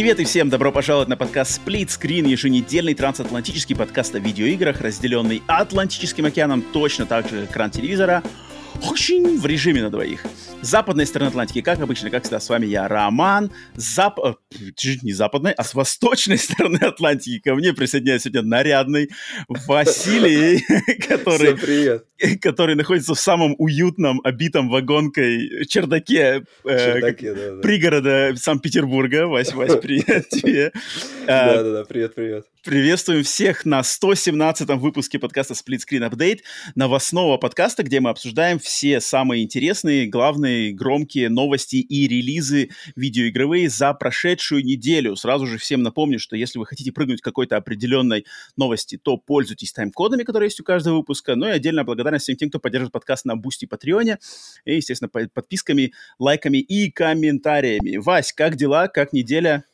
Привет и всем добро пожаловать на подкаст Split Screen, еженедельный трансатлантический подкаст о видеоиграх, разделенный Атлантическим океаном точно так же, как экран телевизора, в режиме на двоих. С западной стороны Атлантики, как обычно, как всегда, с вами я, Роман. Зап... Э, чуть не западной, а с восточной стороны Атлантики ко мне присоединяется сегодня нарядный Василий, который... Который находится в самом уютном, обитом вагонкой чердаке, э, пригорода Санкт-Петербурга. Вась, Вась, привет тебе. Да-да-да, привет-привет. Приветствуем всех на 117-м выпуске подкаста Split Screen Update, новостного подкаста, где мы обсуждаем все самые интересные, главные, громкие новости и релизы видеоигровые за прошедшую неделю. Сразу же всем напомню, что если вы хотите прыгнуть какой-то определенной новости, то пользуйтесь тайм-кодами, которые есть у каждого выпуска. Ну и отдельная благодарность всем тем, кто поддерживает подкаст на Бусти и Патреоне. И, естественно, подписками, лайками и комментариями. Вась, как дела? Как неделя?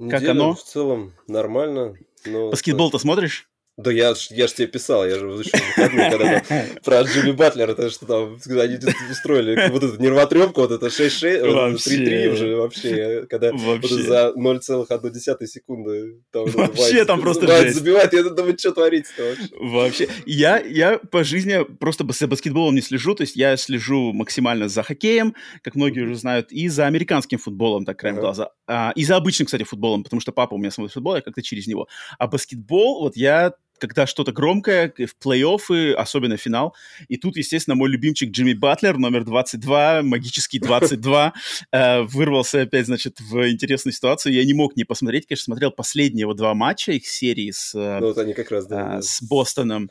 Неделя как оно? в целом нормально. Но... Баскетбол-то смотришь? Да я, я ж тебе писал, я же вышел выходные, когда там про Джимми Батлера, это что там, они устроили вот эту нервотрепку, вот это 6-6, 3-3 уже вообще, когда вообще. Вот за 0,1 секунды там вообще Вайт, там просто Вайт забивает, я думаю, что творится вообще. Вообще, я, я по жизни просто за баскетболом не слежу, то есть я слежу максимально за хоккеем, как многие уже знают, и за американским футболом, так краем ага. глаза, а, и за обычным, кстати, футболом, потому что папа у меня смотрит футбол, я как-то через него. А баскетбол, вот я когда что-то громкое, в плей-оффы, особенно финал. И тут, естественно, мой любимчик Джимми Батлер, номер 22, магический 22, э, вырвался опять, значит, в интересную ситуацию. Я не мог не посмотреть, конечно, смотрел последние его два матча, их серии с, э, ну, вот они как раз, да, э, с Бостоном.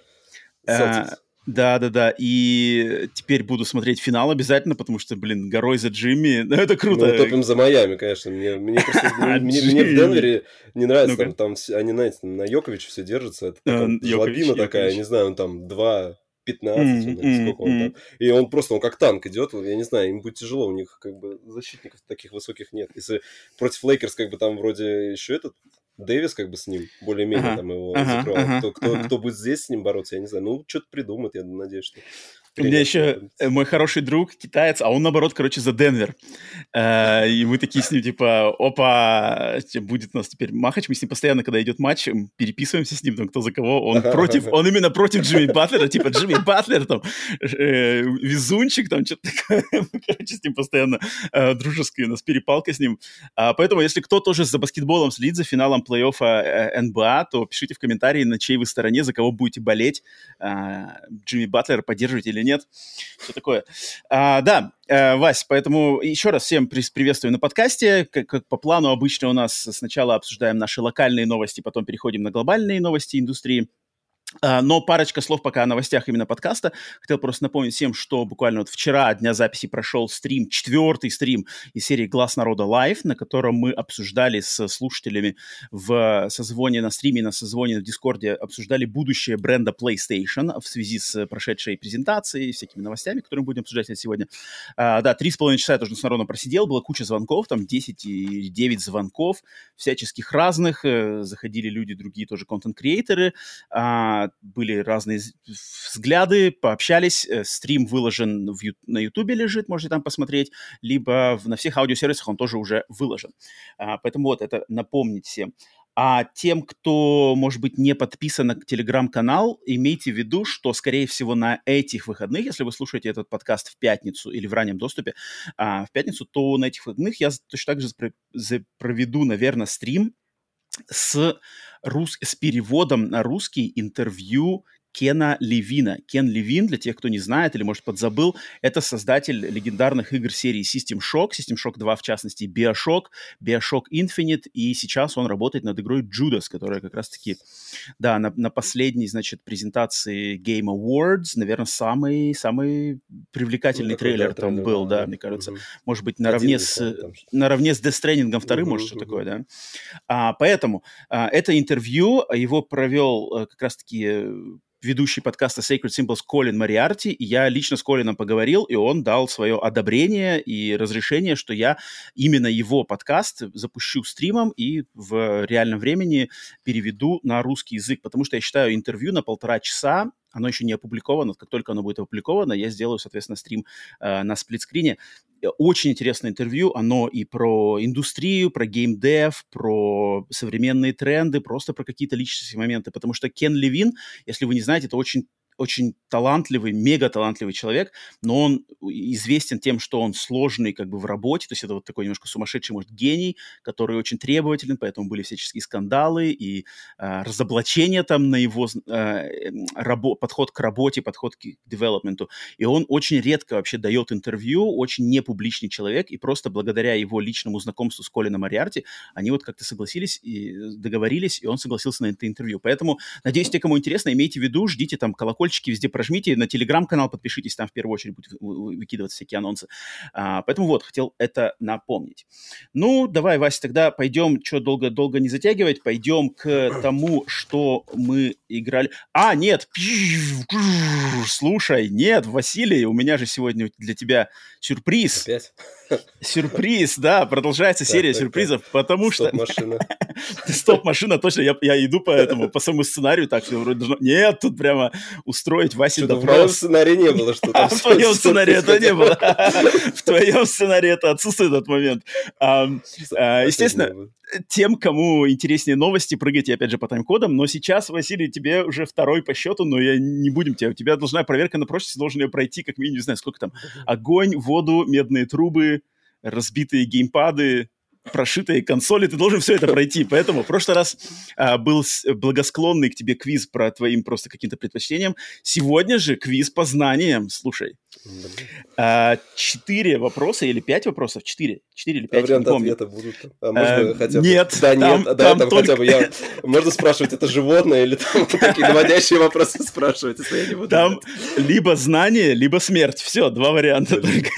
Celtics. Да, да, да. И теперь буду смотреть финал обязательно, потому что, блин, горой за Джимми. Ну, это круто. Ну, топим за Майами, конечно. Мне, мне, просто, мне, мне в Денвере не нравится. Там, там они, знаете, на Йокиче все держатся. Это такая жлобина такая, не знаю, он там два 15, mm-hmm, mm-hmm, сколько он там. И он просто, он как танк идет, я не знаю, им будет тяжело, у них как бы защитников таких высоких нет. Если против Лейкерс как бы там вроде еще этот Дэвис как бы с ним более-менее ага, там его ага, закрывал. Ага, кто, кто, ага. кто будет здесь с ним бороться, я не знаю. Ну, что-то придумают, я надеюсь, что... У меня еще э, мой хороший друг, китаец, а он, наоборот, короче, за Денвер. Э, и мы такие с ним, типа, опа, будет у нас теперь махач. Мы с ним постоянно, когда идет матч, переписываемся с ним, там, кто за кого. Он против, он именно против Джимми Батлера, типа, Джимми Батлер, там, э, везунчик, там, что-то такое. Мы, короче, с ним постоянно дружеские, у нас перепалка с ним. А, поэтому, если кто тоже за баскетболом следит, за финалом плей-оффа НБА, то пишите в комментарии, на чьей вы стороне, за кого будете болеть. Джимми Батлер поддерживаете или нет нет. Все такое. А, да, э, Вась, поэтому еще раз всем приветствую на подкасте. Как, как по плану обычно у нас сначала обсуждаем наши локальные новости, потом переходим на глобальные новости индустрии. А, но парочка слов пока о новостях именно подкаста. Хотел просто напомнить всем, что буквально вот вчера, дня записи, прошел стрим, четвертый стрим из серии «Глаз народа Live», на котором мы обсуждали с слушателями в созвоне на стриме, на созвоне в Дискорде, обсуждали будущее бренда PlayStation в связи с прошедшей презентацией, всякими новостями, которые мы будем обсуждать сегодня. А, да, три с половиной часа я тоже с народом просидел, было куча звонков, там 10 и 9 звонков, всяческих разных, э, заходили люди, другие тоже контент-креаторы, а, были разные взгляды, пообщались. Э, стрим выложен в, на Ютубе лежит, можете там посмотреть, либо в, на всех аудиосервисах он тоже уже выложен. А, поэтому вот это напомнить всем. А тем, кто, может быть, не подписан на телеграм-канал, имейте в виду, что, скорее всего, на этих выходных, если вы слушаете этот подкаст в пятницу или в раннем доступе а, в пятницу, то на этих выходных я точно так же проведу, наверное, стрим с, рус... с переводом на русский интервью Кена Левина. Кен Левин, для тех, кто не знает или, может, подзабыл, это создатель легендарных игр серии System Shock, System Shock 2, в частности, Bioshock, Bioshock Infinite, и сейчас он работает над игрой Judas, которая как раз-таки, да, на, на последней, значит, презентации Game Awards, наверное, самый, самый привлекательный ну, трейлер там трейлер, был, да, да, мне кажется. Угу. Может быть, наравне Один, с, там, наравне с Death Stranding вторым, угу, может, что угу. такое, да. А, поэтому а, это интервью, его провел а, как раз-таки ведущий подкаста Sacred Symbols Колин Мариарти. Я лично с Колином поговорил, и он дал свое одобрение и разрешение, что я именно его подкаст запущу стримом и в реальном времени переведу на русский язык, потому что я считаю интервью на полтора часа оно еще не опубликовано. Как только оно будет опубликовано, я сделаю, соответственно, стрим э, на сплитскрине. Очень интересное интервью. Оно и про индустрию, про геймдев, про современные тренды, просто про какие-то личностные моменты. Потому что Кен Левин, если вы не знаете, это очень очень талантливый, мега талантливый человек, но он известен тем, что он сложный как бы в работе, то есть это вот такой немножко сумасшедший, может, гений, который очень требователен, поэтому были всяческие скандалы и э, разоблачения там на его э, рабо- подход к работе, подход к девелопменту. И он очень редко вообще дает интервью, очень непубличный человек, и просто благодаря его личному знакомству с Колином Мариарти они вот как-то согласились и договорились, и он согласился на это интервью. Поэтому, надеюсь, те, кому интересно, имейте в виду, ждите там колокольчик колокольчики везде прожмите, на телеграм-канал подпишитесь, там в первую очередь будут выкидываться всякие анонсы. А, поэтому вот, хотел это напомнить. Ну, давай, Вася, тогда пойдем, что долго-долго не затягивать, пойдем к тому, что мы играли. А, нет, слушай, нет, Василий, у меня же сегодня для тебя сюрприз. Опять? Сюрприз, да, продолжается так, серия так, сюрпризов, так. потому что... Стоп-машина. Стоп-машина, точно, я, я иду по этому, по самому сценарию, так вроде должно... Нет, тут прямо устроить Васе. В моем сценарии не было, что там... В твоем сценарии это не было. В твоем сценарии это отсутствует этот момент. А, естественно, тем, кому интереснее новости, прыгайте опять же по тайм-кодам. Но сейчас, Василий, тебе уже второй по счету, но я не будем тебя. У тебя должна проверка на прочность, должен ее пройти как минимум, не знаю, сколько там. Огонь, воду, медные трубы, разбитые геймпады, прошитые консоли, ты должен все это пройти. Поэтому в прошлый раз а, был благосклонный к тебе квиз про твоим просто каким-то предпочтениям. Сегодня же квиз по знаниям. Слушай, четыре вопроса или пять вопросов? Четыре. Четыре или пять, а варианты ответа будут? А можно а, хотя бы... Нет. Да, там, нет, да, там, только... хотя бы я... Можно спрашивать, это животное или там такие наводящие вопросы спрашивать, если я не буду Там либо знание, либо смерть. Все, два варианта только.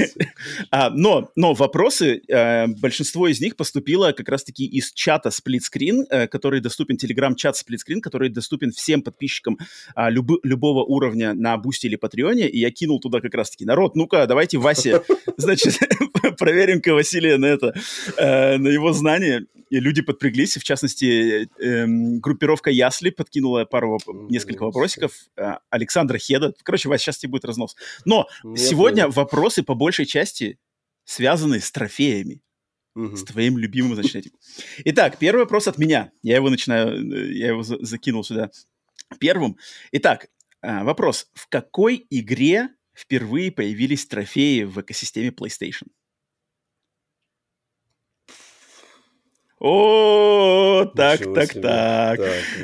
А, но, но вопросы, э, большинство из них поступило как раз-таки из чата Splitscreen, э, который доступен, телеграм-чат Splitscreen, который доступен всем подписчикам э, люб, любого уровня на Бусти или Патреоне, и я кинул туда как раз-таки народ, ну-ка, давайте Васе, значит, проверим-ка Василия на это, э, на его знания. И люди подпряглись, в частности, э, группировка Ясли подкинула пару, несколько вопросиков. Э, Александра Хеда. Короче, Вася, сейчас тебе будет разнос. Но Нет, сегодня вопросы по большей части связаны с трофеями. Угу. С твоим любимым, значит, этим. Итак, первый вопрос от меня. Я его начинаю, э, я его за закинул сюда первым. Итак, вопрос. В какой игре впервые появились трофеи в экосистеме PlayStation? О, так, так, так.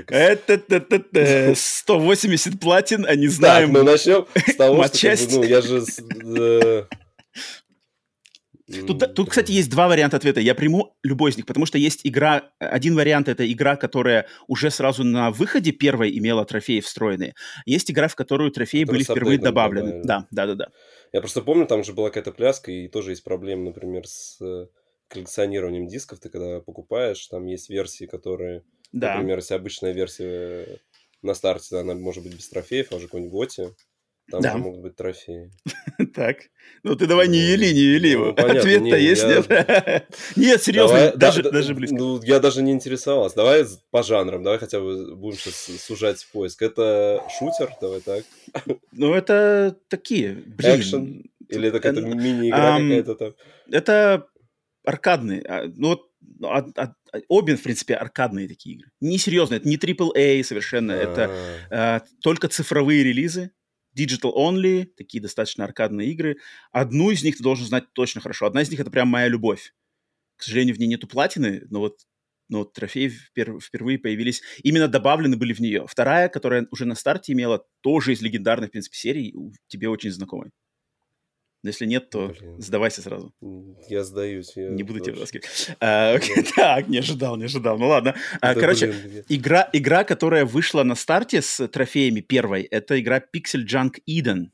Это, это, это, 180 платин, а не знаем. Так, ну начнем с того, что, ну, я же э, Тут, тут, кстати, есть два варианта ответа. Я приму любой из них, потому что есть игра... Один вариант — это игра, которая уже сразу на выходе первой имела трофеи встроенные. Есть игра, в которую трофеи Который были впервые добавлены. Да, да, да, да. Я просто помню, там же была какая-то пляска, и тоже есть проблемы, например, с э, коллекционированием дисков. Ты когда покупаешь, там есть версии, которые... Да. Например, если обычная версия на старте, она может быть без трофеев, а уже какой-нибудь готе там да. могут быть трофеи. Так. Ну ты давай не ели, не ели его. Ну, Ответ-то есть, нет? Нет, серьезно, даже близко. Ну, я даже не интересовался. Давай по жанрам, давай хотя бы будем сейчас сужать поиск. Это шутер, давай так. Ну, это такие. Экшен? Или это какая-то мини-игра какая-то там? Это аркадные. А, ну, вот от, от, обе, в принципе, аркадные такие игры. Несерьезно, это не AAA совершенно, это а, только цифровые релизы, digital only, такие достаточно аркадные игры. Одну из них ты должен знать точно хорошо. Одна из них это прям моя любовь. К сожалению, в ней нету платины, но вот но вот трофеи впер- впервые появились, именно добавлены были в нее. Вторая, которая уже на старте имела, тоже из легендарной, в принципе, серии, тебе очень знакомой. Но если нет, то Блин. сдавайся сразу. Я сдаюсь. Я не буду тебя вытаскивать. А, так, не ожидал, не ожидал. Ну ладно. А, короче, блин, игра, игра, которая вышла на старте с трофеями первой, это игра Pixel Junk Eden.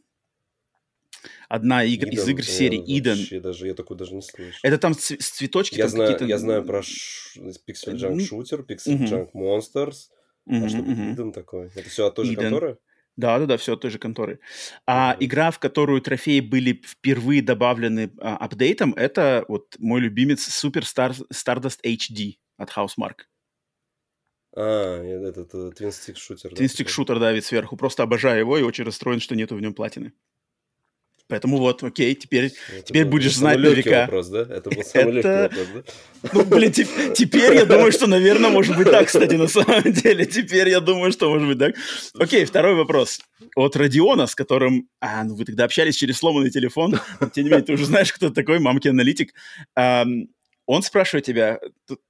Одна игр, Eden, из игр серии Eden. Вообще, даже, я такой даже не слышу. Это там ц- цветочки. Я, знаю, я знаю про ш... Pixel Junk Shooter, Pixel Junk Monsters. А что uh-huh. Eden такое? Это все от той же конторы? Да, да, да, все от той же конторы. А игра, в которую трофеи были впервые добавлены а, апдейтом, это вот мой любимец Super Star, Stardust HD от Housemark. А, этот uh, Twin Stick Shooter. Twin Stick Shooter, да, вид сверху. Просто обожаю его и очень расстроен, что нету в нем платины. Поэтому вот, окей, теперь, это теперь был, будешь знать наверняка. вопрос, да? Это был самый это... легкий вопрос, да? Ну, блин, теперь я думаю, что, наверное, может быть так, кстати, на самом деле. Теперь я думаю, что может быть так. Окей, второй вопрос. От Родиона, с которым... А, ну вы тогда общались через сломанный телефон. Тем не менее, ты уже знаешь, кто такой, мамки аналитик. Он спрашивает тебя,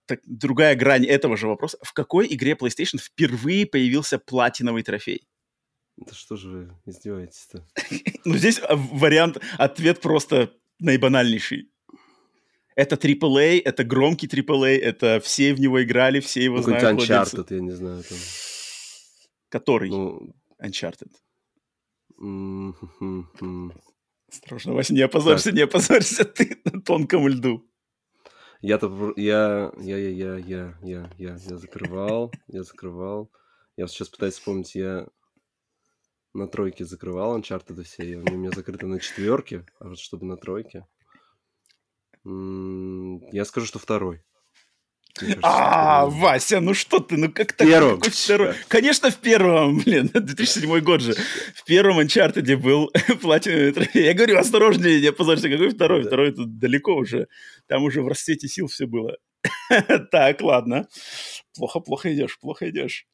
так, другая грань этого же вопроса, в какой игре PlayStation впервые появился платиновый трофей? Да что же вы издеваетесь-то? ну, здесь а, вариант, ответ просто наибанальнейший. Это AAA, это громкий AAA, это все в него играли, все его ну, знают. Uncharted, я не знаю. Там... Который? Ну... Uncharted. Осторожно, Вася, не опозорься, не опозорься ты на тонком льду. Я-то, я, я, я, я, я, я, я, я закрывал, я закрывал. Я сейчас пытаюсь вспомнить, я на тройке закрывал Uncharted все, они у меня закрыты на четверке, а вот чтобы на тройке. Я скажу, что второй. А, Вася, ну что ты, ну как так? Второй? Конечно, в первом, блин, 2007 год же. В первом Uncharted был платиновый трофей. Я говорю, осторожнее, не опозорься, какой второй? Второй тут далеко уже. Там уже в расцвете сил все было. так, ладно. Плохо, плохо идешь, плохо идешь.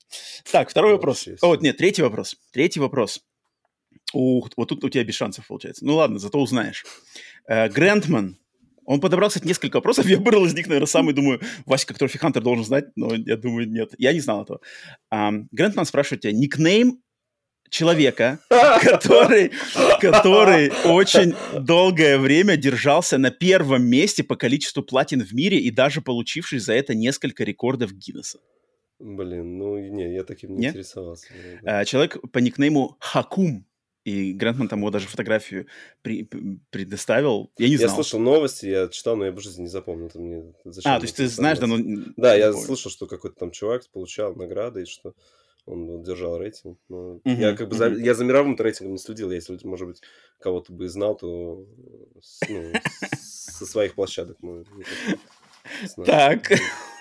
Так, второй вопрос. О, вот, нет, третий вопрос. Третий вопрос. Ух, вот тут у тебя без шансов получается. Ну ладно, зато узнаешь. Э, Грантман, он подобрал, кстати, несколько вопросов. Я выбрал из них, наверное, самый, думаю, Васька, который Хантер должен знать, но я думаю, нет. Я не знал этого. Грантман спрашивает тебя, никнейм человека, который, который очень долгое время держался на первом месте по количеству платин в мире и даже получивший за это несколько рекордов Гиннесса. Блин, ну не, я таким не, не? интересовался. А, человек по никнейму Хакум. И Грантман там его даже фотографию при, предоставил. Я не знал. Я слышал новости, я читал, но я бы жизни не запомнил. мне зачем а, то есть ты знаешь, да, но... Да, я слышал, что какой-то там чувак получал награды, и что он держал рейтинг. Но uh-huh, я как бы за, я за мировым рейтингом не следил. Если, может быть, кого-то бы знал, то ну, со своих площадок мы Так.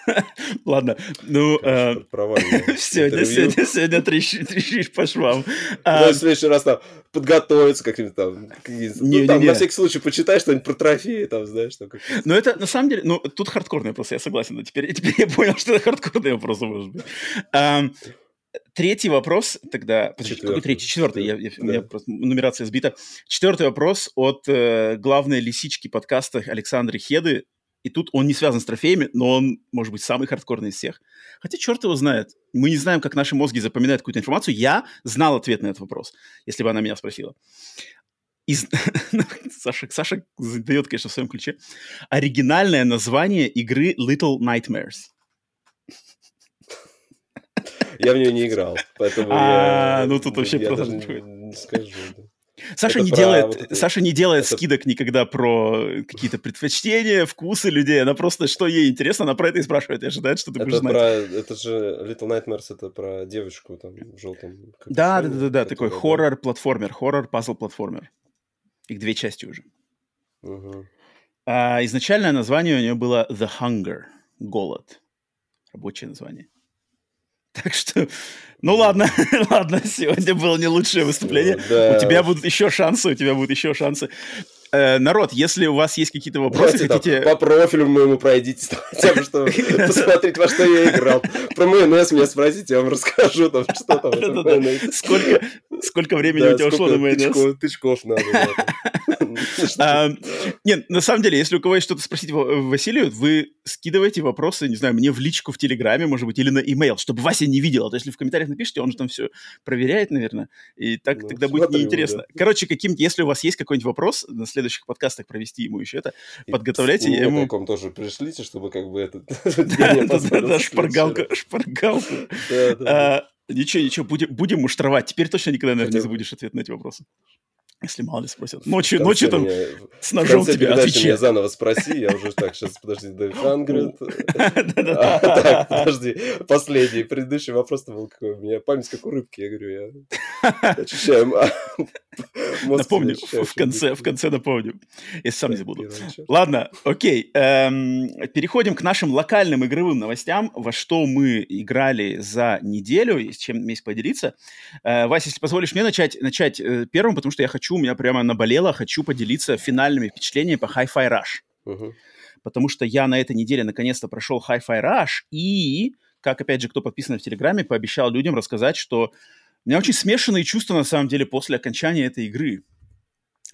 Ладно, ну... Сегодня, сегодня, сегодня трещишь по швам. Ну, в следующий раз там подготовиться как-нибудь там. Ну, там, на всякий случай почитай что-нибудь про трофеи, там, знаешь. Там, ну, это, на самом деле, ну, тут хардкорный вопрос, я согласен. Но теперь, теперь я понял, что это хардкорный вопрос может быть. Третий вопрос тогда... Подожди, какой третий? Четвертый. Я, я, да. У меня просто нумерация сбита. Четвертый вопрос от э, главной лисички подкаста Александры Хеды. И тут он не связан с трофеями, но он, может быть, самый хардкорный из всех. Хотя черт его знает. Мы не знаем, как наши мозги запоминают какую-то информацию. Я знал ответ на этот вопрос, если бы она меня спросила. Из... Саша, Саша задает, конечно, в своем ключе. Оригинальное название игры Little Nightmares. Я в нее не играл, поэтому а, ну тут вообще просто не скажу. Саша не, делает, Саша не делает скидок никогда про какие-то предпочтения, вкусы людей. Она просто, что ей интересно, она про это и спрашивает, и ожидает, что ты будешь знать. Это же Little Nightmares, это про девочку там в желтом. Да, да, да, да, такой хоррор-платформер, хоррор-пазл-платформер. Их две части уже. А, изначальное название у нее было The Hunger, голод. Рабочее название. Так что, ну ладно, ладно, сегодня было не лучшее выступление. Да. У тебя будут еще шансы, у тебя будут еще шансы. Э, народ, если у вас есть какие-то вопросы, Давайте, хотите... Там, по профилю моему пройдите, хотя бы, что посмотреть, во что я играл. Про майонез меня спросите, я вам расскажу, там, что там. Сколько, сколько времени у тебя ушло на майонез? Тычков надо. А, нет, на самом деле, если у кого есть что-то спросить Василию, вы скидывайте вопросы, не знаю, мне в личку в Телеграме, может быть, или на имейл, чтобы Вася не видел. То есть, если в комментариях напишите, он же там все проверяет, наверное, и так ну, тогда будет неинтересно. Короче, каким если у вас есть какой-нибудь вопрос, на следующих подкастах провести ему еще это, подготовляйте. ему... таком тоже пришлите, чтобы как бы это... Да, шпаргалка, шпаргалка. А, ничего, ничего, будем муштровать. Теперь точно никогда, наверное, не забудешь ответ на эти вопросы. Если мало ли спросят. Ночью, ночью там меня, с ножом тебе отвечай. меня заново спроси, я уже так, сейчас, подожди, The Hundred. Так, подожди, последний, предыдущий вопрос был какой, у меня память как у рыбки, я говорю, я очищаю Напомню, в конце, в конце напомню, если сам не забуду. Ладно, окей, эм, переходим к нашим локальным игровым новостям, во что мы играли за неделю, с чем есть поделиться. Э, Вася, если позволишь мне начать, начать э, первым, потому что я хочу хочу, у меня прямо наболело, хочу поделиться финальными впечатлениями по Hi-Fi Rush. Uh-huh. Потому что я на этой неделе наконец-то прошел Hi-Fi Rush и, как, опять же, кто подписан в Телеграме, пообещал людям рассказать, что у меня очень смешанные чувства, на самом деле, после окончания этой игры.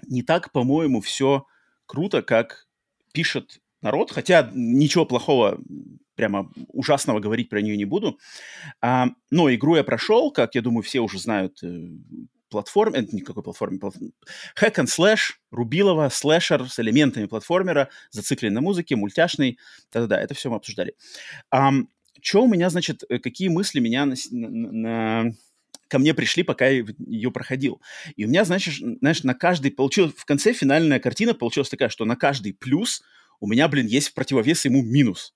Не так, по-моему, все круто, как пишет народ, хотя ничего плохого, прямо ужасного говорить про нее не буду. А, но игру я прошел, как я думаю, все уже знают платформе, это никакой платформе, платформ... Hack and Slash, Рубилова, слэшер с элементами платформера, зацикленный на музыке, мультяшный, да-да-да, это все мы обсуждали. Um, что у меня, значит, э, какие мысли меня на, на, ко мне пришли, пока я ее проходил. И у меня, значит, знаешь, на каждый, получилось, в конце финальная картина получилась такая, что на каждый плюс у меня, блин, есть в противовес ему минус.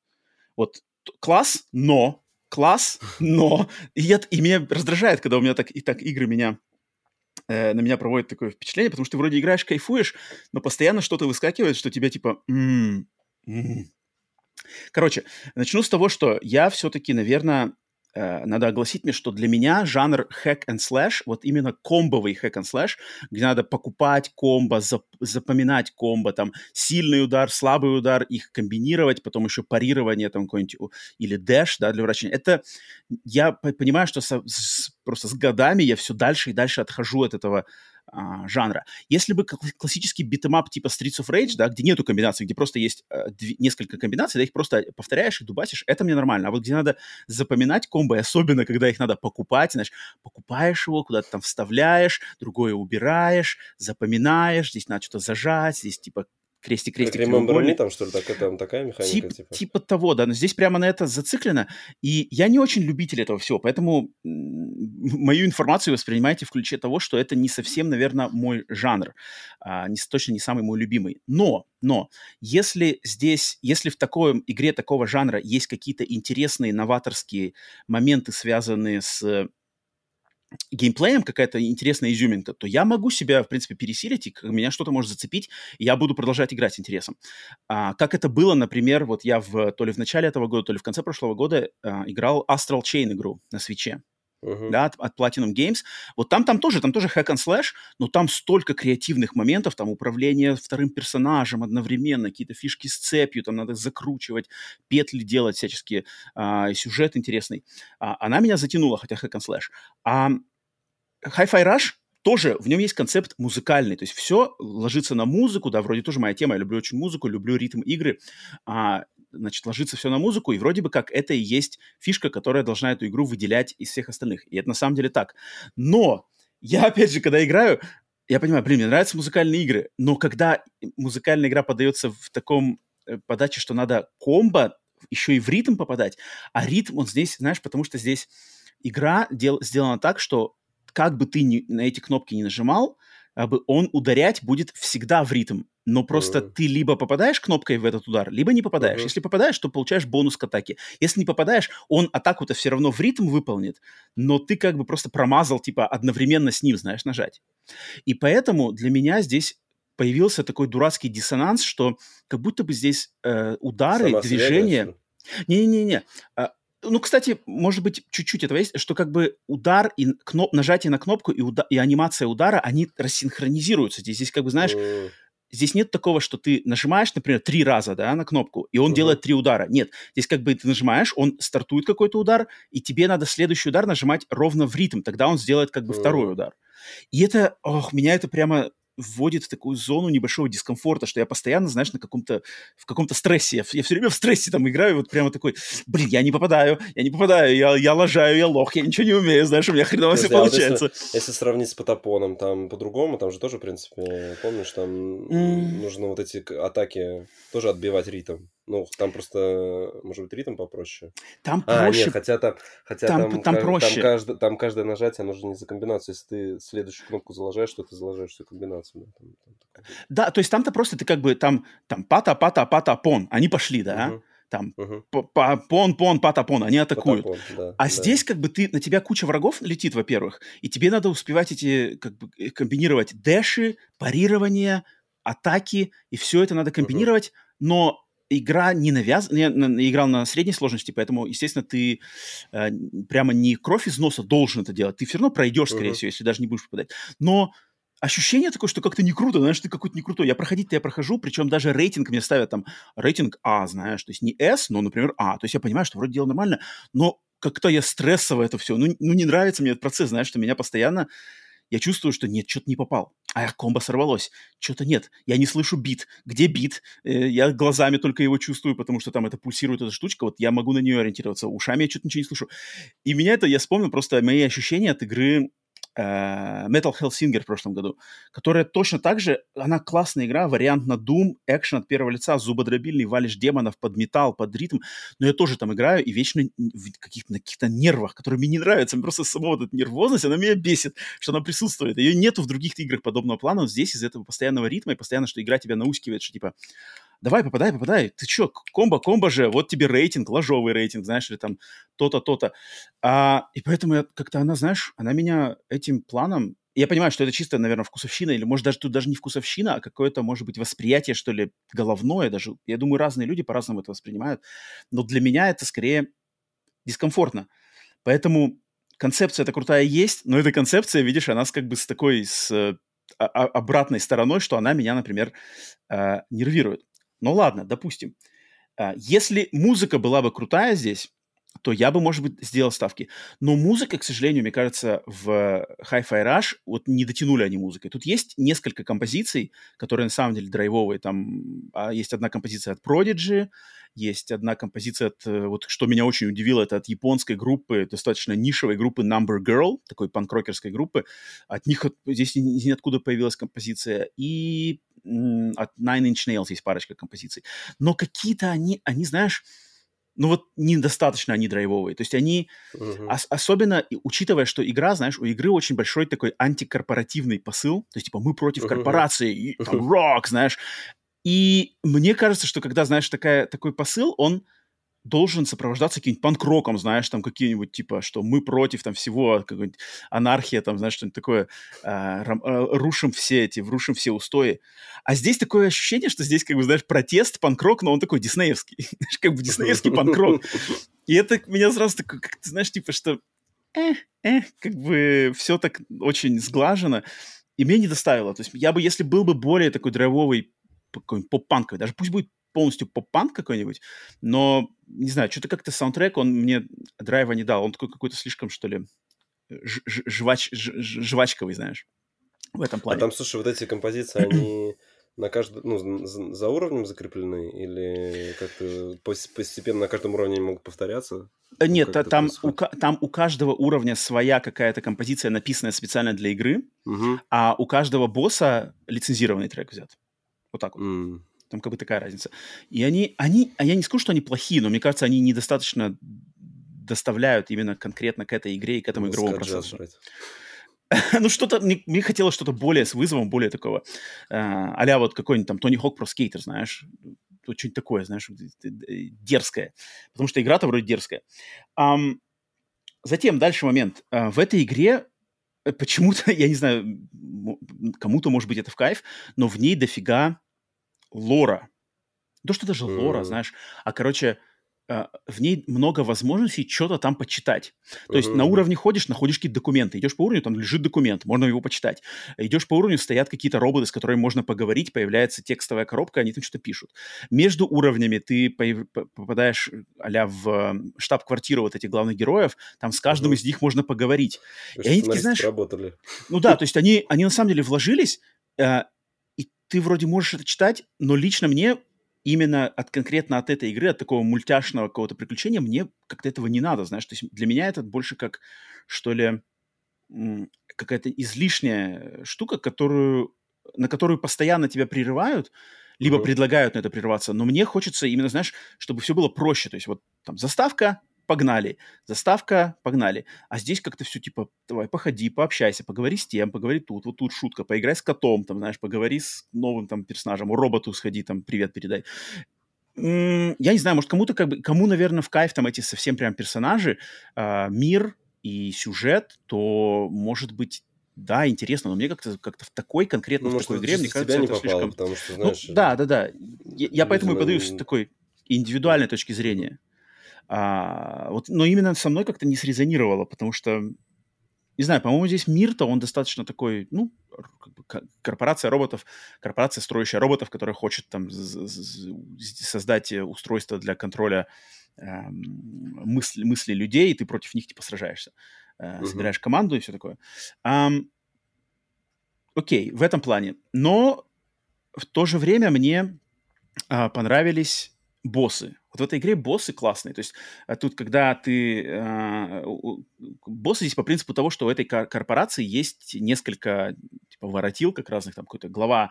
Вот класс, но, класс, но. И, я, и меня раздражает, когда у меня так, и так игры меня э, на меня проводит такое впечатление, потому что ты вроде играешь, кайфуешь, но постоянно что-то выскакивает, что тебя типа... М-м, м-м". Короче, начну с того, что я все-таки, наверное, надо огласить мне, что для меня жанр hack and slash, вот именно комбовый hack and slash, где надо покупать комбо, зап запоминать комбо, там сильный удар, слабый удар, их комбинировать, потом еще парирование там какой-нибудь или dash, да, для врачения. Это я понимаю, что со, с, просто с годами я все дальше и дальше отхожу от этого а, жанра. Если бы классический beat 'em up типа Streets of Rage, да, где нету комбинаций, где просто есть э, две, несколько комбинаций, да, их просто повторяешь и дубасишь, это мне нормально. А вот где надо запоминать комбо, особенно когда их надо покупать, знаешь, покупаешь его, куда-то там вставляешь, другое убираешь, запоминаешь, здесь надо что-то зажать, здесь типа крестик, крестик, как Me там, что ли, так, там такая механика? Тип, типа? типа того, да, но здесь прямо на это зациклено, и я не очень любитель этого всего, поэтому мою информацию воспринимайте в ключе того, что это не совсем, наверное, мой жанр, а, не, точно не самый мой любимый. Но, но, если здесь, если в такой игре такого жанра есть какие-то интересные новаторские моменты, связанные с геймплеем какая-то интересная изюминка, то я могу себя, в принципе, пересилить, и меня что-то может зацепить, и я буду продолжать играть с интересом. А, как это было, например, вот я в, то ли в начале этого года, то ли в конце прошлого года а, играл Astral Chain игру на свече uh-huh. да, от, от Platinum Games. Вот там, там тоже, там тоже hack and slash, но там столько креативных моментов, там управление вторым персонажем одновременно, какие-то фишки с цепью, там надо закручивать, петли делать всяческие, а, сюжет интересный. А, она меня затянула, хотя hack and slash. А Hi-Fi Rush тоже в нем есть концепт музыкальный, то есть все ложится на музыку, да, вроде тоже моя тема, я люблю очень музыку, люблю ритм игры, а, значит, ложится все на музыку, и вроде бы как это и есть фишка, которая должна эту игру выделять из всех остальных. И это на самом деле так. Но я, опять же, когда играю, я понимаю, блин, мне нравятся музыкальные игры, но когда музыкальная игра подается в таком э, подаче, что надо комбо еще и в ритм попадать, а ритм он здесь, знаешь, потому что здесь игра дел, сделана так, что как бы ты ни, на эти кнопки не нажимал, он ударять будет всегда в ритм. Но просто uh-huh. ты либо попадаешь кнопкой в этот удар, либо не попадаешь. Uh-huh. Если попадаешь, то получаешь бонус к атаке. Если не попадаешь, он атаку-то все равно в ритм выполнит, но ты как бы просто промазал, типа, одновременно с ним, знаешь, нажать. И поэтому для меня здесь появился такой дурацкий диссонанс, что как будто бы здесь э, удары, Сама движения... Не-не-не. Ну, кстати, может быть, чуть-чуть этого есть, что как бы удар и кноп... нажатие на кнопку и, уда... и анимация удара, они рассинхронизируются. Здесь, здесь как бы, знаешь, mm. здесь нет такого, что ты нажимаешь, например, три раза, да, на кнопку, и он mm-hmm. делает три удара. Нет, здесь как бы ты нажимаешь, он стартует какой-то удар, и тебе надо следующий удар нажимать ровно в ритм, тогда он сделает как бы mm. второй удар. И это, ох, меня это прямо вводит в такую зону небольшого дискомфорта, что я постоянно, знаешь, на каком-то, в каком-то стрессе. Я, я все время в стрессе там играю, вот прямо такой, блин, я не попадаю, я не попадаю, я, я лажаю, я лох, я ничего не умею, знаешь, у меня хреново все получается. Вот если, если сравнить с Потапоном, там по-другому, там же тоже, в принципе, помнишь, там mm. нужно вот эти атаки тоже отбивать ритм. Ну, там просто, может быть, ритм попроще. Там а, проще. Нет, хотя там, хотя там, там, там проще. Там, каждое, там каждое нажатие, оно же не за комбинацию. Если ты следующую кнопку залажаешь, то ты залажаешь всю комбинацию. Да, там, там да то есть там-то просто ты как бы там, там пата, пата, пата, пон. Они пошли, да? Угу. Там угу. пон, пон, пата, пон. Они атакуют. Патапон, да, а да. здесь как бы ты, на тебя куча врагов летит, во-первых, и тебе надо успевать эти, как бы, э, комбинировать дэши, парирование, атаки, и все это надо комбинировать, угу. но игра не навязана, я играл на средней сложности, поэтому, естественно, ты э, прямо не кровь из носа должен это делать. Ты все равно пройдешь, скорее uh-huh. всего, если даже не будешь попадать. Но ощущение такое, что как-то не круто, знаешь, ты какой-то не крутой. Я проходить-то я прохожу, причем даже рейтинг мне ставят там, рейтинг А, знаешь, то есть не S, но, например, А. То есть я понимаю, что вроде дело нормально, но как-то я стрессово это все. Ну, ну, не нравится мне этот процесс, знаешь, что меня постоянно я чувствую, что нет, что-то не попал. А комбо сорвалось. Что-то нет. Я не слышу бит. Где бит? Э, я глазами только его чувствую, потому что там это пульсирует эта штучка. Вот я могу на нее ориентироваться. Ушами я что-то ничего не слышу. И меня это, я вспомнил просто мои ощущения от игры Metal Hellsinger в прошлом году, которая точно так же, она классная игра, вариант на Doom, экшен от первого лица, зубодробильный, валишь демонов под металл, под ритм, но я тоже там играю и вечно в каких-то, на каких-то нервах, которые мне не нравятся, мне просто сама вот эта нервозность, она меня бесит, что она присутствует. Ее нету в других играх подобного плана, здесь из этого постоянного ритма и постоянно, что игра тебя наускивает, что типа давай, попадай, попадай, ты чё, комбо, комбо же, вот тебе рейтинг, ложовый рейтинг, знаешь, или там то-то, то-то. А, и поэтому я, как-то она, знаешь, она меня этим планом, я понимаю, что это чисто, наверное, вкусовщина, или может даже тут даже не вкусовщина, а какое-то, может быть, восприятие, что ли, головное даже. Я думаю, разные люди по-разному это воспринимают, но для меня это скорее дискомфортно. Поэтому концепция эта крутая есть, но эта концепция, видишь, она как бы с такой, с а, а, обратной стороной, что она меня, например, э, нервирует. Ну ладно, допустим. А, если музыка была бы крутая здесь, то я бы, может быть, сделал ставки. Но музыка, к сожалению, мне кажется, в Hi-Fi Rush вот не дотянули они музыкой. Тут есть несколько композиций, которые на самом деле драйвовые. Там а, есть одна композиция от Prodigy, есть одна композиция от, э, вот что меня очень удивило, это от японской группы, достаточно нишевой группы Number Girl, такой панк-рокерской группы. От них здесь из ниоткуда появилась композиция. И от Nine Inch Nails есть парочка композиций. Но какие-то они, они, знаешь, ну вот недостаточно они драйвовые. То есть они, uh-huh. ос- особенно учитывая, что игра, знаешь, у игры очень большой такой антикорпоративный посыл. То есть, типа, мы против uh-huh. корпорации, и, там, рок, знаешь. И мне кажется, что когда, знаешь, такая, такой посыл, он должен сопровождаться каким-нибудь панк-роком, знаешь, там какие-нибудь, типа, что мы против там всего, какой-нибудь анархия, там, знаешь, что-нибудь такое, э, рушим все эти, рушим все устои. А здесь такое ощущение, что здесь, как бы, знаешь, протест, панк-рок, но он такой диснеевский, знаешь, как бы диснеевский панк-рок. И это меня сразу такое, как знаешь, типа, что э, э, как бы все так очень сглажено, и мне не доставило. То есть я бы, если был бы более такой драйвовый, какой-нибудь поп-панковый, даже пусть будет полностью поп-панк какой-нибудь, но, не знаю, что-то как-то саундтрек, он мне драйва не дал. Он такой какой-то слишком, что ли, жвач, жвачковый, знаешь, в этом а плане. А там, слушай, вот эти композиции, они на каждом, ну, за уровнем закреплены или как-то постепенно на каждом уровне могут повторяться? Э, нет, как там у, там у каждого уровня своя какая-то композиция, написанная специально для игры, угу. а у каждого босса лицензированный трек взят. Вот так вот. Mm. Там как бы такая разница. И они, они, а я не скажу, что они плохие, но мне кажется, они недостаточно доставляют именно конкретно к этой игре и к этому ну, игровому процессу. ну, что-то, мне, мне хотелось что-то более с вызовом, более такого, э, а вот какой-нибудь там Тони Хок про скейтер, знаешь, что-нибудь такое, знаешь, дерзкое. Потому что игра-то вроде дерзкая. Um, затем, дальше момент. Uh, в этой игре э, почему-то, я не знаю, кому-то, может быть, это в кайф, но в ней дофига лора. то, что даже лора, mm. знаешь, а, короче, в ней много возможностей что-то там почитать. То есть на уровне ходишь, находишь какие-то документы. Идешь по уровню, там лежит документ, можно его почитать. Идешь по уровню, стоят какие-то роботы, с которыми можно поговорить, появляется текстовая коробка, они там что-то пишут. Между уровнями ты попадаешь а в штаб-квартиру вот этих главных героев, там с каждым mm из них можно поговорить. И они такие, знаешь... Работали. Ну да, то есть они, они на самом деле вложились, э, ты вроде можешь это читать, но лично мне именно от конкретно от этой игры, от такого мультяшного какого-то приключения, мне как-то этого не надо, знаешь. То есть для меня это больше как, что ли, какая-то излишняя штука, которую, на которую постоянно тебя прерывают, либо mm-hmm. предлагают на это прерваться. Но мне хочется именно, знаешь, чтобы все было проще. То есть вот там заставка, погнали, заставка, погнали. А здесь как-то все типа, давай, походи, пообщайся, поговори с тем, поговори тут, вот тут шутка, поиграй с котом, там, знаешь, поговори с новым там персонажем, роботу сходи, там, привет передай. Я не знаю, может, кому-то как бы, кому, наверное, в кайф там эти совсем прям персонажи, э, мир и сюжет, то, может быть, да, интересно, но мне как-то как в такой конкретно, ну, в такой игре, мне кажется, это попало, слишком... Потому что, ну, знаешь, ну, да, да, да. Я, я поэтому и подаю с такой индивидуальной точки зрения. А, вот, но именно со мной как-то не срезонировало, потому что, не знаю, по-моему, здесь мир-то, он достаточно такой, ну, как бы корпорация роботов, корпорация, строящая роботов, которая хочет там создать устройство для контроля э, мысли, мысли людей, и ты против них типа сражаешься. Э, uh-huh. Собираешь команду и все такое. Um, окей, в этом плане. Но в то же время мне э, понравились боссы. Вот в этой игре боссы классные. То есть а тут, когда ты... Э, боссы здесь по принципу того, что у этой корпорации есть несколько типа воротил как разных, там какой-то глава,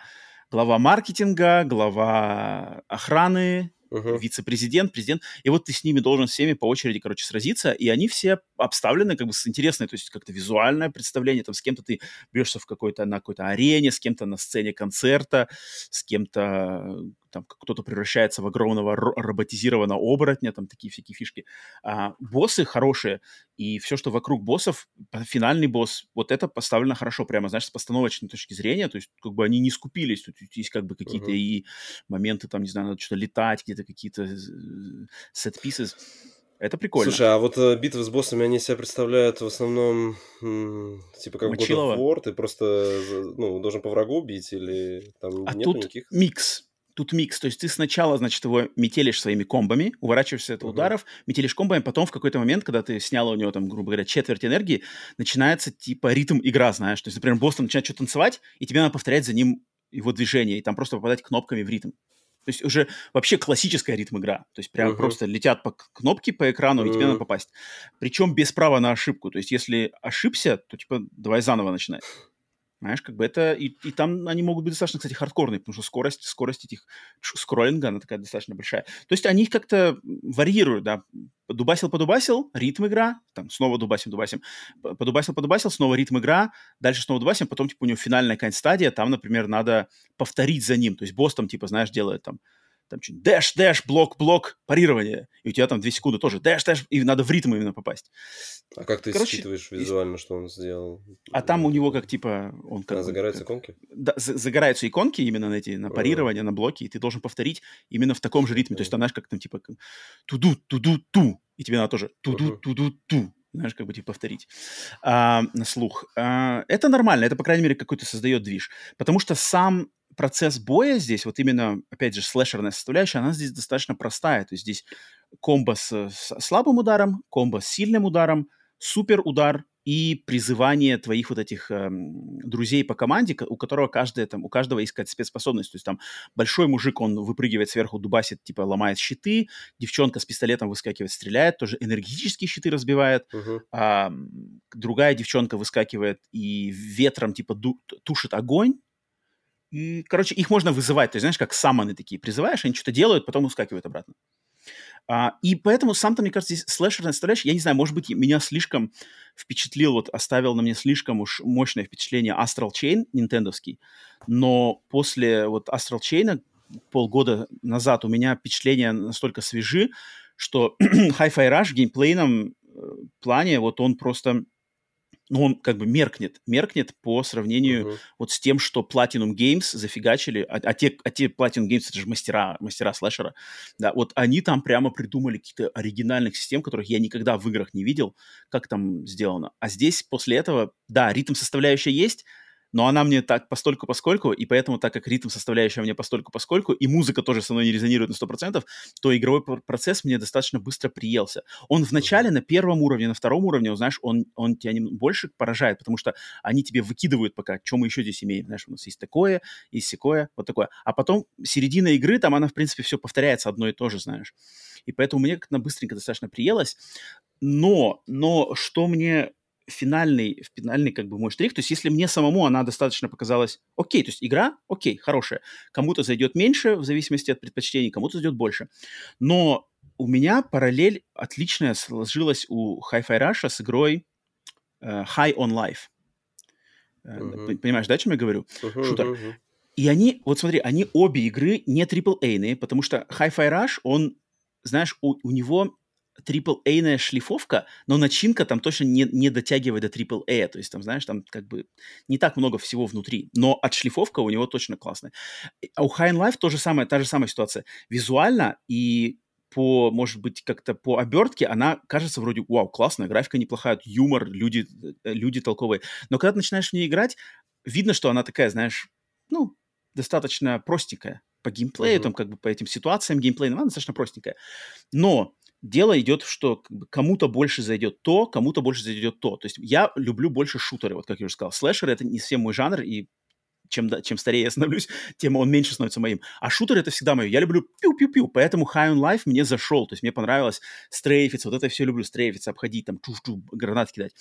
глава маркетинга, глава охраны, uh-huh. вице-президент, президент, и вот ты с ними должен всеми по очереди, короче, сразиться, и они все обставлены как бы с интересной, то есть как-то визуальное представление, там с кем-то ты бьешься в какой-то, на какой-то арене, с кем-то на сцене концерта, с кем-то там кто-то превращается в огромного роботизированного оборотня, там такие всякие фишки. А, боссы хорошие, и все, что вокруг боссов, финальный босс, вот это поставлено хорошо, прямо, знаешь, с постановочной точки зрения, то есть как бы они не скупились, тут есть как бы какие-то uh-huh. и моменты, там, не знаю, надо что-то летать, где-то какие-то set-pieces. Это прикольно. Слушай, а вот э, битвы с боссами, они себя представляют в основном, м, типа как Мочилово. God of War, ты просто ну, должен по врагу бить или там а нет тут никаких? микс тут микс. То есть ты сначала, значит, его метелишь своими комбами, уворачиваешься от uh-huh. ударов, метелишь комбами, потом в какой-то момент, когда ты сняла у него, там, грубо говоря, четверть энергии, начинается, типа, ритм игра, знаешь. То есть, например, босс начинает что-то танцевать, и тебе надо повторять за ним его движение, и там просто попадать кнопками в ритм. То есть уже вообще классическая ритм-игра. То есть прям uh-huh. просто летят по кнопке по экрану, uh-huh. и тебе надо попасть. Причем без права на ошибку. То есть если ошибся, то типа давай заново начинать. Знаешь, как бы это... И, и там они могут быть достаточно, кстати, хардкорные, потому что скорость, скорость этих скроллинга, она такая достаточно большая. То есть они как-то варьируют, да. Дубасил-подубасил, ритм игра, там снова дубасим-дубасим, подубасил-подубасил, снова ритм игра, дальше снова дубасим, потом, типа, у него финальная какая-нибудь стадия, там, например, надо повторить за ним. То есть босс там, типа, знаешь, делает там там что dash, dash, блок, блок, парирование. И у тебя там две секунды тоже dash, dash, и надо в ритм именно попасть. А как ты Короче, считываешь визуально, и... что он сделал? А там у него как типа... Он как, а, загораются как, иконки? Да, загораются иконки именно на эти, на парирование, на блоки, и ты должен повторить именно в таком же ритме. То есть там, знаешь, как там типа туду, туду, ту, и тебе надо тоже туду, туду, ту знаешь, как бы типа повторить а, на слух. А, это нормально, это, по крайней мере, какой-то создает движ. Потому что сам процесс боя здесь, вот именно, опять же, слэшерная составляющая, она здесь достаточно простая. То есть здесь комбо с, с слабым ударом, комбо с сильным ударом, супер удар и призывание твоих вот этих эм, друзей по команде, у которого каждая, там, у каждого есть какая-то спецспособность. То есть там большой мужик, он выпрыгивает сверху, дубасит, типа ломает щиты, девчонка с пистолетом выскакивает, стреляет, тоже энергетические щиты разбивает, uh-huh. а, другая девчонка выскакивает и ветром типа ду- тушит огонь, и, короче, их можно вызывать. То есть, знаешь, как саманы такие. Призываешь, они что-то делают, потом ускакивают обратно. А, и поэтому сам-то, мне кажется, здесь слэшерная составляющая, я не знаю, может быть, меня слишком впечатлил, вот оставил на мне слишком уж мощное впечатление Astral Chain нинтендовский, но после вот Astral Chain полгода назад у меня впечатления настолько свежи, что Hi-Fi Rush геймплейном э, плане, вот он просто ну, он как бы меркнет, меркнет по сравнению uh-huh. вот с тем, что Platinum Games зафигачили, а, а, те, а те Platinum Games, это же мастера, мастера слэшера, да, вот они там прямо придумали какие-то оригинальных систем, которых я никогда в играх не видел, как там сделано. А здесь после этого, да, ритм составляющая есть, но она мне так постольку поскольку, и поэтому, так как ритм составляющая мне постольку поскольку, и музыка тоже со мной не резонирует на 100%, то игровой процесс мне достаточно быстро приелся. Он в начале на первом уровне, на втором уровне, знаешь, он, он тебя больше поражает, потому что они тебе выкидывают пока, что мы еще здесь имеем, знаешь, у нас есть такое, есть секое, вот такое. А потом середина игры, там она, в принципе, все повторяется одно и то же, знаешь. И поэтому мне как-то быстренько достаточно приелось. Но, но что мне финальный, финальный как бы мой штрих. То есть если мне самому она достаточно показалась окей, то есть игра окей, хорошая. Кому-то зайдет меньше в зависимости от предпочтений, кому-то зайдет больше. Но у меня параллель отличная сложилась у Hi-Fi Rush с игрой uh, High on Life. Uh-huh. Понимаешь, да, о чем я говорю? Uh-huh, Шутер. Uh-huh. И они, вот смотри, они обе игры не AAA-ные, потому что Hi-Fi Rush, он, знаешь, у, у него AAA-ная шлифовка, но начинка там точно не, не дотягивает до AAA. То есть там, знаешь, там как бы не так много всего внутри. Но отшлифовка у него точно классная. А у High Life то же самое, та же самая ситуация. Визуально и по, может быть, как-то по обертке она кажется вроде, вау, классная, графика неплохая, юмор, люди, люди толковые. Но когда ты начинаешь в ней играть, видно, что она такая, знаешь, ну, достаточно простенькая по геймплею, uh-huh. там как бы по этим ситуациям геймплейным, она достаточно простенькая. Но дело идет, что кому-то больше зайдет то, кому-то больше зайдет то. То есть я люблю больше шутеры, вот как я уже сказал. Слэшеры — это не совсем мой жанр, и чем, чем старее я становлюсь, тем он меньше становится моим. А шутер — это всегда мое. Я люблю пиу-пиу-пиу, поэтому High on Life мне зашел. То есть мне понравилось стрейфиться, вот это все люблю, стрейфиться, обходить, там, чув-чув, гранат кидать.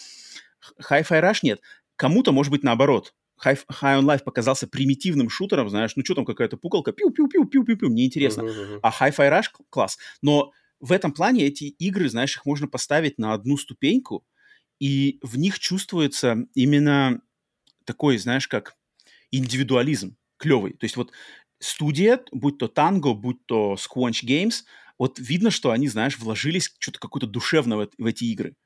Hi-Fi Rush нет. Кому-то, может быть, наоборот. High, High on Life показался примитивным шутером, знаешь, ну что там какая-то пукалка, пиу-пиу-пиу-пиу-пиу-пиу, мне интересно. Uh-huh, uh-huh. А Hi-Fi Rush класс. Но в этом плане эти игры, знаешь, их можно поставить на одну ступеньку, и в них чувствуется именно такой, знаешь, как индивидуализм клевый. То есть вот студия, будь то Tango, будь то Squanch Games, вот видно, что они, знаешь, вложились что-то какое-то душевное в, эти игры.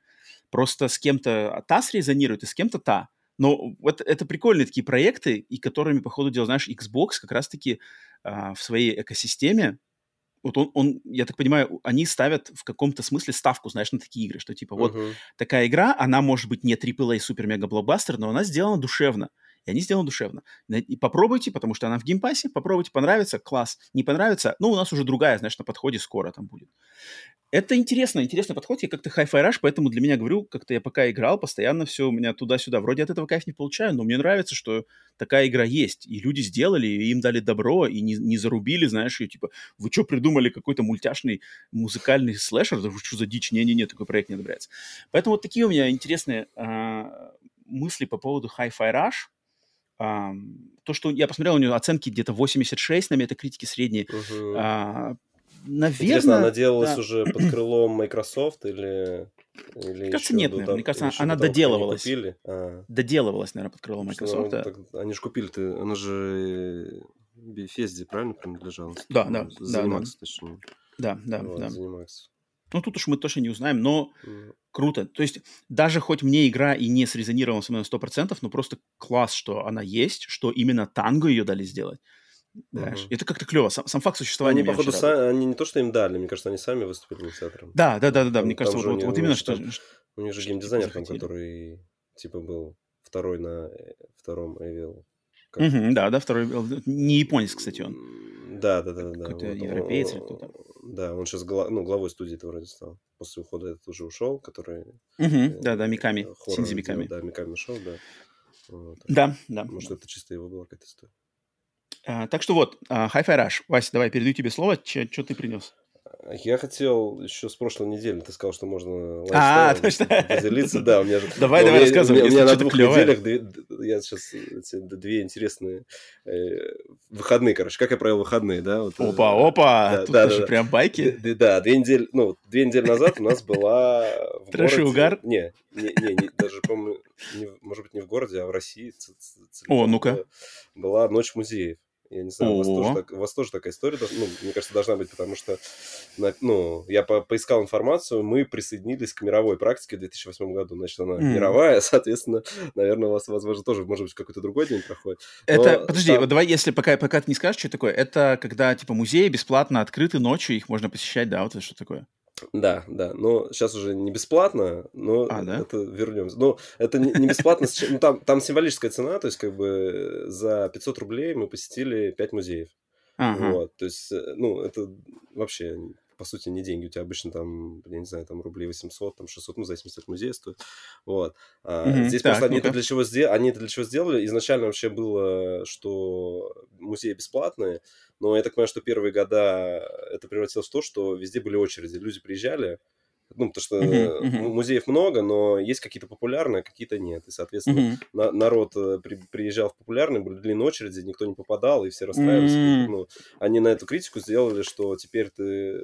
Просто с кем-то та срезонирует, и с кем-то та. Но вот это прикольные такие проекты, и которыми, по ходу дела, знаешь, Xbox как раз-таки а, в своей экосистеме вот он, он, я так понимаю, они ставят в каком-то смысле ставку, знаешь, на такие игры, что типа вот uh-huh. такая игра, она может быть не AAA супер-мега-блокбастер, но она сделана душевно. И они сделаны душевно. И попробуйте, потому что она в геймпассе, попробуйте, понравится, класс. Не понравится, ну, у нас уже другая, знаешь, на подходе скоро там будет. Это интересно, интересный подход. Я как-то Hi-Fi Rush, поэтому для меня, говорю, как-то я пока играл, постоянно все у меня туда-сюда. Вроде от этого кайф не получаю, но мне нравится, что такая игра есть. И люди сделали, и им дали добро, и не, не зарубили, знаешь, и типа, вы что придумали какой-то мультяшный музыкальный слэшер? Да вы что за дичь? Не-не-не, такой проект не одобряется. Поэтому вот такие у меня интересные а, мысли по поводу Hi-Fi Rush то, что я посмотрел, у нее оценки где-то 86 на метакритике средние. Угу. А, наверное... Интересно, она делалась да. уже под крылом Microsoft или... или мне кажется, нет, наверное. Мне кажется, она доделывалась. Купили? А. Доделывалась, наверное, под крылом Microsoft. Ну, так, они же купили, ты, она же Bethesda, правильно принадлежала? Да, да. Zenimax, да, точнее. Да, да, вот, да. Zenimax. Ну, тут уж мы точно не узнаем, но mm. круто. То есть даже хоть мне игра и не срезонировала со мной на 100%, но просто класс, что она есть, что именно танго ее дали сделать. Знаешь, uh-huh. это как-то клево. Сам, сам факт существования. Они, походу, са- они не то, что им дали, мне кажется, они сами выступили инициатором. Да, да, да, да, да. Мне кажется, вот, вот, вот именно что. У них же геймдизайнер там, который типа был второй на э, втором Evil. Угу, да, да, второй. Не японец, кстати, он. Да, да, да, да. Какой-то вот, европеец или кто-то. Да, он сейчас гла- ну, главой студии это вроде стал. После ухода этот уже ушел, который... Угу, э, да, да, Миками, Синзи Миками. Да, Миками ушел, да. Вот. Да, да. Может, да. это чисто его была какая-то история. А, так что вот, uh, Hi-Fi Rush. Вася, давай, передаю тебе слово. Что ты принес? Я хотел еще с прошлой недели, ты сказал, что можно а, точно. поделиться. Да, у меня же... Давай, давай, рассказывай. У меня, на двух неделях, я сейчас две интересные э, выходные, короче, как я провел выходные, да? Опа, э, опа, да, тут да, даже да, прям байки. Да, две недели, ну, две недели назад у нас была Трэш и угар? Не, не, не, даже, по-моему, может быть, не в городе, а в России. О, ну-ка. Была ночь музеев. Я не знаю, у вас, тоже, так, у вас тоже такая история, ну, мне кажется, должна быть, потому что, ну, я по поискал информацию, мы присоединились к мировой практике в 2008 году, значит, она mm. мировая, соответственно, наверное, у вас, возможно, тоже, может быть, какой-то другой день проходит. Это, Но подожди, там... вот давай, если пока, пока ты не скажешь, что такое, это когда, типа, музеи бесплатно открыты ночью, их можно посещать, да, вот это что такое? Да, да, но сейчас уже не бесплатно, но а, да? это вернемся. Но это не, бесплатно, ну, там, там символическая цена, то есть как бы за 500 рублей мы посетили 5 музеев. Ага. Вот, то есть, э, ну, это вообще по сути, не деньги. У тебя обычно там, я не знаю, там рублей 800, там 600, ну, в зависимости от музея стоит. Вот. А, mm-hmm. Здесь так, просто они это, для чего сделали, они это для чего сделали? Изначально вообще было, что музеи бесплатные, но я так понимаю, что первые года это превратилось в то, что везде были очереди. Люди приезжали, Ну, потому что uh-huh, uh-huh. музеев много, но есть какие-то популярные, какие-то нет. И, соответственно, uh-huh. на, народ э, при, приезжал в популярные, были длинные очереди, никто не попадал, и все расстраивались. Uh-huh. Ну, они на эту критику сделали, что теперь ты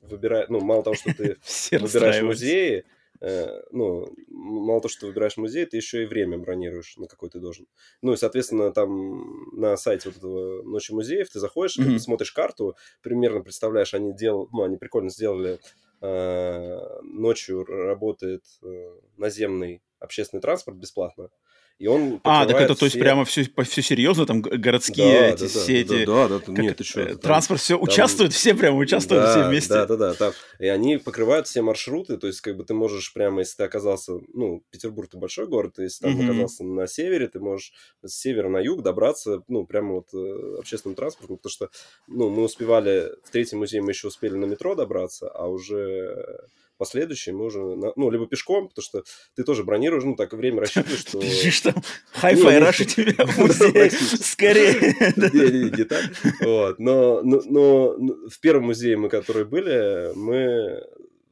выбираешь... Ну, мало того, что ты выбираешь музеи, Э, ну, мало того, что ты выбираешь музей, ты еще и время бронируешь, на какой ты должен. Ну, и, соответственно, там на сайте вот этого Ночи музеев ты заходишь, mm-hmm. смотришь карту, примерно представляешь, они делали, ну, они прикольно сделали, э, ночью работает э, наземный общественный транспорт бесплатно, и он а, так это, то есть, прямо все, все серьезно, там городские да, эти, да, все да, эти... Да, да, да, нет, ты что, транспорт, все там, участвует, все прямо участвуют да, все вместе. Да, да, да, там, и они покрывают все маршруты, то есть, как бы ты можешь прямо, если ты оказался, ну, Петербург это большой город, если там mm-hmm. оказался на севере, ты можешь с севера на юг добраться, ну, прямо вот э, общественным транспортом, потому что, ну, мы успевали, в третий музей мы еще успели на метро добраться, а уже последующие мы уже, ну, либо пешком, потому что ты тоже бронируешь, ну, так время рассчитываешь, что... Бежишь там, хай-фай рашу тебя в музей, скорее. Не, не, не так, вот, но, но в первом музее мы, которые были, мы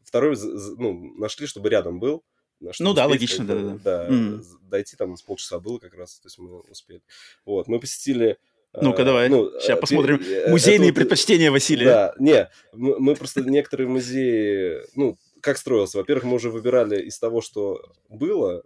второй, ну, нашли, чтобы рядом был, ну да, логично, да, да. Да, mm. дойти там с полчаса было как раз, то есть мы успели. Вот, мы посетили ну-ка, давай. Ну, Сейчас посмотрим. Музейные это, предпочтения Василия. Да, не, мы, мы просто некоторые музеи, ну, как строился? Во-первых, мы уже выбирали из того, что было,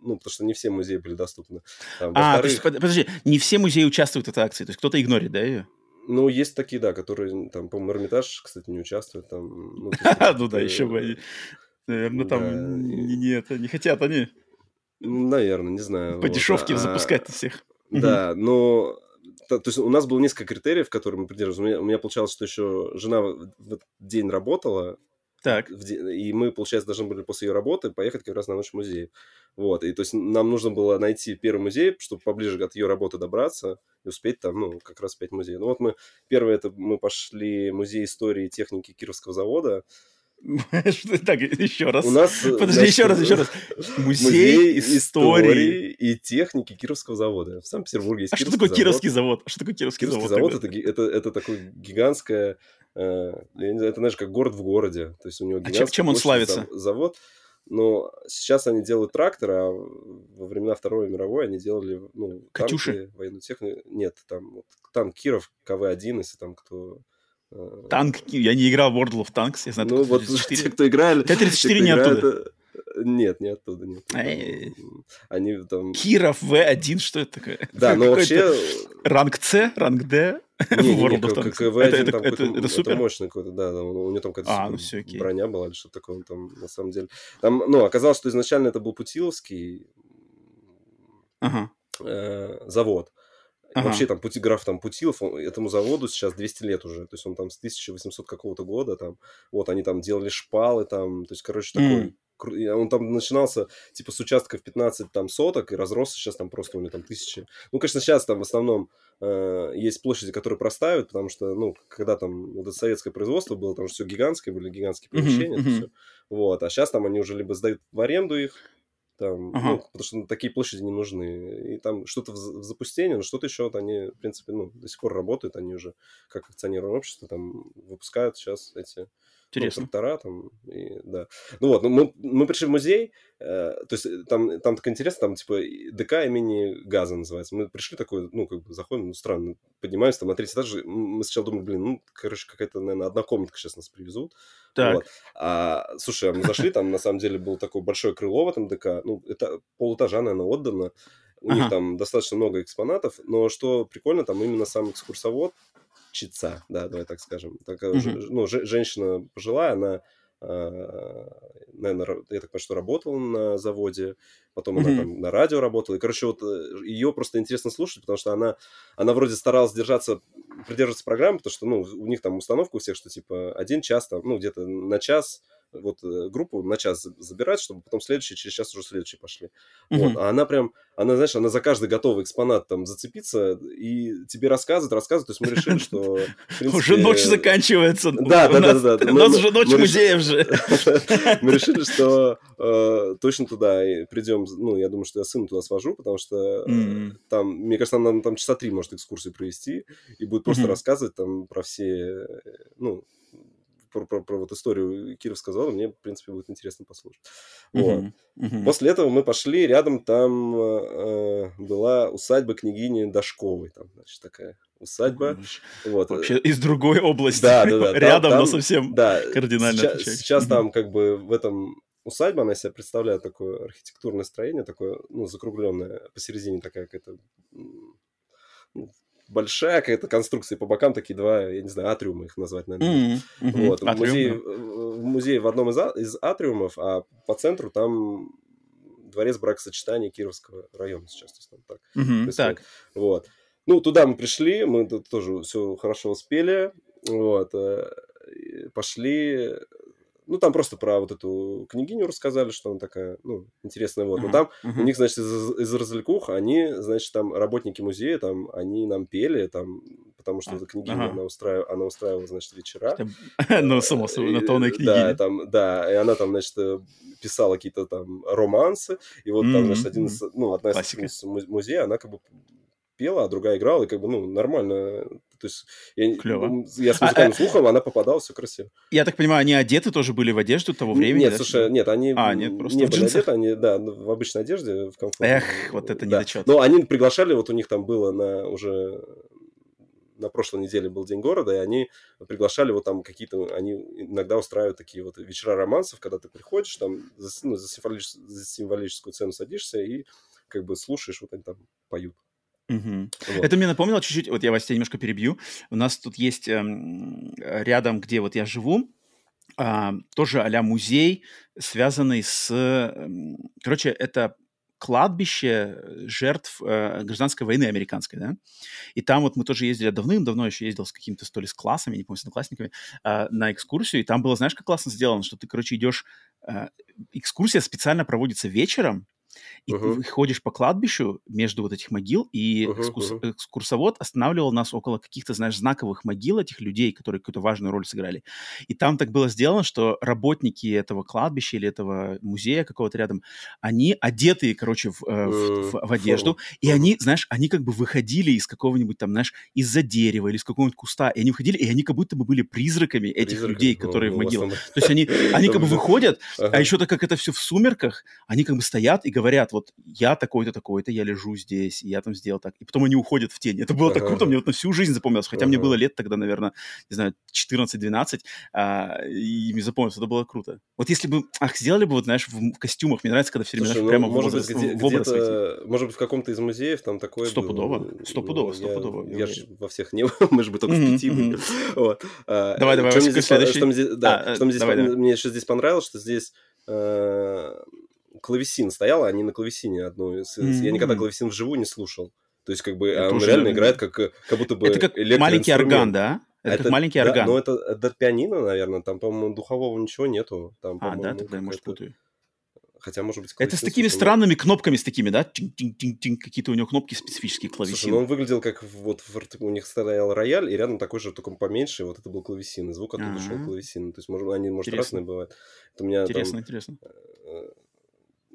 ну, потому что не все музеи были доступны. Там, а, то есть, подожди, не все музеи участвуют в этой акции, то есть кто-то игнорит, да, ее? Ну, есть такие, да, которые, там, по-моему, Эрмитаж, кстати, не участвует. Там, ну, ну да, еще бы. Наверное, там не, не хотят они. Наверное, не знаю. По дешевке а, запускать всех. Да, но то, есть у нас было несколько критериев, которые мы придерживались. У меня, у меня получалось, что еще жена в этот день работала, так. И мы, получается, должны были после ее работы поехать как раз на ночь музея. Вот. И то есть нам нужно было найти первый музей, чтобы поближе от ее работы добраться и успеть там, ну, как раз пять музеев. Ну вот мы, первое, это мы пошли в музей истории и техники Кировского завода. Так, еще раз. У нас, Подожди, значит, еще раз, еще раз. Музей, истории и техники Кировского завода. В Санкт-Петербурге есть А что такое Кировский завод? А что такое Кировский, Кировский завод? завод это, это, это такое гигантское Э, это, знаешь, как город в городе. То есть у него а чем он славится? Завод. Но сейчас они делают тракторы, а во времена Второй мировой они делали ну, Катюши? Танки, военную технику. Нет, там танк Киров, КВ-1, если там кто... Э, танк, я не играл в World of Tanks, я знаю, Ну вот те, кто играли... Т-34 не оттуда. Нет, не оттуда, нет. Они там... Киров В1, что это такое? Да, но вообще... Ранг С, ранг Д, не, не, не, КВ-1 это, это, это, это, супер? это мощный какой-то, да, да, у него там какая-то а, ну, все, броня была или что-то такое, там, на самом деле. Там, ну, оказалось, что изначально это был Путиловский ага. э, завод. Ага. Вообще там пути, граф там Путилов, он, этому заводу сейчас 200 лет уже, то есть он там с 1800 какого-то года там, вот они там делали шпалы там, то есть, короче, такой mm он там начинался типа с участков 15 там соток и разросся сейчас там просто у него там тысячи. Ну, конечно, сейчас там в основном э, есть площади, которые простаивают, потому что, ну, когда там вот это советское производство было, там же все гигантское, были гигантские помещения, mm-hmm. все. вот, а сейчас там они уже либо сдают в аренду их, там, ага. ну, потому что такие площади не нужны. И там что-то в, в запустении, но что-то еще вот они, в принципе, ну, до сих пор работают, они уже как акционерное общество там выпускают сейчас эти Интересно. Ну, трактора там, и, да. Ну вот, ну, мы, мы пришли в музей, э, то есть э, там, там так интересно, там типа ДК имени Газа называется. Мы пришли такой, ну, как бы заходим, ну, странно, поднимаемся там на третий этаж, мы сначала думали, блин, ну, короче, какая-то, наверное, одна комнатка сейчас нас привезут. Так. Вот. А, слушай, а мы зашли, там на самом деле было такое большое крыло в этом ДК, ну, это полэтажа, наверное, отдано, у ага. них там достаточно много экспонатов, но что прикольно, там именно сам экскурсовод, чица, да, давай так скажем. Такая, mm-hmm. ну, женщина пожилая, она, э, наверное, я так понимаю, что работала на заводе, потом mm-hmm. она там на радио работала. И, короче, вот э, ее просто интересно слушать, потому что она, она вроде старалась держаться, придерживаться программы, потому что, ну, у них там установка у всех, что, типа, один час, там, ну, где-то на час вот э, группу на час забирать, чтобы потом следующие, через час уже следующие пошли. Mm-hmm. Вот. А она прям, она, знаешь, она за каждый готовый экспонат там зацепиться и тебе рассказывает, рассказывает. То есть мы решили, что... Уже ночь заканчивается. Да, да, да. У нас уже ночь музеев же. Мы решили, что э, точно туда придем. Ну, я думаю, что я сына туда свожу, потому что там, мне кажется, нам там часа три может экскурсию провести и будет просто рассказывать там про все, ну, про, про, про вот историю Киров сказал, мне, в принципе, будет интересно послушать. Вот. Uh-huh. После этого мы пошли, рядом там э, была усадьба княгини Дашковой, там, значит, такая усадьба. Вот. Вообще из другой области. Да, да, да. Рядом, там, но совсем да, кардинально Сейчас, сейчас там как бы в этом усадьба, она себя представляет такое архитектурное строение, такое, ну, закругленное, посередине такая какая-то ну, большая какая-то конструкция, по бокам такие два, я не знаю, атриума их назвать, наверное. Mm-hmm. Вот. Атриум, музей, да. музей в одном из, а, из атриумов, а по центру там дворец бракосочетания Кировского района сейчас. То есть, там так. Mm-hmm, так. Вот. Ну, туда мы пришли, мы тут тоже все хорошо успели. Вот. Э, пошли ну, там просто про вот эту княгиню рассказали, что она такая, ну, интересная вот. Но там у них, значит, из, из развлекух они, значит, там работники музея, там, они нам пели, там, потому что эта княгиня, она, устраивала, она устраивала, значит, вечера. Ну, само собой, на то она княгиня. Да, там, да, и она там, значит, э, писала какие-то там романсы, и вот там, значит, один из, ну, одна из музея, она как бы пела, а другая играла, и как бы, ну, нормально. То есть я, Клево. я с а, музыкальным а, слухом, она попадала, все красиво. Я так понимаю, они одеты тоже были в одежду того времени? Нет, да? слушай, нет, они а, нет, просто не были одеты, они, да, в обычной одежде, в комфорте. Эх, вот это да. недочет. Но они приглашали, вот у них там было на уже на прошлой неделе был День города, и они приглашали вот там какие-то, они иногда устраивают такие вот вечера романсов, когда ты приходишь, там за, ну, за, символич, за символическую цену садишься и как бы слушаешь, вот они там поют. Угу. Вот. Это мне напомнило чуть-чуть, вот я вас тебя немножко перебью. У нас тут есть эм, рядом, где вот я живу, э, тоже а музей, связанный с... Э, короче, это кладбище жертв э, гражданской войны американской, да, и там вот мы тоже ездили давным-давно, еще ездил с каким-то, то ли, с классами, не помню, с одноклассниками, э, на экскурсию, и там было, знаешь, как классно сделано, что ты, короче, идешь, э, экскурсия специально проводится вечером, и uh-huh. ты ходишь по кладбищу между вот этих могил, и uh-huh, экскурс, uh-huh. экскурсовод останавливал нас около каких-то, знаешь, знаковых могил этих людей, которые какую-то важную роль сыграли. И там так было сделано, что работники этого кладбища или этого музея какого-то рядом, они одетые, короче, в, э, в, в, в одежду, uh-huh. и они, знаешь, они как бы выходили из какого-нибудь там, знаешь, из-за дерева или из какого-нибудь куста, и они выходили, и они как будто бы были призраками этих Призрак, людей, которые ну, в могилах. То есть они, они как бы выходят, а еще так как это все в сумерках, они как бы стоят и говорят, говорят, вот я такой-то, такой-то, я лежу здесь, я там сделал так. И потом они уходят в тень. Это было ага. так круто, мне вот на всю жизнь запомнилось. Хотя ага. мне было лет тогда, наверное, не знаю, 14-12, а, и мне запомнилось, это было круто. Вот если бы, ах, сделали бы, вот, знаешь, в, костюмах, мне нравится, когда все время, Слушай, знаешь, ну, прямо может в быть, где, в образ где Может быть, в каком-то из музеев там такое Стопудово, было. стопудово, ну, стопудово. Я, я же во всех не мы же бы только в пяти были. Давай, давай, следующий. Да, что мне еще здесь понравилось, что здесь э, клавесин стоял, а не на клавесине одну. Mm-hmm. Я никогда клавесин вживую не слушал. То есть, как бы, это он реально играет как, как будто бы Это как маленький орган, да? Это, это как маленький да, орган. Ну, это, это пианино, наверное. Там, по-моему, духового ничего нету. Там, а, да? Тогда я, может, путаю. Хотя, может быть, Это с такими странными кнопками, с такими, да? Тинг-тинг-тинг, какие-то у него кнопки специфические клавесины. Слушай, ну он выглядел как вот в, у них стоял рояль, и рядом такой же, только поменьше, вот это был клавесин, и звук оттуда шел клавесин. То есть, может, они, может, разные бывают. Это у меня интересно, там, интересно э,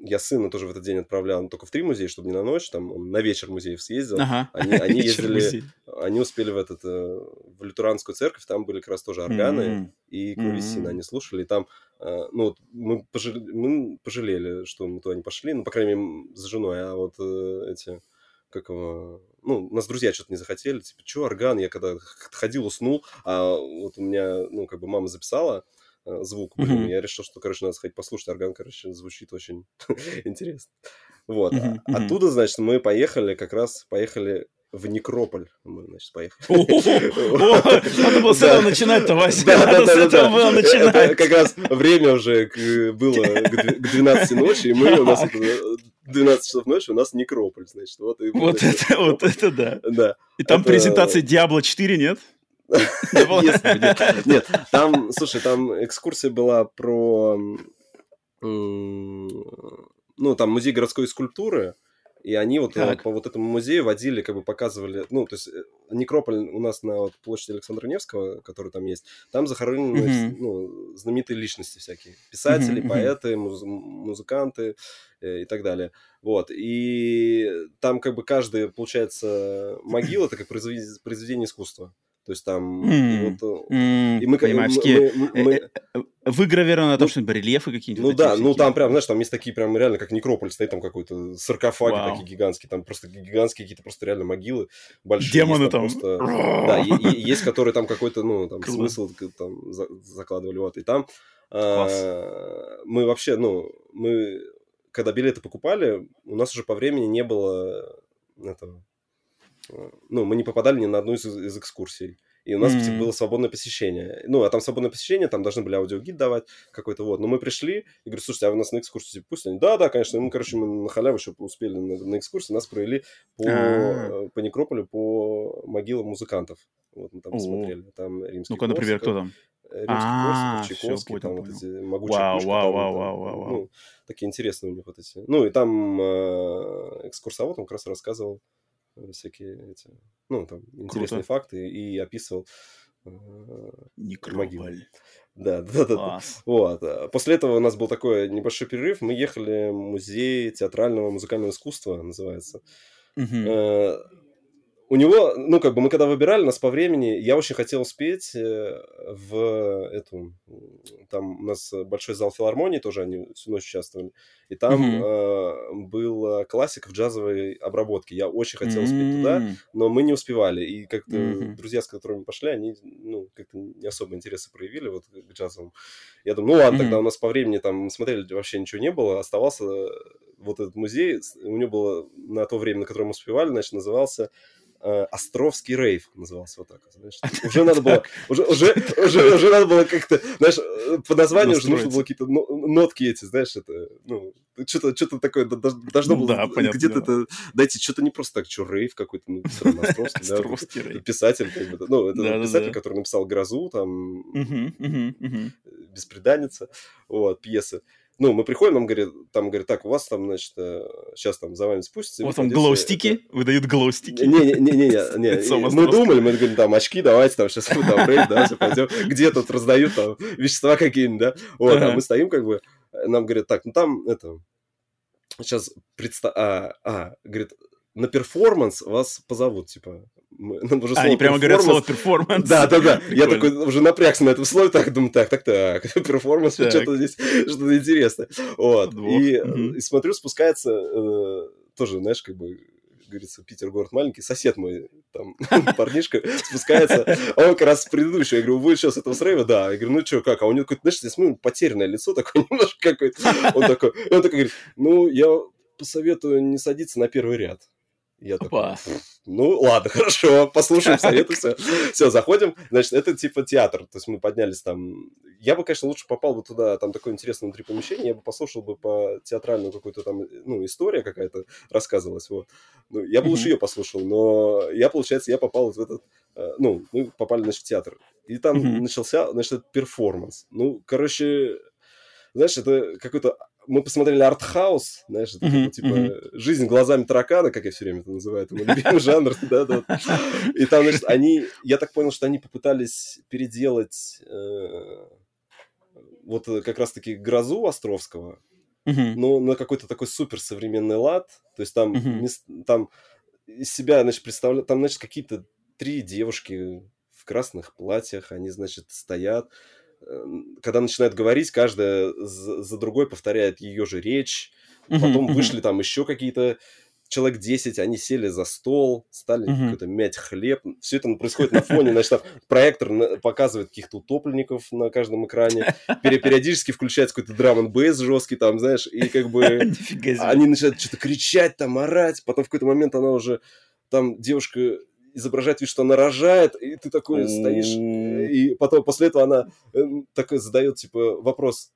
я сына тоже в этот день отправлял, но только в три музея, чтобы не на ночь, там он на вечер музеев съездил. Ага. Они, они ездили, они успели в этот, э, в лютеранскую церковь, там были как раз тоже органы mm-hmm. и клавесины, mm-hmm. они слушали, и там, э, ну, мы, пожалели, мы пожалели, что мы туда не пошли, ну, по крайней мере, с женой, а вот э, эти, как его, ну, нас друзья что-то не захотели, типа, что орган, я когда ходил, уснул, а вот у меня, ну, как бы мама записала, звук. Блин, mm-hmm. Я решил, что, короче, надо сходить послушать. Орган, короче, звучит очень интересно. Вот. Mm-hmm. Оттуда, значит, мы поехали, как раз поехали в Некрополь. Мы, значит, поехали. Надо было с этого начинать-то, Вася. Надо с этого было начинать. Как раз время уже было к 12 ночи, и мы у нас 12 часов ночи у нас Некрополь, значит. Вот, вот это, вот это да. Да. И там презентация Diablo 4, нет? Нет, там, слушай, там экскурсия была про, ну, там музей городской скульптуры, и они вот э, так. по вот этому музею водили, как бы показывали, ну, то есть э, некрополь у нас на вот, площади Александра Невского, который там есть, там захоронены mm-hmm. ну, знаменитые личности всякие, писатели, mm-hmm. поэты, муз- музыканты э, и так далее. Вот, и там как бы каждая, получается, могила, это как произведение, произведение искусства. То есть там... Mm. Вот, mm. и мы, Понимаешь, мы, мы, мы, мы... выгравировано там ну, что-нибудь, барельефы какие-то? Ну да, ну там прям, знаешь, там есть такие прям реально, как некрополь стоит, там какой-то саркофаги такие гигантские, там просто гигантские какие-то просто реально могилы большие. Демоны есть, там, там. Просто, да, и, и, есть, которые там какой-то, ну, там, смысл там закладывали, вот, и там а, мы вообще, ну, мы, когда билеты покупали, у нас уже по времени не было этого, ну, мы не попадали ни на одну из, из экскурсий. И у нас mm-hmm. было свободное посещение. Ну, а там свободное посещение, там должны были аудиогид давать какой-то вот. Но мы пришли и говорю, слушайте, а вы нас на экскурсию пусть они? Да, да, конечно. Ну, короче, мы на халяву еще успели на, на экскурсию. Нас провели по, mm-hmm. по некрополю, по могилам музыкантов. Вот мы там посмотрели. Там римский Ну-ка, например, кто там? Римский а, Чайковский, там вот эти могучие вау, вау, вау, вау, вау, Ну, такие интересные у них вот эти. Ну, и там э, экскурсовод, он как раз рассказывал всякие эти, ну, там, интересные Круто. факты и описывал э, Некрополь. Да, да, да. да. Вот. А после этого у нас был такой небольшой перерыв. Мы ехали в музей театрального музыкального искусства, называется. Угу у него, ну, как бы мы когда выбирали нас по времени, я очень хотел успеть э, в эту... Там у нас большой зал филармонии, тоже они всю ночь участвовали. И там mm-hmm. э, был классик в джазовой обработке. Я очень хотел успеть mm-hmm. туда, но мы не успевали. И как-то mm-hmm. друзья, с которыми пошли, они, ну, как-то не особо интереса проявили вот к джазовому. Я думаю, ну ладно, mm-hmm. тогда у нас по времени там смотрели, вообще ничего не было. Оставался вот этот музей. У него было на то время, на которое мы успевали, значит, назывался э, Островский рейв назывался вот так. Знаешь. Уже надо было, уже, уже, уже, уже надо было как-то, знаешь, э, по названию уже нужно было какие-то нотки эти, знаешь, это, ну, что-то, что-то такое должно ну, было где-то это, дайте, что-то не просто так, что рейв какой-то, ну, Островский, да, писатель, как бы, ну, это писатель, который написал «Грозу», там. «Беспреданница», вот, пьесы ну, мы приходим, нам говорят, там говорят, так, у вас там, значит, сейчас э, там за вами спустится. Вас там глоустики? Это... Выдают глоустики? Не-не-не, мы думали, мы говорим, там, очки давайте, там, сейчас мы там рейд, да, пойдем, где тут раздают там вещества какие-нибудь, да, вот, а мы стоим, как бы, нам говорят, так, ну там, это, сейчас представь, а, а, говорит, на перформанс вас позовут, типа, нам уже а, они прямо говорят слово перформанс. Да, да, да. Я такой уже напрягся на этом слове, так думаю, так, так, так, перформанс, что-то здесь, что-то интересное. Вот. И, и смотрю, спускается э, тоже, знаешь, как бы говорится, Питер город маленький, сосед мой, там, парнишка, спускается, а он как раз предыдущий, я говорю, вы что, с этого с рейва? Да. Я говорю, ну что, как? А у него какое-то, знаешь, я смотрю, потерянное лицо такое немножко какое-то. Он такой, он такой говорит, ну, я посоветую не садиться на первый ряд. Я Опа. такой, ну ладно, хорошо, послушаем советы, все. все, заходим. Значит, это типа театр, то есть мы поднялись там. Я бы, конечно, лучше попал бы туда, там такое интересное внутри помещение, я бы послушал бы по театральную какую-то там, ну, история какая-то рассказывалась, вот. Ну, я бы лучше ее послушал, но я, получается, я попал вот в этот, э, ну, мы попали, значит, в театр. И там начался, значит, этот перформанс. Ну, короче, знаешь, это какой-то мы посмотрели артхаус, знаешь, это uh-huh, типа uh-huh. жизнь глазами таракана, как я все время это называю, это мой любимый жанр, да, да. И там, значит, они, я так понял, что они попытались переделать э, вот как раз-таки грозу Островского, uh-huh. но на какой-то такой суперсовременный лад, то есть там, uh-huh. там из себя, значит, представляют, там, значит, какие-то три девушки в красных платьях, они, значит, стоят, когда начинают говорить, каждая за другой повторяет ее же речь. Потом вышли там еще какие-то человек 10, они сели за стол, стали uh-huh. какой-то мять хлеб. Все это происходит на фоне, значит, там проектор показывает каких-то утопленников на каждом экране, периодически включается какой-то драм н бейс жесткий там, знаешь, и как бы они начинают что-то кричать, там, орать. Потом в какой-то момент она уже, там девушка изображать вид, что она рожает, и ты такой стоишь, и потом после этого она э, такой задает, типа, вопрос,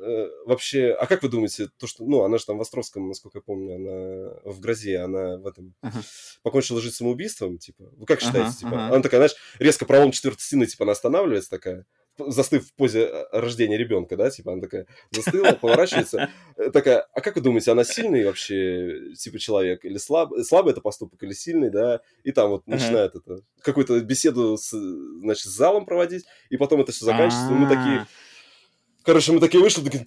э, вообще, а как вы думаете, то, что, ну, она же там в Островском, насколько я помню, она в грозе, она в этом uh-huh. покончила жизнь самоубийством, типа, вы как считаете, uh-huh, типа, uh-huh. она такая, знаешь, резко пролом четвертой стены, типа, она останавливается такая, застыв в позе э, рождения ребенка, да, типа она такая застыла, поворачивается, э, такая, а как вы думаете, она сильный вообще, типа, человек, или слаб, слабый это поступок, или сильный, да, и там вот начинает это, какую-то беседу с, значит, с залом проводить, и потом это все заканчивается, мы такие, короче, мы такие вышли, такие,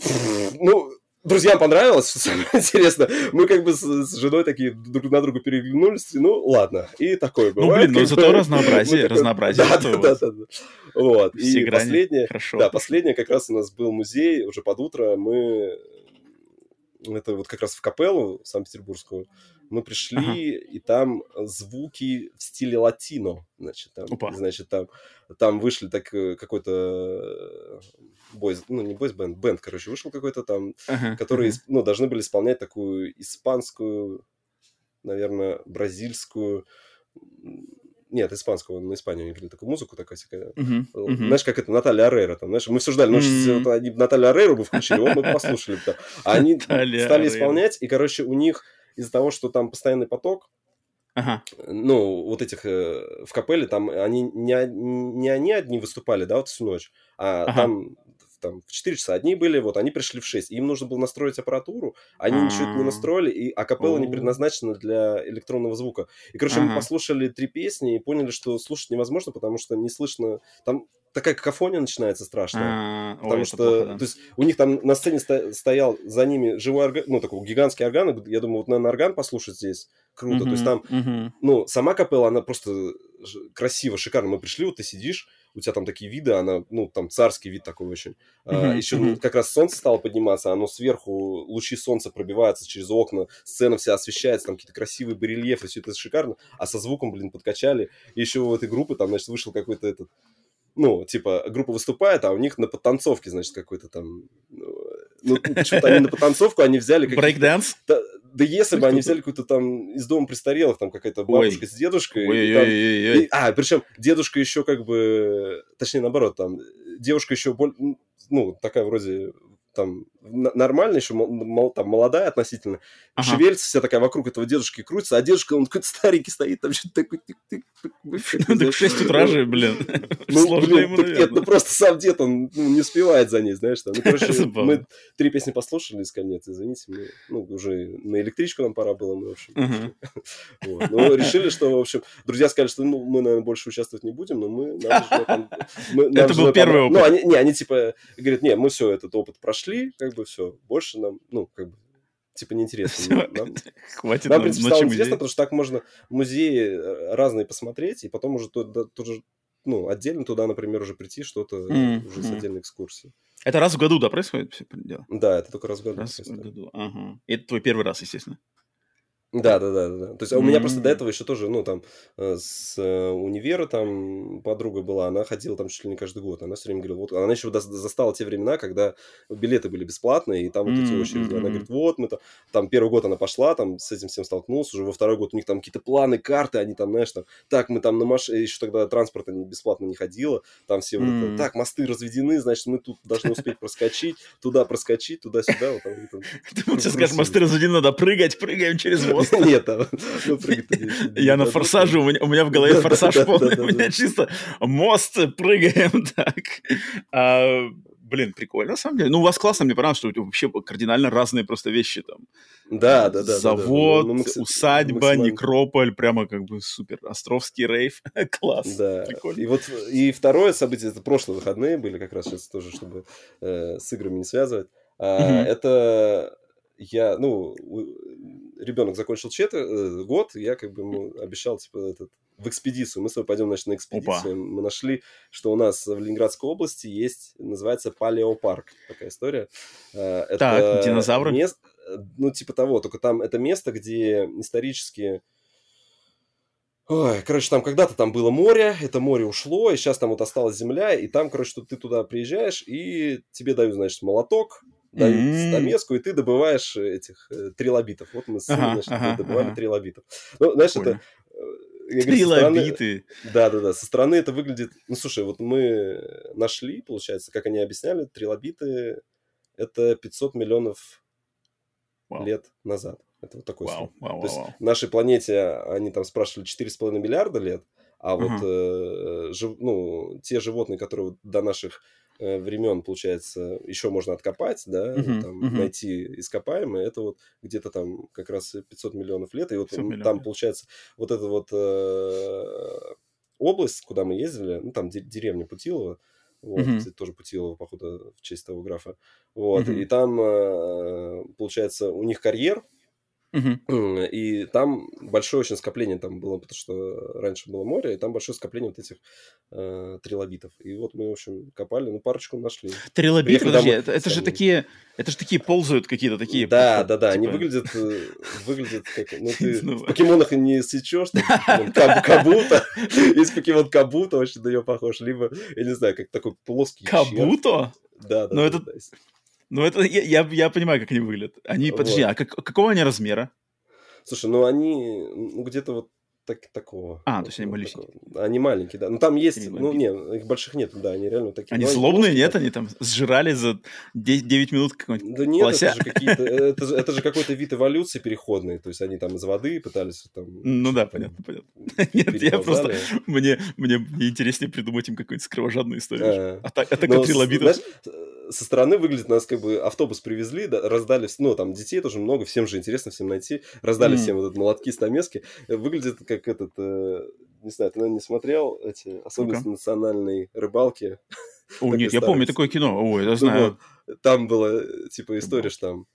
ну, друзьям понравилось, что самое интересное. Мы как бы с, с женой такие друг на друга переглянулись, ну, ладно. И такое ну, бывает. Ну, блин, но зато разнообразие, такой, разнообразие. Да, да, да, да, да. Вот. Все и последнее, хорошо. да, последнее как раз у нас был музей, уже под утро мы это вот как раз в капеллу Санкт-Петербургскую, мы пришли, ага. и там звуки в стиле латино, значит, там, Опа. значит, там, там вышли так э, какой-то бойз, ну, не бойз бенд, бенд, короче, вышел какой-то там, ага. которые, ага. ну, должны были исполнять такую испанскую, наверное, бразильскую нет, испанского, на Испанию они играли такую музыку, такая всякая. Uh-huh, uh-huh. Знаешь, как это Наталья Арейра, там, знаешь, мы все ждали, ну, uh-huh. вот они Наталья Арейру бы включили, вот мы послушали. Там. А они стали исполнять, и, короче, у них из-за того, что там постоянный поток, Ага. Ну, вот этих э, в капелле, там они не, не они одни выступали, да, вот всю ночь, а ага. там там в 4 часа одни были, вот они пришли в 6. Им нужно было настроить аппаратуру, они ничего не настроили, и а капелла не предназначена для электронного звука. И, короче, мы послушали три песни и поняли, что слушать невозможно, потому что не слышно... Там такая какофония начинается страшная. А, потому что, то есть, у них там на сцене стоял за ними живой орган, ну, такой гигантский орган. Я думаю, вот, наверное, орган послушать здесь круто. То есть там, ну, сама капелла, она просто красиво, шикарно. Мы пришли, вот ты сидишь, у тебя там такие виды, она, ну, там царский вид такой очень. Uh-huh, а, еще uh-huh. как раз солнце стало подниматься, оно сверху, лучи солнца пробиваются через окна, сцена вся освещается, там какие-то красивые барельефы, все это шикарно, а со звуком, блин, подкачали. И еще у этой группы там, значит, вышел какой-то этот, ну, типа, группа выступает, а у них на подтанцовке, значит, какой-то там... Ну, почему-то они на подтанцовку, они взяли... Брейкданс? Да, если бы они взяли какую-то там из дома престарелых, там какая-то бабушка Ой. с дедушкой. Ой, и там, ой. И, а, причем дедушка еще как бы, точнее наоборот, там девушка еще более, ну, такая вроде там нормально еще, мол, там молодая относительно, ага. шевелится вся такая вокруг этого дедушки крутится, а дедушка, он какой-то старенький стоит, там что-то такой... Ну, так в 6 утра же, блин. Ну, блин, нет, ну просто сам дед, он ну, не успевает за ней, знаешь, там. Ну, короче, мы три песни послушали из конец, извините, мы, ну, уже на электричку нам пора было, мы, в общем. Ну, решили, что, в общем, друзья сказали, что ну, мы, наверное, больше участвовать не будем, но мы... Это был первый опыт. Ну, они, не, они типа говорят, не, мы все, этот опыт прошли, как бы все, больше нам, ну, как бы, типа, неинтересно. Нам, Хватит нам, в принципе, стало интересно, потому что так можно музеи э, разные посмотреть, и потом уже тоже, ну, отдельно туда, например, уже прийти, что-то уже с отдельной экскурсией. Это раз в году, да, происходит все дело? Да, это только раз в году. Раз в году, ага. И это твой первый раз, естественно. Да, да, да, да. То есть mm-hmm. у меня просто до этого еще тоже, ну, там, э, с э, универа там подруга была, она ходила там чуть ли не каждый год. Она все время говорила, вот, она еще застала те времена, когда билеты были бесплатные, и там вот эти очереди. Она говорит, вот, мы там, там первый год она пошла, там с этим всем столкнулась, уже во второй год у них там какие-то планы, карты, они там, знаешь, там, так, мы там на машине, еще тогда транспорта бесплатно не ходило, там все вот это, так, мосты разведены, значит, мы тут должны успеть проскочить, туда проскочить, туда-сюда. Вот, там, Ты сейчас скажешь, мосты разведены, надо прыгать, прыгаем через мост. Нет, ну, Я на форсаже, у меня в голове форсаж полный, у меня чисто мост, прыгаем так. А, блин, прикольно, на самом деле. Ну, у вас классно, мне понравилось, что вообще кардинально разные просто вещи там. Да, да, да. Завод, усадьба, некрополь, прямо как бы супер. Островский рейв. Класс. Да. Прикольно. И вот и второе событие, это прошлые выходные были как раз сейчас тоже, чтобы э, с играми не связывать. А, Это я, ну, ребенок закончил четвер... Э, год, я как бы ему обещал, типа, этот, в экспедицию. Мы с тобой пойдем, значит, на экспедицию. Опа. Мы нашли, что у нас в Ленинградской области есть, называется палеопарк. Такая история. Э, это так, динозавры? Мест... Ну, типа того, только там это место, где исторически Ой, короче, там когда-то там было море, это море ушло, и сейчас там вот осталась земля, и там, короче, ты туда приезжаешь, и тебе дают, значит, молоток, дают mm-hmm. стамеску, и ты добываешь этих э, трилобитов. Вот мы с ага, значит, ага, добывали ага. трилобитов. Ну, знаешь, Понял. это... Э, Трилобиты. Да, да, да. Со стороны это выглядит... Ну, слушай, вот мы нашли, получается, как они объясняли, трилобиты — это 500 миллионов Вау. лет назад. Это вот такой вау, вау, То вау, есть нашей планете они там спрашивали 4,5 миллиарда лет, а вот э, жив, ну, те животные, которые до наших Э, времен, получается, еще можно откопать, да, uh-huh, там, uh-huh. найти ископаемые, это вот где-то там как раз 500 миллионов лет, и вот миллионов. там, получается, вот эта вот э, область, куда мы ездили, ну, там деревня Путилова, Вот, mm-hmm. кстати, тоже Путилова, походу, в честь того графа. Вот, mm-hmm. и там, э, получается, у них карьер, Uh-huh. И там большое очень скопление там было, потому что раньше было море, и там большое скопление вот этих э, трилобитов. И вот мы, в общем, копали, ну, парочку нашли. Трилобиты, подожди, это, это же такие, это же такие ползают какие-то такие. Да, да, да, типа... они выглядят, э, выглядят как, ну, ты в покемонах не сечешь, кабуто, есть покемон кабуто, очень на нее похож, либо, я не знаю, как такой плоский Кабуто? Да, да. Но это, ну, это я, я, я понимаю, как они выглядят. Они, вот. подожди, а как, какого они размера? Слушай, ну они ну, где-то вот так, такого. А, то есть они маленькие. Они маленькие, да. Ну там есть, они ну не, их больших нет, да, они реально такие. Они злобные, нет? Они там сжирали за 9 минут какой-нибудь Да нет, лося. это же какие-то, это же, это же какой-то вид эволюции переходный, то есть они там из воды пытались там... Ну да, понятно, понятно. Нет, я просто, мне, мне, мне интереснее придумать им какую-нибудь кровожадную историю. А, а так, а так трилобитов со стороны выглядит, нас как бы автобус привезли, да, раздали, ну, там, детей тоже много, всем же интересно, всем найти, раздали mm. всем вот этот молотки, стамески, выглядит как этот, э, не знаю, ты, наверное, не смотрел эти особенности okay. национальной рыбалки? О, нет, я помню такое кино, ой, я ну знаю. Там была, типа, история, что там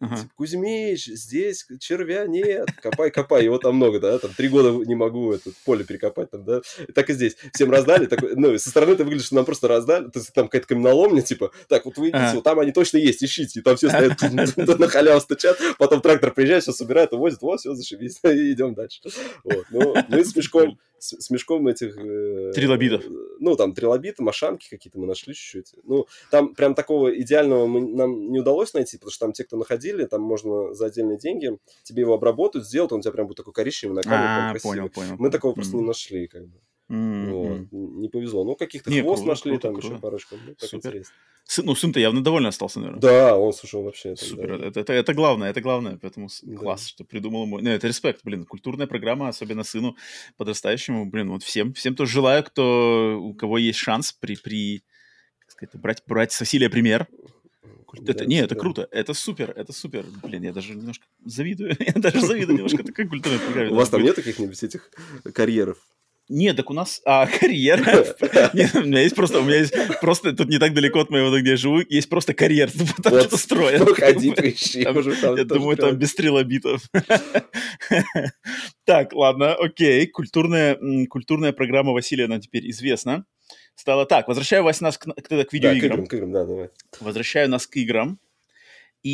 Ага. Типа, Кузьмич, здесь червя нет, копай, копай. Его там много, да, там три года не могу это поле перекопать, там, да. И так и здесь. Всем раздали, такой, ну, со стороны это выглядит, что нам просто раздали, то есть там какая-то каменоломня, типа, так, вот вы идите, ага. вот там они точно есть, ищите. И там все стоят, на халяву стучат, потом трактор приезжает, все собирает, увозит, вот, все, зашибись, и идем дальше. Вот, ну, мы с мешком с, с мешком этих... Э, трилобитов. Ну, там, трилобиты, машанки какие-то мы нашли чуть-чуть. Ну, там прям такого идеального мы, нам не удалось найти, потому что там те, кто находили, там можно за отдельные деньги тебе его обработают, сделают, он у тебя прям будет такой коричневый на камеру, а, понял, понял. Мы такого просто не нашли, как бы. Mm-hmm. Вот. Не повезло. Ну, каких-то не, хвост круто, нашли, круто, там круто. еще парочку. Ну, Супер. Сын, ну, сын-то явно довольно остался, наверное. Да, он, слушай, он вообще... Супер, это, это, это главное, это главное, поэтому да. класс, что придумал ему. Ну, это респект, блин, культурная программа, особенно сыну подрастающему, блин, вот всем, всем тоже желаю, кто, у кого есть шанс при, при как сказать, брать, брать с Василия пример, это, да, не, это да. круто, это супер, это супер. Блин, я даже немножко завидую, я даже завидую немножко такой культурной программе. У вас там нет каких-нибудь этих карьеров? Нет, так у нас а, карьера. Нет, у меня есть просто, у меня есть просто, тут не так далеко от моего, где я живу, есть просто карьер, там вот, что-то строят. Ну, ходи, поищи. Я думаю, там без трилобитов. Так, ладно, окей. Культурная, культурная программа Василия нам теперь известна. Стало так, возвращаю вас нас к, к, к видеоиграм. Да, к играм, к играм, да, давай. Возвращаю нас к играм. И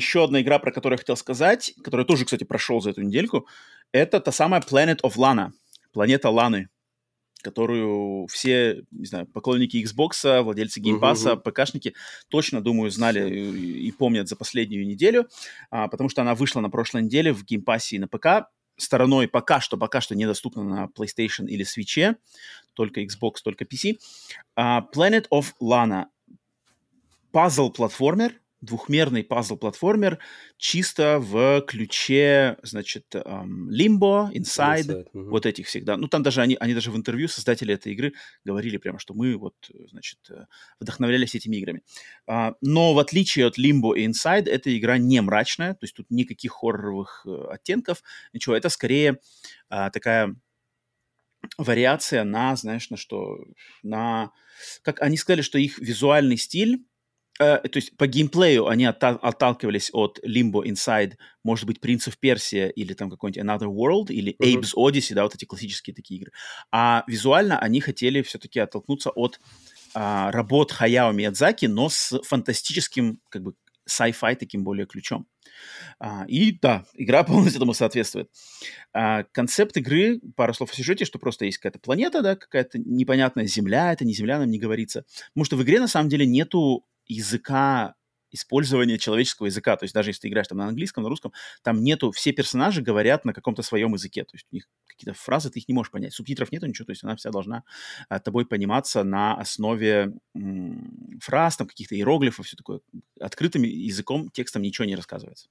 еще одна игра, про которую я хотел сказать, которая тоже, кстати, прошел за эту недельку, это та самая Planet of Lana планета Ланы, которую все, не знаю, поклонники Xbox, владельцы геймпаса, uh-huh. ПКшники точно, думаю, знали и, и помнят за последнюю неделю, а, потому что она вышла на прошлой неделе в геймпассе и на ПК. Стороной пока что, пока что недоступна на PlayStation или Switch, только Xbox, только PC. А, Planet of Lana. Пазл-платформер, двухмерный пазл-платформер чисто в ключе, значит, эм, Limbo, Inside, Inside угу. вот этих всегда. Ну, там даже они, они даже в интервью создатели этой игры говорили прямо, что мы вот, значит, э, вдохновлялись этими играми. Uh, но в отличие от Limbo и Inside, эта игра не мрачная, то есть тут никаких хорроровых uh, оттенков, ничего. Это скорее uh, такая вариация на, знаешь, на что? На... Как они сказали, что их визуальный стиль Э, то есть по геймплею они отталкивались от Limbo Inside, может быть, Prince of Persia или там какой-нибудь Another World или uh-huh. Abe's Odyssey, да, вот эти классические такие игры. А визуально они хотели все-таки оттолкнуться от а, работ Хаяо Миядзаки, но с фантастическим, как бы, sci-fi таким более ключом. А, и да, игра полностью этому соответствует. А, концепт игры, пару слов о сюжете, что просто есть какая-то планета, да, какая-то непонятная земля, это не земля, нам не говорится. Потому что в игре на самом деле нету языка использования человеческого языка. То есть даже если ты играешь там на английском, на русском, там нету, все персонажи говорят на каком-то своем языке. То есть у них какие-то фразы, ты их не можешь понять. Субтитров нету, ничего. То есть она вся должна а, тобой пониматься на основе м- фраз, там каких-то иероглифов, все такое. Открытым языком, текстом ничего не рассказывается.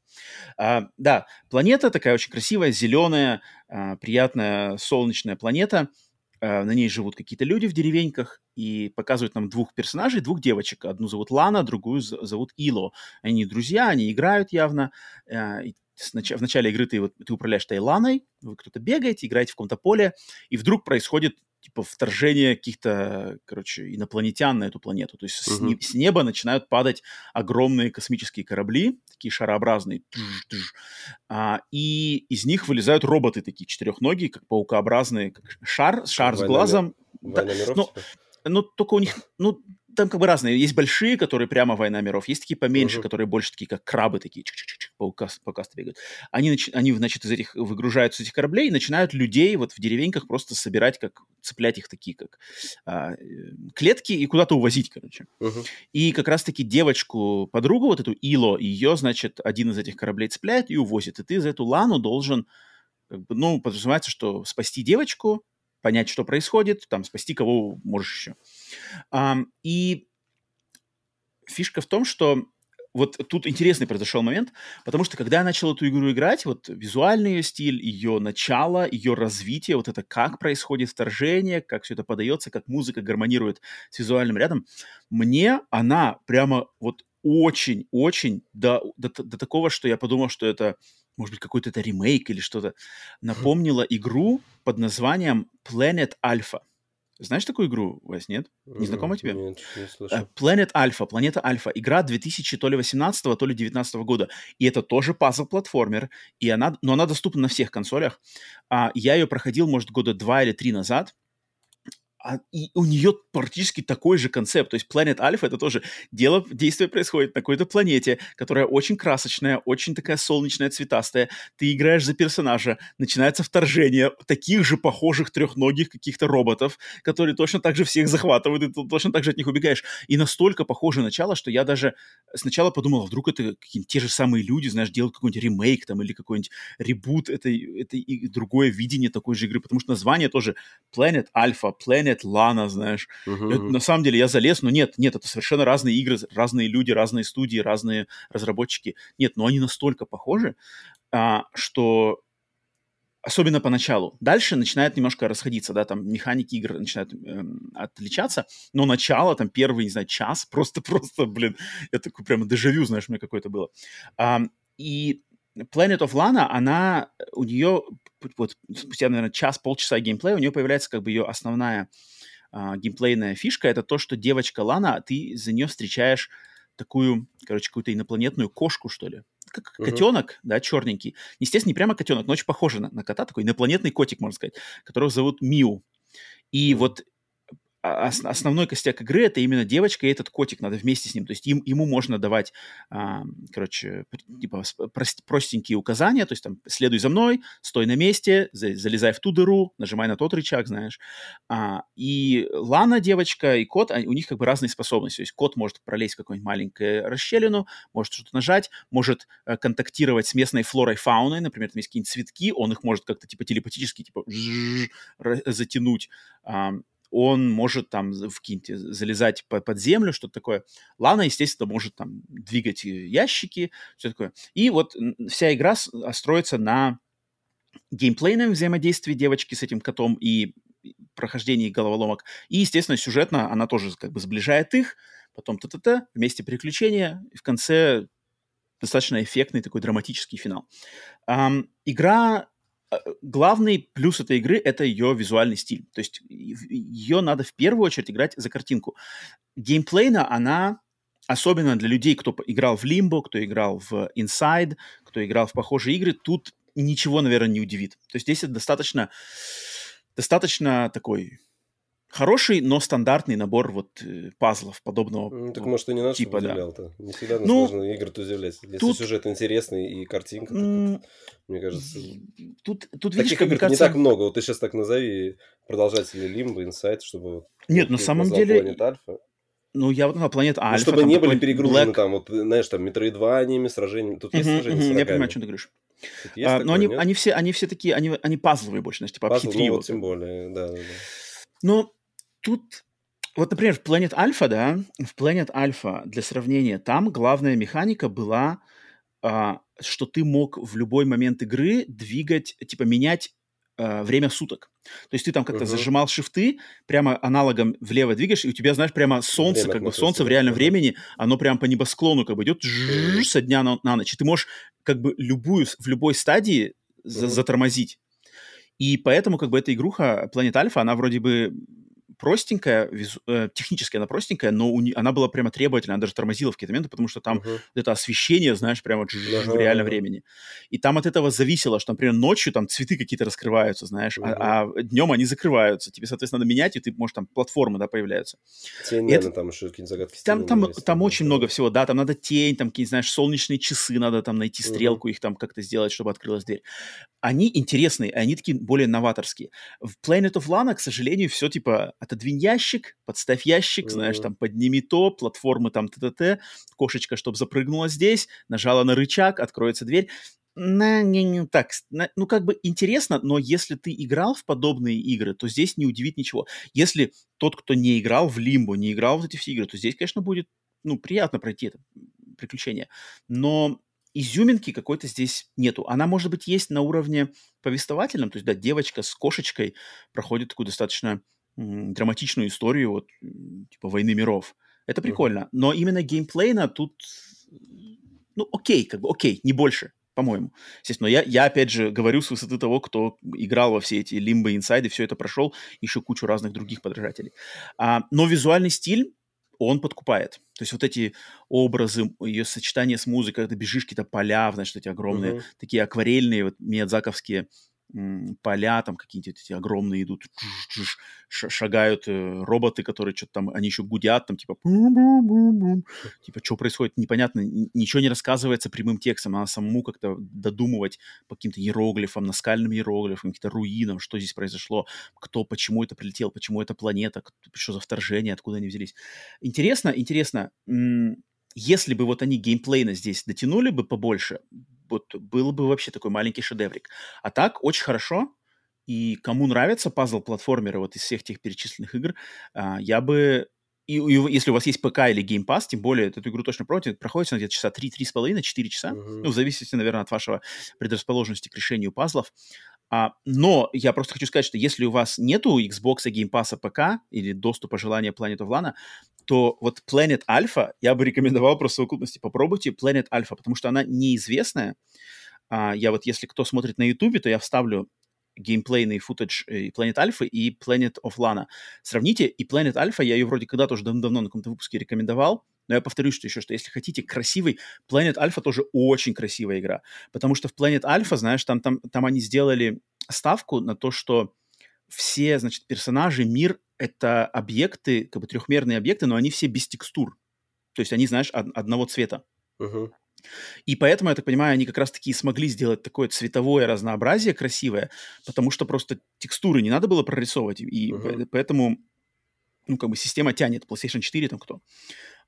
А, да, планета такая очень красивая, зеленая, а, приятная солнечная планета – на ней живут какие-то люди в деревеньках, и показывают нам двух персонажей, двух девочек. Одну зовут Лана, другую зовут Ило. Они друзья, они играют явно. Э, и в начале игры ты, вот, ты управляешь этой Ланой, вы кто-то бегаете, играете в каком-то поле, и вдруг происходит вторжение каких-то, короче, инопланетян на эту планету. То есть uh-huh. с, не, с неба начинают падать огромные космические корабли, такие шарообразные, а, и из них вылезают роботы такие четырехногие, как паукообразные, как шар, шар Война с глазом. Да, ну, типа? ну, только у них, ну, там как бы разные. Есть большие, которые прямо война миров, есть такие поменьше, uh-huh. которые больше такие, как крабы такие, покаст бегают. Они, они, значит, из этих выгружаются из этих кораблей и начинают людей вот в деревеньках просто собирать, как цеплять их такие, как а, э, клетки и куда-то увозить, короче. Uh-huh. И как раз-таки девочку, подругу, вот эту Ило, ее, значит, один из этих кораблей цепляет и увозит. И ты за эту Лану должен, как бы, ну, подразумевается, что спасти девочку, понять, что происходит, там, спасти кого можешь еще. Um, и фишка в том, что вот тут интересный произошел момент, потому что когда я начал эту игру играть, вот визуальный ее стиль, ее начало, ее развитие, вот это как происходит вторжение, как все это подается, как музыка гармонирует с визуальным рядом, мне она прямо вот очень-очень до, до, до такого, что я подумал, что это, может быть, какой-то это ремейк или что-то, напомнило игру под названием Planet Alpha. Знаешь такую игру, Вась, нет? Не знакома тебе? Нет, не слышал. Э, Planet Alpha, Планета Альфа. Игра 2000 то ли 18 то ли 19 года. И это тоже пазл-платформер, и она, но она доступна на всех консолях. А, я ее проходил, может, года два или три назад а, и у нее практически такой же концепт. То есть Planet Alpha это тоже дело, действие происходит на какой-то планете, которая очень красочная, очень такая солнечная, цветастая. Ты играешь за персонажа, начинается вторжение таких же похожих трехногих каких-то роботов, которые точно так же всех захватывают, и ты точно так же от них убегаешь. И настолько похоже начало, что я даже сначала подумал, а вдруг это какие-нибудь те же самые люди, знаешь, делают какой-нибудь ремейк там или какой-нибудь ребут этой, этой и другое видение такой же игры, потому что название тоже Planet Alpha, Planet Planet, Lana, знаешь. Uh-huh. Это, на самом деле я залез, но нет, нет, это совершенно разные игры, разные люди, разные студии, разные разработчики. Нет, но они настолько похожи, а, что особенно поначалу. Дальше начинает немножко расходиться, да, там механики игр начинают эм, отличаться, но начало, там первый, не знаю, час, просто-просто, блин, это прямо дежавю, знаешь, мне какое-то было. А, и Planet of Lana, она, у нее, вот спустя, наверное, час-полчаса геймплея, у нее появляется как бы ее основная а, геймплейная фишка, это то, что девочка Лана, ты за нее встречаешь такую, короче, какую-то инопланетную кошку, что ли. Как uh-huh. котенок, да, черненький. Естественно, не прямо котенок, но очень похоже на, на кота, такой инопланетный котик, можно сказать, которого зовут Миу. И вот основной костяк игры это именно девочка и этот котик, надо вместе с ним. То есть им, ему можно давать, а, короче, типа простенькие указания, то есть там следуй за мной, стой на месте, за, залезай в ту дыру, нажимай на тот рычаг, знаешь. А, и Лана, девочка, и кот, у них как бы разные способности. То есть кот может пролезть в какую-нибудь маленькую расщелину, может что-то нажать, может э, контактировать с местной флорой, фауной, например, там есть какие-нибудь цветки, он их может как-то типа телепатически типа затянуть он может там в какие залезать под, под землю, что-то такое. Лана, естественно, может там двигать ящики, все такое. И вот вся игра а, строится на геймплейном взаимодействии девочки с этим котом и прохождении головоломок. И, естественно, сюжетно она тоже как бы сближает их, потом т-т-т, вместе приключения, и в конце достаточно эффектный такой драматический финал. Um, игра Э, главный плюс этой игры — это ее визуальный стиль. То есть ее надо в первую очередь играть за картинку. Геймплейна она, особенно для людей, кто играл в Limbo, кто играл в Inside, кто играл в похожие игры, тут ничего, наверное, не удивит. То есть здесь это достаточно, достаточно такой хороший, но стандартный набор вот э, пазлов подобного ну, Так может и не надо, типа, удивлял-то. Не всегда ну, сложно игры-то удивлять. Если тут... сюжет интересный и картинка, то, mm... мне кажется... Тут, тут видишь, Таких игр кажется... не так много. Вот ты сейчас так назови продолжатели Limbo, Insight, чтобы... Нет, на самом деле... Ну, я вот на планет Альфа. Ну, чтобы не были перегружены Black... там, вот, знаешь, там, метроидваниями, сражениями. Тут есть uh-huh, сражения uh-huh, Я понимаю, о чем ты говоришь. А, но они, они, все, они все такие, они, они пазловые больше, знаешь, типа Пазл, ну, вот, тем более, да, да, да. Ну, тут вот, например, в Planet Alpha, да, в Planet Alpha, для сравнения, там главная механика была, а, что ты мог в любой момент игры двигать, типа менять а, время суток. То есть ты там как-то uh-huh. зажимал шифты, прямо аналогом влево двигаешь, и у тебя, знаешь, прямо солнце, время как бы солнце в реальном uh-huh. времени, оно прямо по небосклону как бы идет uh-huh. со дня на, на ночь. И ты можешь как бы любую, в любой стадии uh-huh. затормозить. И поэтому как бы эта игруха Planet Alpha, она вроде бы простенькая, визу, э, технически она простенькая, но у не, она была прямо требовательная, она даже тормозила в какие-то моменты, потому что там uh-huh. это освещение, знаешь, прямо uh-huh. в реальном времени. И там от этого зависело, что, например, ночью там цветы какие-то раскрываются, знаешь, uh-huh. а, а днем они закрываются. Тебе, соответственно, надо менять, и ты, может, там платформы, да, появляются. Тень, это... там еще какие-то загадки. Там, там, есть, там очень да. много всего, да, там надо тень, там какие-то, знаешь, солнечные часы, надо там найти стрелку, uh-huh. их там как-то сделать, чтобы открылась дверь. Они интересные, они такие более новаторские. В Planet of Lana, к сожалению, все типа отодвинь ящик, подставь ящик, mm-hmm. знаешь, там подними то, платформы там т-т-т, кошечка, чтобы запрыгнула здесь, нажала на рычаг, откроется дверь. На, не, не так, на, ну как бы интересно, но если ты играл в подобные игры, то здесь не удивит ничего. Если тот, кто не играл в Лимбо, не играл в эти все игры, то здесь, конечно, будет, ну, приятно пройти это приключение. Но изюминки какой-то здесь нету. Она, может быть, есть на уровне повествовательном, то есть, да, девочка с кошечкой проходит такую достаточно драматичную историю вот типа войны миров. Это прикольно. Но именно геймплейно тут, ну, окей, как бы окей, не больше, по-моему. Естественно, я, я опять же говорю с высоты того, кто играл во все эти лимбы инсайды, все это прошел, еще кучу разных других подражателей. А, но визуальный стиль он подкупает. То есть вот эти образы, ее сочетание с музыкой, когда бежишь какие-то поля, значит, эти огромные, uh-huh. такие акварельные, вот миядзаковские поля, там какие-то эти огромные идут, шагают э, роботы, которые что-то там, они еще гудят, там типа типа что происходит, непонятно, ничего не рассказывается прямым текстом, надо самому как-то додумывать по каким-то иероглифам, наскальным иероглифам, каким-то руинам, что здесь произошло, кто, почему это прилетел, почему это планета, что за вторжение, откуда они взялись. Интересно, интересно, если бы вот они геймплейно здесь дотянули бы побольше, вот был бы вообще такой маленький шедеврик. А так, очень хорошо, и кому нравятся пазл-платформеры вот из всех тех перечисленных игр, а, я бы и, и если у вас есть ПК или Game Pass, тем более эту игру точно против, проходит она где-то часа 3, 3,5, 4 часа, uh-huh. ну, в зависимости, наверное, от вашего предрасположенности к решению пазлов. А, но я просто хочу сказать, что если у вас нету Xbox, Game Pass, ПК или доступа желания Planet of Lana, то вот Planet Alpha я бы рекомендовал просто в совокупности. Попробуйте Planet Alpha, потому что она неизвестная. А, я вот, если кто смотрит на YouTube, то я вставлю геймплейный футаж и Planet Alpha и Planet of Lana. Сравните, и Planet Alpha, я ее вроде когда-то уже давно на каком-то выпуске рекомендовал, но я повторюсь, что еще, что если хотите красивый, Planet Alpha тоже очень красивая игра, потому что в Planet Alpha, знаешь, там, там, там они сделали ставку на то, что все, значит, персонажи, мир — это объекты, как бы трехмерные объекты, но они все без текстур. То есть они, знаешь, од- одного цвета. Uh-huh. И поэтому, я так понимаю, они как раз-таки смогли сделать такое цветовое разнообразие красивое, потому что просто текстуры не надо было прорисовывать, и uh-huh. поэтому, ну, как бы система тянет, PlayStation 4 там кто.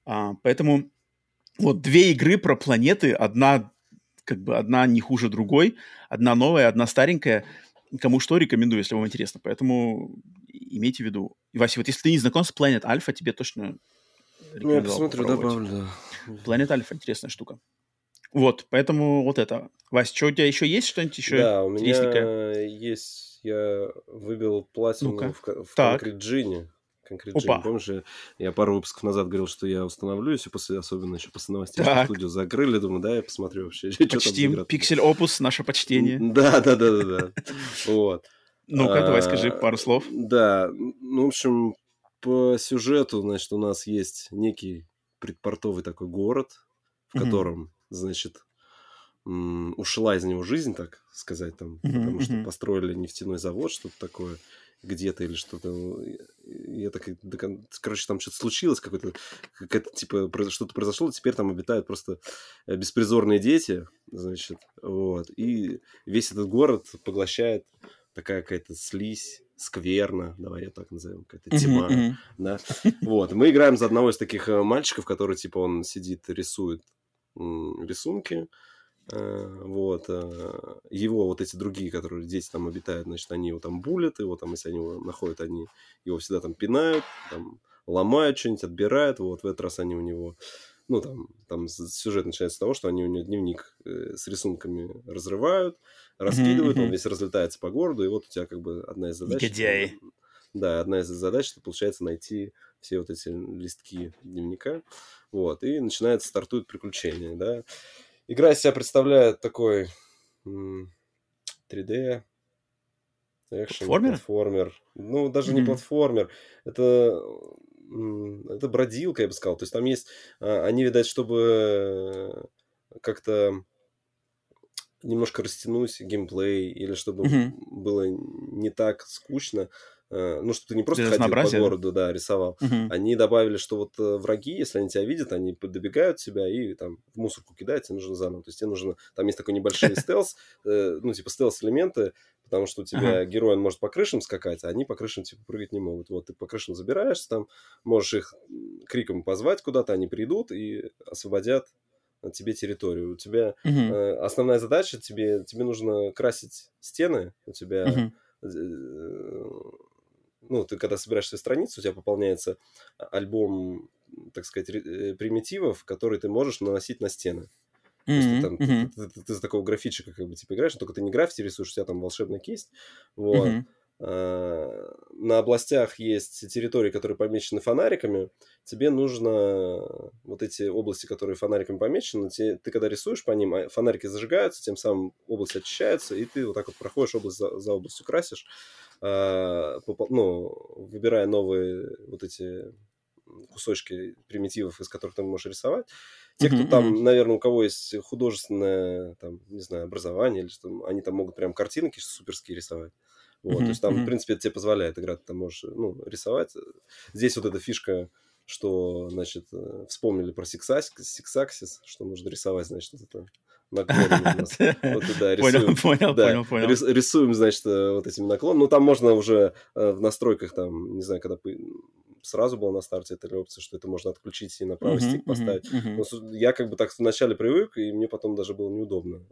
А, поэтому вот две игры про планеты, одна как бы одна не хуже другой, одна новая, одна старенькая — Кому что рекомендую, если вам интересно. Поэтому имейте в виду. И, Вася, вот если ты не знаком с Planet Alpha, тебе точно Ну, я посмотрю, добавлю, да. Planet Alpha интересная штука. Вот, поэтому вот это. Вася, что у тебя еще есть что-нибудь еще? Да, у меня есть, я выбил платину ну в, в Concrete Genie. Опа. Genie. Помнишь, я пару выпусков назад говорил, что я установлю, если после, особенно еще после новостей, что студию закрыли, думаю, да, я посмотрю вообще, Почтим, что Пиксель Опус, наше почтение. Да, да, да, да, да. Вот. Ну-ка, давай скажи пару слов. Да, ну, в общем, по сюжету, значит, у нас есть некий предпортовый такой город, в котором, значит, ушла из него жизнь, так сказать, там, потому что построили нефтяной завод, что-то такое где-то или что-то. Я так, короче, там что-то случилось, какое-то, какое-то типа, что-то произошло, теперь там обитают просто э, беспризорные дети, значит, вот. И весь этот город поглощает такая какая-то слизь, скверна, давай я так назовем, какая-то тьма, mm-hmm. да. Вот, мы играем за одного из таких э, мальчиков, который, типа, он сидит, рисует рисунки, вот, э, его вот эти другие, которые дети там обитают, значит, они его там булят, его там, если они его находят, они его всегда там пинают, там ломают что-нибудь, отбирают, вот в этот раз они у него, ну, там, там сюжет начинается с того, что они у него дневник э, с рисунками разрывают, раскидывают, mm-hmm. он весь разлетается по городу, и вот у тебя как бы одна из задач... Негодяи. Да, одна из задач, что получается найти все вот эти листки дневника, вот, и начинается, стартует приключение, да, Игра из себя представляет такой 3D Экшен, платформер? платформер. Ну, даже mm-hmm. не платформер. Это, это бродилка, я бы сказал. То есть там есть... А, они, видать, чтобы как-то немножко растянуть геймплей или чтобы mm-hmm. было не так скучно, Э, ну, что ты не просто ходил по городу, да, рисовал. Угу. Они добавили, что вот э, враги, если они тебя видят, они добегают тебя и там в мусорку кидают, тебе нужно заново. То есть тебе нужно... Там есть такой небольшой стелс, э, ну, типа стелс-элементы, потому что у тебя герой, он может по крышам скакать, а они по крышам, типа, прыгать не могут. Вот ты по крышам забираешься там, можешь их криком позвать куда-то, они придут и освободят тебе территорию. У тебя основная задача, тебе, тебе нужно красить стены, у тебя ну, ты когда собираешь свою страницу, у тебя пополняется альбом, так сказать, э, примитивов, которые ты можешь наносить на стены. Mm-hmm. То есть ты, там, mm-hmm. ты, ты, ты, ты за такого графичика как бы типа играешь, только ты не граффити рисуешь, у тебя там волшебная кисть. Вот. Mm-hmm. А, на областях есть территории, которые помечены фонариками. Тебе нужно вот эти области, которые фонариками помечены, те, ты когда рисуешь по ним, а, фонарики зажигаются, тем самым область очищается, и ты вот так вот проходишь область за, за областью, красишь. А, ну, выбирая новые вот эти кусочки примитивов, из которых ты можешь рисовать. Те, кто там, наверное, у кого есть художественное, там, не знаю, образование, или что, они там могут прям картинки суперские рисовать. Вот, то есть там, в принципе, это тебе позволяет играть, ты там можешь, ну, рисовать. Здесь вот эта фишка, что, значит, э, вспомнили про Six что можно рисовать, значит, вот это наклонами. Вот, да, рисуем, понял, да, понял, понял. Рисуем, значит, э, вот этими наклонами. Ну, там можно уже э, в настройках, там, не знаю, когда сразу было на старте эта опция, что это можно отключить и на правый uh-huh, стик поставить. Uh-huh, uh-huh. я как бы так вначале привык, и мне потом даже было неудобно.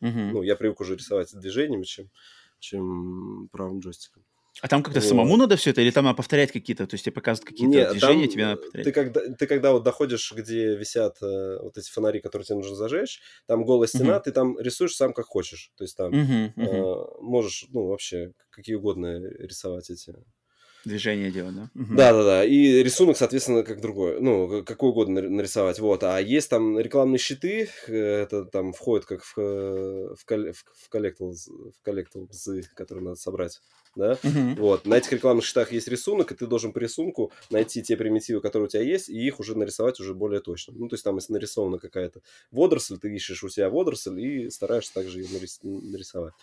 Uh-huh. Ну, я привык уже рисовать движениями, чем, чем правым джойстиком. А там как-то вот. самому надо все это, или там надо повторять какие-то, то есть тебе показывают какие-то Нет, движения, тебе надо повторять? Ты когда, ты когда вот доходишь, где висят э, вот эти фонари, которые тебе нужно зажечь, там голая стена, uh-huh. ты там рисуешь сам как хочешь. То есть там uh-huh, uh-huh. Э, можешь, ну, вообще, какие угодно рисовать эти Движение делать, да? Да, да, да. И рисунок, соответственно, как другой. Ну, какой угодно нарисовать. Вот. А есть там рекламные щиты, это там входит как в, в, в, коллекталс, в коллекталзы, которые надо собрать. Да? Вот. На этих рекламных щитах есть рисунок, и ты должен по рисунку найти те примитивы, которые у тебя есть, и их уже нарисовать уже более точно. Ну, то есть там, если нарисована какая-то водоросль, ты ищешь у себя водоросль и стараешься также ее нарисовать.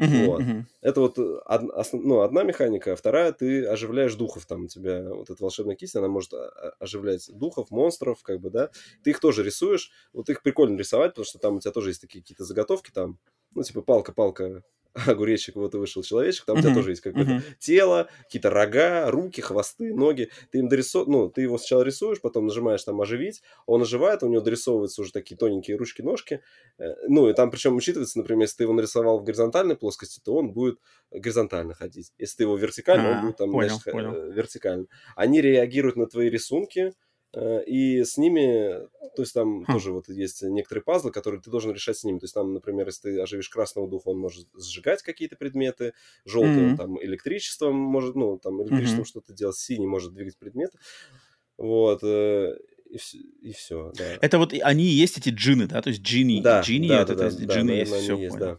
Uh-huh, вот. uh-huh. Это вот э, од, основ, ну, одна механика, а вторая ты оживляешь духов. Там у тебя вот эта волшебная кисть, она может а, оживлять духов, монстров, как бы, да. Ты их тоже рисуешь. Вот их прикольно рисовать, потому что там у тебя тоже есть такие какие-то заготовки, там, ну, типа палка-палка огуречек, вот и вышел человечек, там у тебя тоже есть какое-то тело, какие-то рога, руки, хвосты, ноги. Ты им дорисовываешь, ну, ты его сначала рисуешь, потом нажимаешь там оживить, он оживает, у него дорисовываются уже такие тоненькие ручки-ножки. Э, ну, и там причем учитывается, например, если ты его нарисовал в горизонтальной плоскости, то он будет горизонтально ходить. Если ты его вертикально, он а, будет там, значит, э, вертикально. Они реагируют на твои рисунки, и с ними, то есть там хм. тоже вот есть некоторые пазлы, которые ты должен решать с ними. То есть там, например, если ты оживишь красного духа, он может сжигать какие-то предметы, желтый mm-hmm. там электричеством может, ну, там электричеством mm-hmm. что-то делать, синий может двигать предметы. Вот. Э, и, и все, да. Это вот они есть эти джины, да? То есть джини, да, джини, да, это, да, это да, джины да, есть, все, есть, понял. да.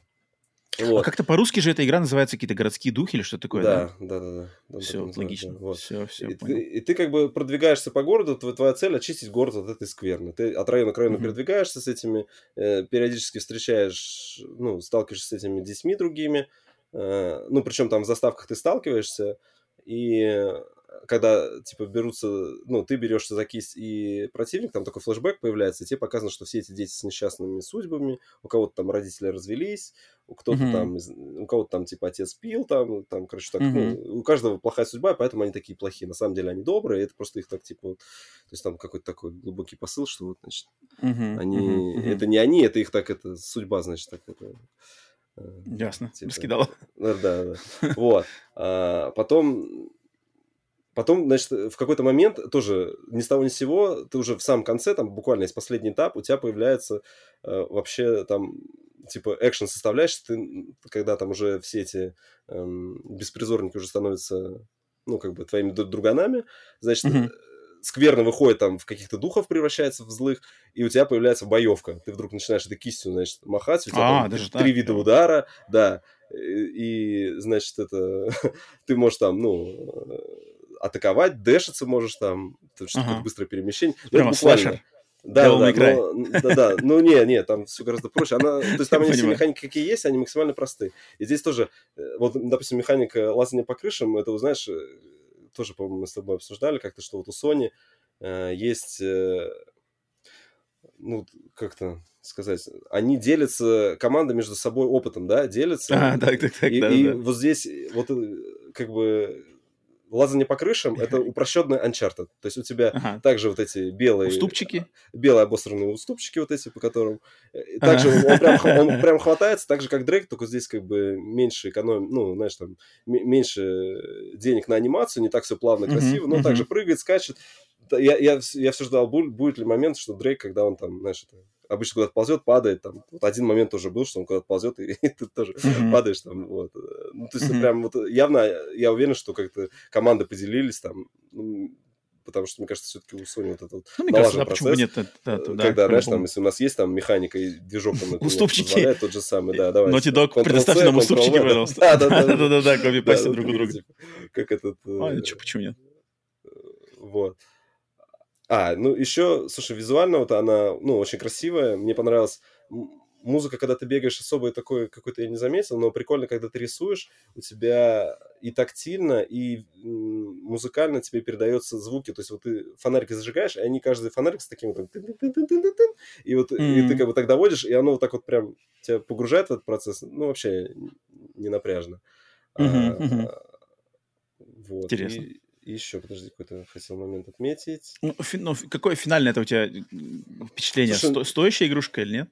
А Вот. А как-то по-русски же эта игра называется какие-то городские духи или что такое, да? Да, да, да. да. Все, логично. Да, вот. Все, все, и, ты, и ты как бы продвигаешься по городу, твоя, твоя цель очистить город от этой скверны. Ты от района к району mm-hmm. передвигаешься с этими, э, периодически встречаешь, ну, сталкиваешься с этими детьми другими. Э, ну, причем там в заставках ты сталкиваешься, и когда, типа, берутся, ну, ты берешься за кисть и противник, там такой флешбэк появляется, и тебе показано, что все эти дети с несчастными судьбами, у кого-то там родители развелись, у кто-то mm-hmm. там, у кого-то там, типа, отец пил, там, там, короче, так, mm-hmm. ну, у каждого плохая судьба, поэтому они такие плохие. На самом деле они добрые, это просто их так, типа, вот, то есть там какой-то такой глубокий посыл, что вот, значит, mm-hmm. они, mm-hmm. это не они, это их так, это судьба, значит, так, это... Ясно, типа, раскидала. Да, да. Вот. А, потом Потом, значит, в какой-то момент тоже ни с того ни с сего, ты уже в самом конце, там буквально есть последний этап, у тебя появляется э, вообще там типа экшен составляющая, ты, когда там уже все эти э, беспризорники уже становятся, ну, как бы твоими друганами, значит, mm-hmm скверно выходит там в каких-то духов превращается в злых, и у тебя появляется боевка. Ты вдруг начинаешь этой кистью, значит, махать, у тебя а, там даже три так, вида да. удара, да. и, значит, это ты можешь там, ну, атаковать, дэшиться можешь там, что-то ага. быстрое перемещение. Ну, Прямо слэшер. Да, да, да, но, да, да, ну не, не, там все гораздо проще. Она, то есть там они все механики какие есть, они максимально простые. И здесь тоже, э, вот, допустим, механика лазания по крышам, это, узнаешь, э, тоже, по-моему, мы с тобой обсуждали как-то, что вот у Sony э, есть, э, ну, как-то сказать, они делятся, команда между собой опытом, да, делятся. А, так, так, так, и, да, и да. вот здесь, вот, как бы, лазание по крышам это упрощенный Uncharted. То есть у тебя ага. также вот эти белые... Уступчики? Белые обосранные уступчики вот эти, по которым... Э, также ага. он, прям, он прям хватается, так же, как Дрейк, только здесь как бы меньше экономим, ну, знаешь, там, меньше денег на анимацию, не так все плавно, красиво, но также прыгает, скачет. Я, я, я все ждал, будет ли момент, что Дрейк, когда он там, знаешь, это, обычно куда-то ползет, падает, там, вот один момент тоже был, что он куда-то ползет, и, и ты тоже mm-hmm. падаешь там, вот. Ну, то есть, mm-hmm. прям вот явно, я уверен, что как-то команды поделились там, ну, потому что, мне кажется, все-таки у Sony вот этот ну, мне кажется, да, процесс, нет, да, да, когда, да, знаешь, там, если у нас есть там механика и движок, там, уступчики, тот же самый, да, давай. Naughty Dog, предоставьте нам уступчики, пожалуйста. Да-да-да, копипасти друг у друга. Как этот... А, почему нет? Вот. А, ну еще, слушай, визуально вот она, ну, очень красивая. Мне понравилась музыка, когда ты бегаешь, особой такой какой-то я не заметил, но прикольно, когда ты рисуешь, у тебя и тактильно, и музыкально тебе передаются звуки. То есть вот ты фонарики зажигаешь, и они каждый фонарик с таким вот и вот mm-hmm. и ты как бы так доводишь, и оно вот так вот прям тебя погружает в этот процесс. Ну, вообще не напряжно. Mm-hmm. А, вот. Интересно. И, еще, подожди, какой-то хотел момент отметить. Ну, фи, ну какое финальное это у тебя впечатление? Слушай, Сто, стоящая игрушка или нет?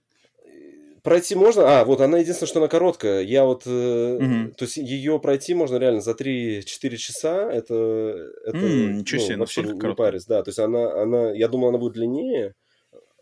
Пройти можно. А, вот она единственное, что она короткая. Я вот, э, угу. то есть ее пройти можно реально за 3-4 часа. Это, это mm, ничего ну, себе, вообще не парис. Да, то есть она, она, я думал, она будет длиннее.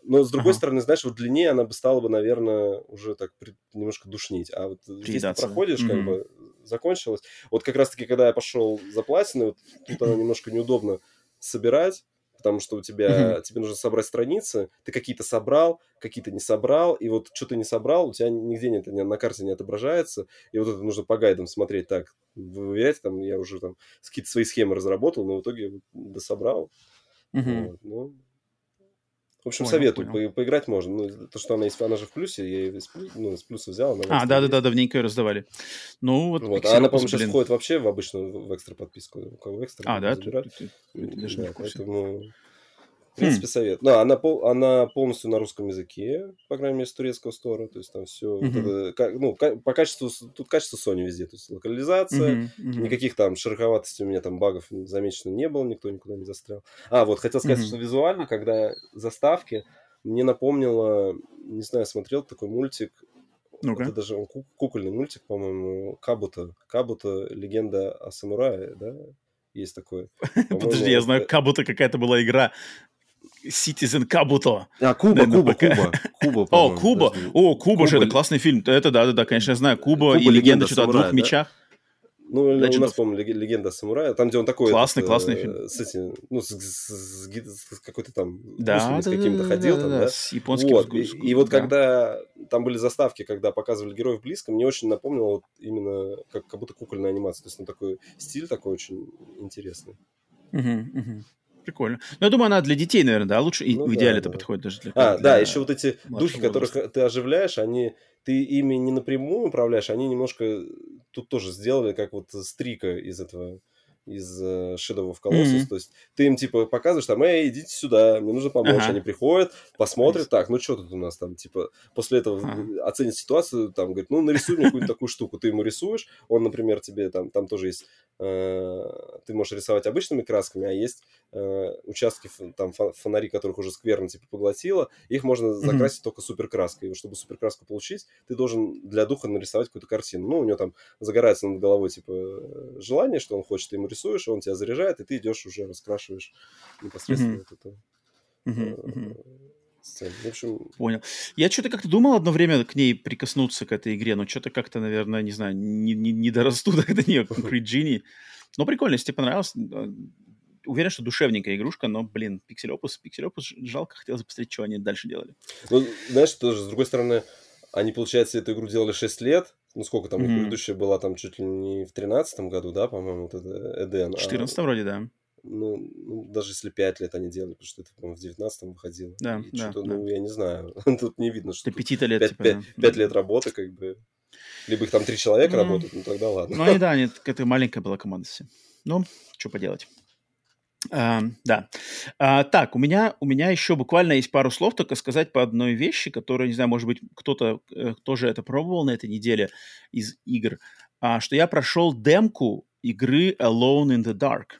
Но, с другой ага. стороны, знаешь, вот длиннее она бы стала бы, наверное, уже так немножко душнить. А вот здесь ты проходишь, mm-hmm. как бы, закончилось. Вот как раз-таки, когда я пошел за платиной, вот тут она немножко неудобно собирать, потому что у тебя, mm-hmm. тебе нужно собрать страницы, ты какие-то собрал, какие-то не собрал, и вот что ты не собрал, у тебя нигде нет, на карте не отображается, и вот это нужно по гайдам смотреть, так, выверять, там, я уже там какие-то свои схемы разработал, но в итоге дособрал. Mm-hmm. Вот, ну, в общем, понял, советую, понял. По поиграть можно. Ну, то, что она есть, она же в плюсе, я ее из, ну, из плюса взял. Она а, да-да-да, давненько ее раздавали. Ну, вот. вот. А она, по-моему, сейчас входит вообще в обычную, в экстра подписку. У кого экстра, а, да? Ты, ты, ты, ты даже да, не в курсе. Поэтому... В принципе, хм. совет. Да, она, она полностью на русском языке, по крайней мере, с турецкого стора. То есть там все... Mm-hmm. Это, ну, по качеству... Тут качество Sony везде. То есть локализация. Mm-hmm. Никаких там шероховатостей у меня там багов замечено не было. Никто никуда не застрял. А, вот хотел сказать, mm-hmm. что визуально, когда заставки, мне напомнило... Не знаю, смотрел такой мультик ну Это даже он кукольный мультик, по-моему, Кабута. Кабута, легенда о самурае, да? Есть такой. Подожди, я знаю, Кабута какая-то была игра Citizen Kabuto. А, Куба, Куба, Куба. Куба О, Куба. О, Куба же, это классный фильм. Это, да, да, да, конечно, я знаю. Куба и легенда что-то о двух мечах. Ну, да, у нас, по-моему, легенда самурая. Там, где он такой... Классный, этот, классный фильм. С этим, ну, с, с, с, с какой-то там... Да, да, с каким-то да, ходил да, там, да, да? С японским вот. и, и вот да. когда там были заставки, когда показывали героев близко, мне очень напомнило вот именно как, как будто кукольная анимация. То есть, ну, такой стиль такой очень интересный. Угу, угу. Прикольно. Ну, я думаю, она для детей, наверное, да, лучше. Ну, в идеале да, это да. подходит даже для. А, для да, еще вот эти духи, которых ты оживляешь, они ты ими не напрямую управляешь, они немножко тут тоже сделали, как вот стрика из этого из uh, Shadow of Colossus. Mm-hmm. То есть ты им типа показываешь там, эй, идите сюда, мне нужно помочь. Ага. Они приходят, посмотрят, так, ну что тут у нас там, типа, после этого ага. оценят ситуацию, там, говорит, ну нарисуй мне какую-нибудь такую штуку. Ты ему рисуешь, он, например, тебе там, там тоже есть, э, ты можешь рисовать обычными красками, а есть э, участки, там, фонари, которых уже скверно, типа, поглотило, их можно закрасить mm-hmm. только суперкраской. И чтобы суперкраску получить, ты должен для духа нарисовать какую-то картину. Ну, у него там загорается над головой, типа, желание, что он хочет, ему рисуешь, он тебя заряжает, и ты идешь уже раскрашиваешь непосредственно mm-hmm. это. Mm-hmm. Сцену. В общем... Понял. Я что-то как-то думал одно время к ней прикоснуться, к этой игре, но что-то как-то, наверное, не знаю, не, не, не дорасту до нее, Concrete Genie. Но прикольно, если тебе понравилось, уверен, что душевненькая игрушка, но, блин, Пиксель-Опус, Пиксель-Опус, жалко, хотелось посмотреть, что они дальше делали. Ну, знаешь, тоже, с другой стороны, они, получается, эту игру делали 6 лет, ну сколько там, mm-hmm. предыдущая была там чуть ли не в тринадцатом году, да, по-моему, вот это Эден. В 14 а, вроде, да. Ну, ну, даже если пять лет они делали, потому что это, по-моему, в девятнадцатом выходило. Да, и да, что-то, да. ну, я не знаю, тут не видно, что... До пяти лет, 5, типа, 5, да. 5 лет работы, как бы. Либо их там три человека Ну, работают, ну тогда ладно. Ну, они, да, они, это маленькая была команда все. Ну, что поделать. А, да. А, так, у меня, у меня еще буквально есть пару слов только сказать по одной вещи, которая, не знаю, может быть, кто-то э, тоже это пробовал на этой неделе из игр, а, что я прошел демку игры Alone in the Dark.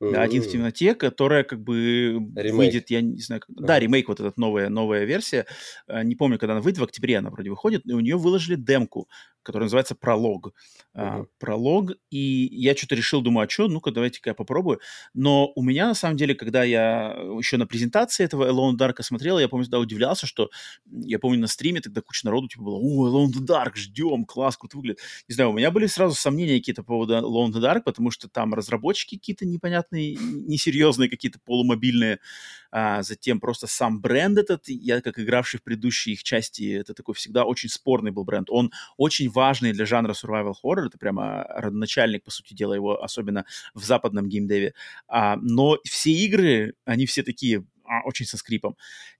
Да, один в темноте, которая как бы Ремейк. выйдет, я не знаю, как- да, Ага. ремейк вот этот новая новая версия, Э, не помню, когда она выйдет, в октябре она вроде выходит, и у нее выложили демку, которая называется пролог, А, Мгм. пролог, и я что-то решил, думаю, а что, ну-ка давайте-ка я попробую, но у меня на самом деле, когда я еще на презентации этого Alone Dark смотрел, я помню, тогда удивлялся, что я помню на стриме тогда куча народу типа было, о, Alone the Dark, ждем, класс, круто выглядит. Не знаю, у меня были сразу сомнения какие-то по поводу Alone the Dark, потому что там разработчики какие-то непонятные, несерьезные, какие-то полумобильные, а, затем просто сам бренд этот, я как игравший в предыдущие их части, это такой всегда очень спорный был бренд. Он очень важный для жанра survival horror, это прямо родоначальник, по сути дела, его, особенно в западном геймдеве. А, но все игры, они все такие а, очень со скрипом.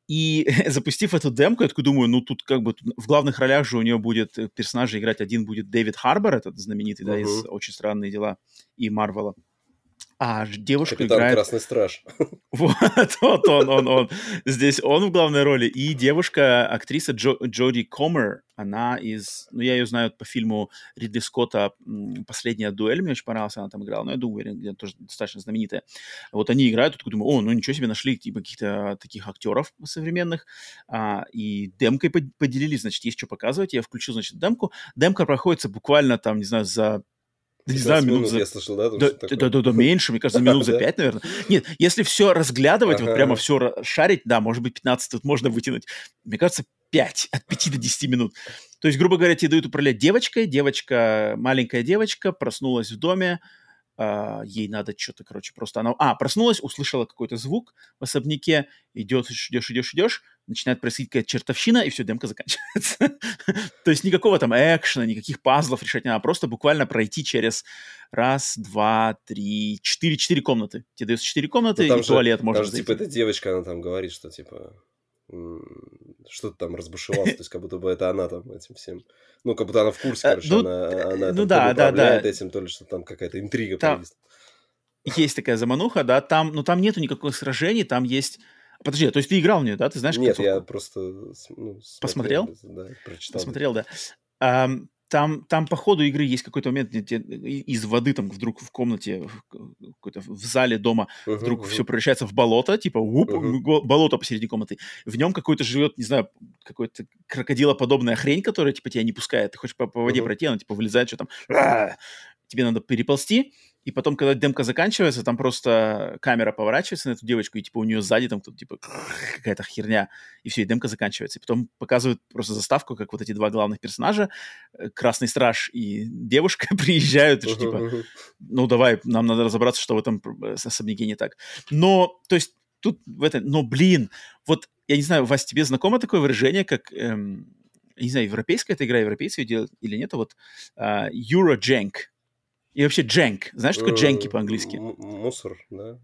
И запустив эту демку, я такой думаю, ну тут как бы тут в главных ролях же у нее будет э, персонажи играть один будет Дэвид Харбор, этот знаменитый, да, из. «Очень странные дела» и Марвела. А девушка Капитан играет... Красный Страж. Вот, вот он, он, он. Здесь он в главной роли. И девушка, актриса Джо, Джоди Комер, она из... Ну, я ее знаю по фильму Ридли Скотта «Последняя дуэль», мне очень понравился, она там играла, но я думаю, где тоже достаточно знаменитая. Вот они играют, тут думаю, о, ну ничего себе, нашли типа каких-то таких актеров современных, а, и демкой под- поделились, значит, есть что показывать. Я включил, значит, демку. Демка проходится буквально там, не знаю, за... да Не 15 знаю, минут минут, за я слышал, да? да, да, такое? да, да, меньше, мне кажется, минут за Да? пять, наверное. Нет, если все разглядывать, вот прямо все шарить, да, может быть, 15 тут можно вытянуть. Мне кажется, 5, от 5 до 10 минут. То есть, грубо говоря, тебе дают управлять девочкой, девочка, маленькая девочка, проснулась в доме, а, ей надо что-то, короче, просто она... А, проснулась, услышала какой-то звук в особняке, идет, идешь, идешь, идешь, начинает происходить какая-то чертовщина, и все, демка заканчивается. То есть никакого там экшена, никаких пазлов решать не надо, просто буквально пройти через раз, два, три, четыре, четыре комнаты. Тебе дается четыре комнаты, Ну, там и туалет Там можно же, типа, эта девочка, она там говорит, что, типа, что-то там разбушевался, то есть как будто бы это она там этим всем... Ну, как будто она в курсе, Э, короче, ну, она, она э, там ну то да, да, да. этим, то ли что там какая-то интрига Там- появилась. Есть такая замануха, да, там, но там нету никаких сражений, там есть... Подожди, то есть ты играл в нее, да? Ты знаешь Нет, я просто ну, Посмотрел? Да, прочитал. Посмотрел, да. Ам, там, там по ходу игры есть какой-то момент, где из воды там вдруг в комнате, в, в зале дома Мгм, вдруг мгм. все превращается в болото, типа уп, го- болото посередине комнаты. В нем какой-то живет, не знаю, какой-то крокодилоподобная хрень, которая типа тебя не пускает. Ты хочешь по, по воде Мгм. пройти, она типа вылезает, что там. Тебе надо переползти, и потом, когда демка заканчивается, там просто камера поворачивается на эту девочку, и типа у нее сзади там кто-то типа какая-то херня, и все, и демка заканчивается. И потом показывают просто заставку, как вот эти два главных персонажа, э, Красный Страж и девушка, приезжают, и что, типа, ну давай, нам надо разобраться, что в этом э, особняке не так. Но, то есть, тут в это, но, блин, вот, я не знаю, Вась, тебе знакомо такое выражение, как, эм, не знаю, европейская эта игра, европейцы ее делают или нет, а вот а, Eurojank. И вообще джанк. Знаешь, что такое джанки М, по-английски? Мусор, да?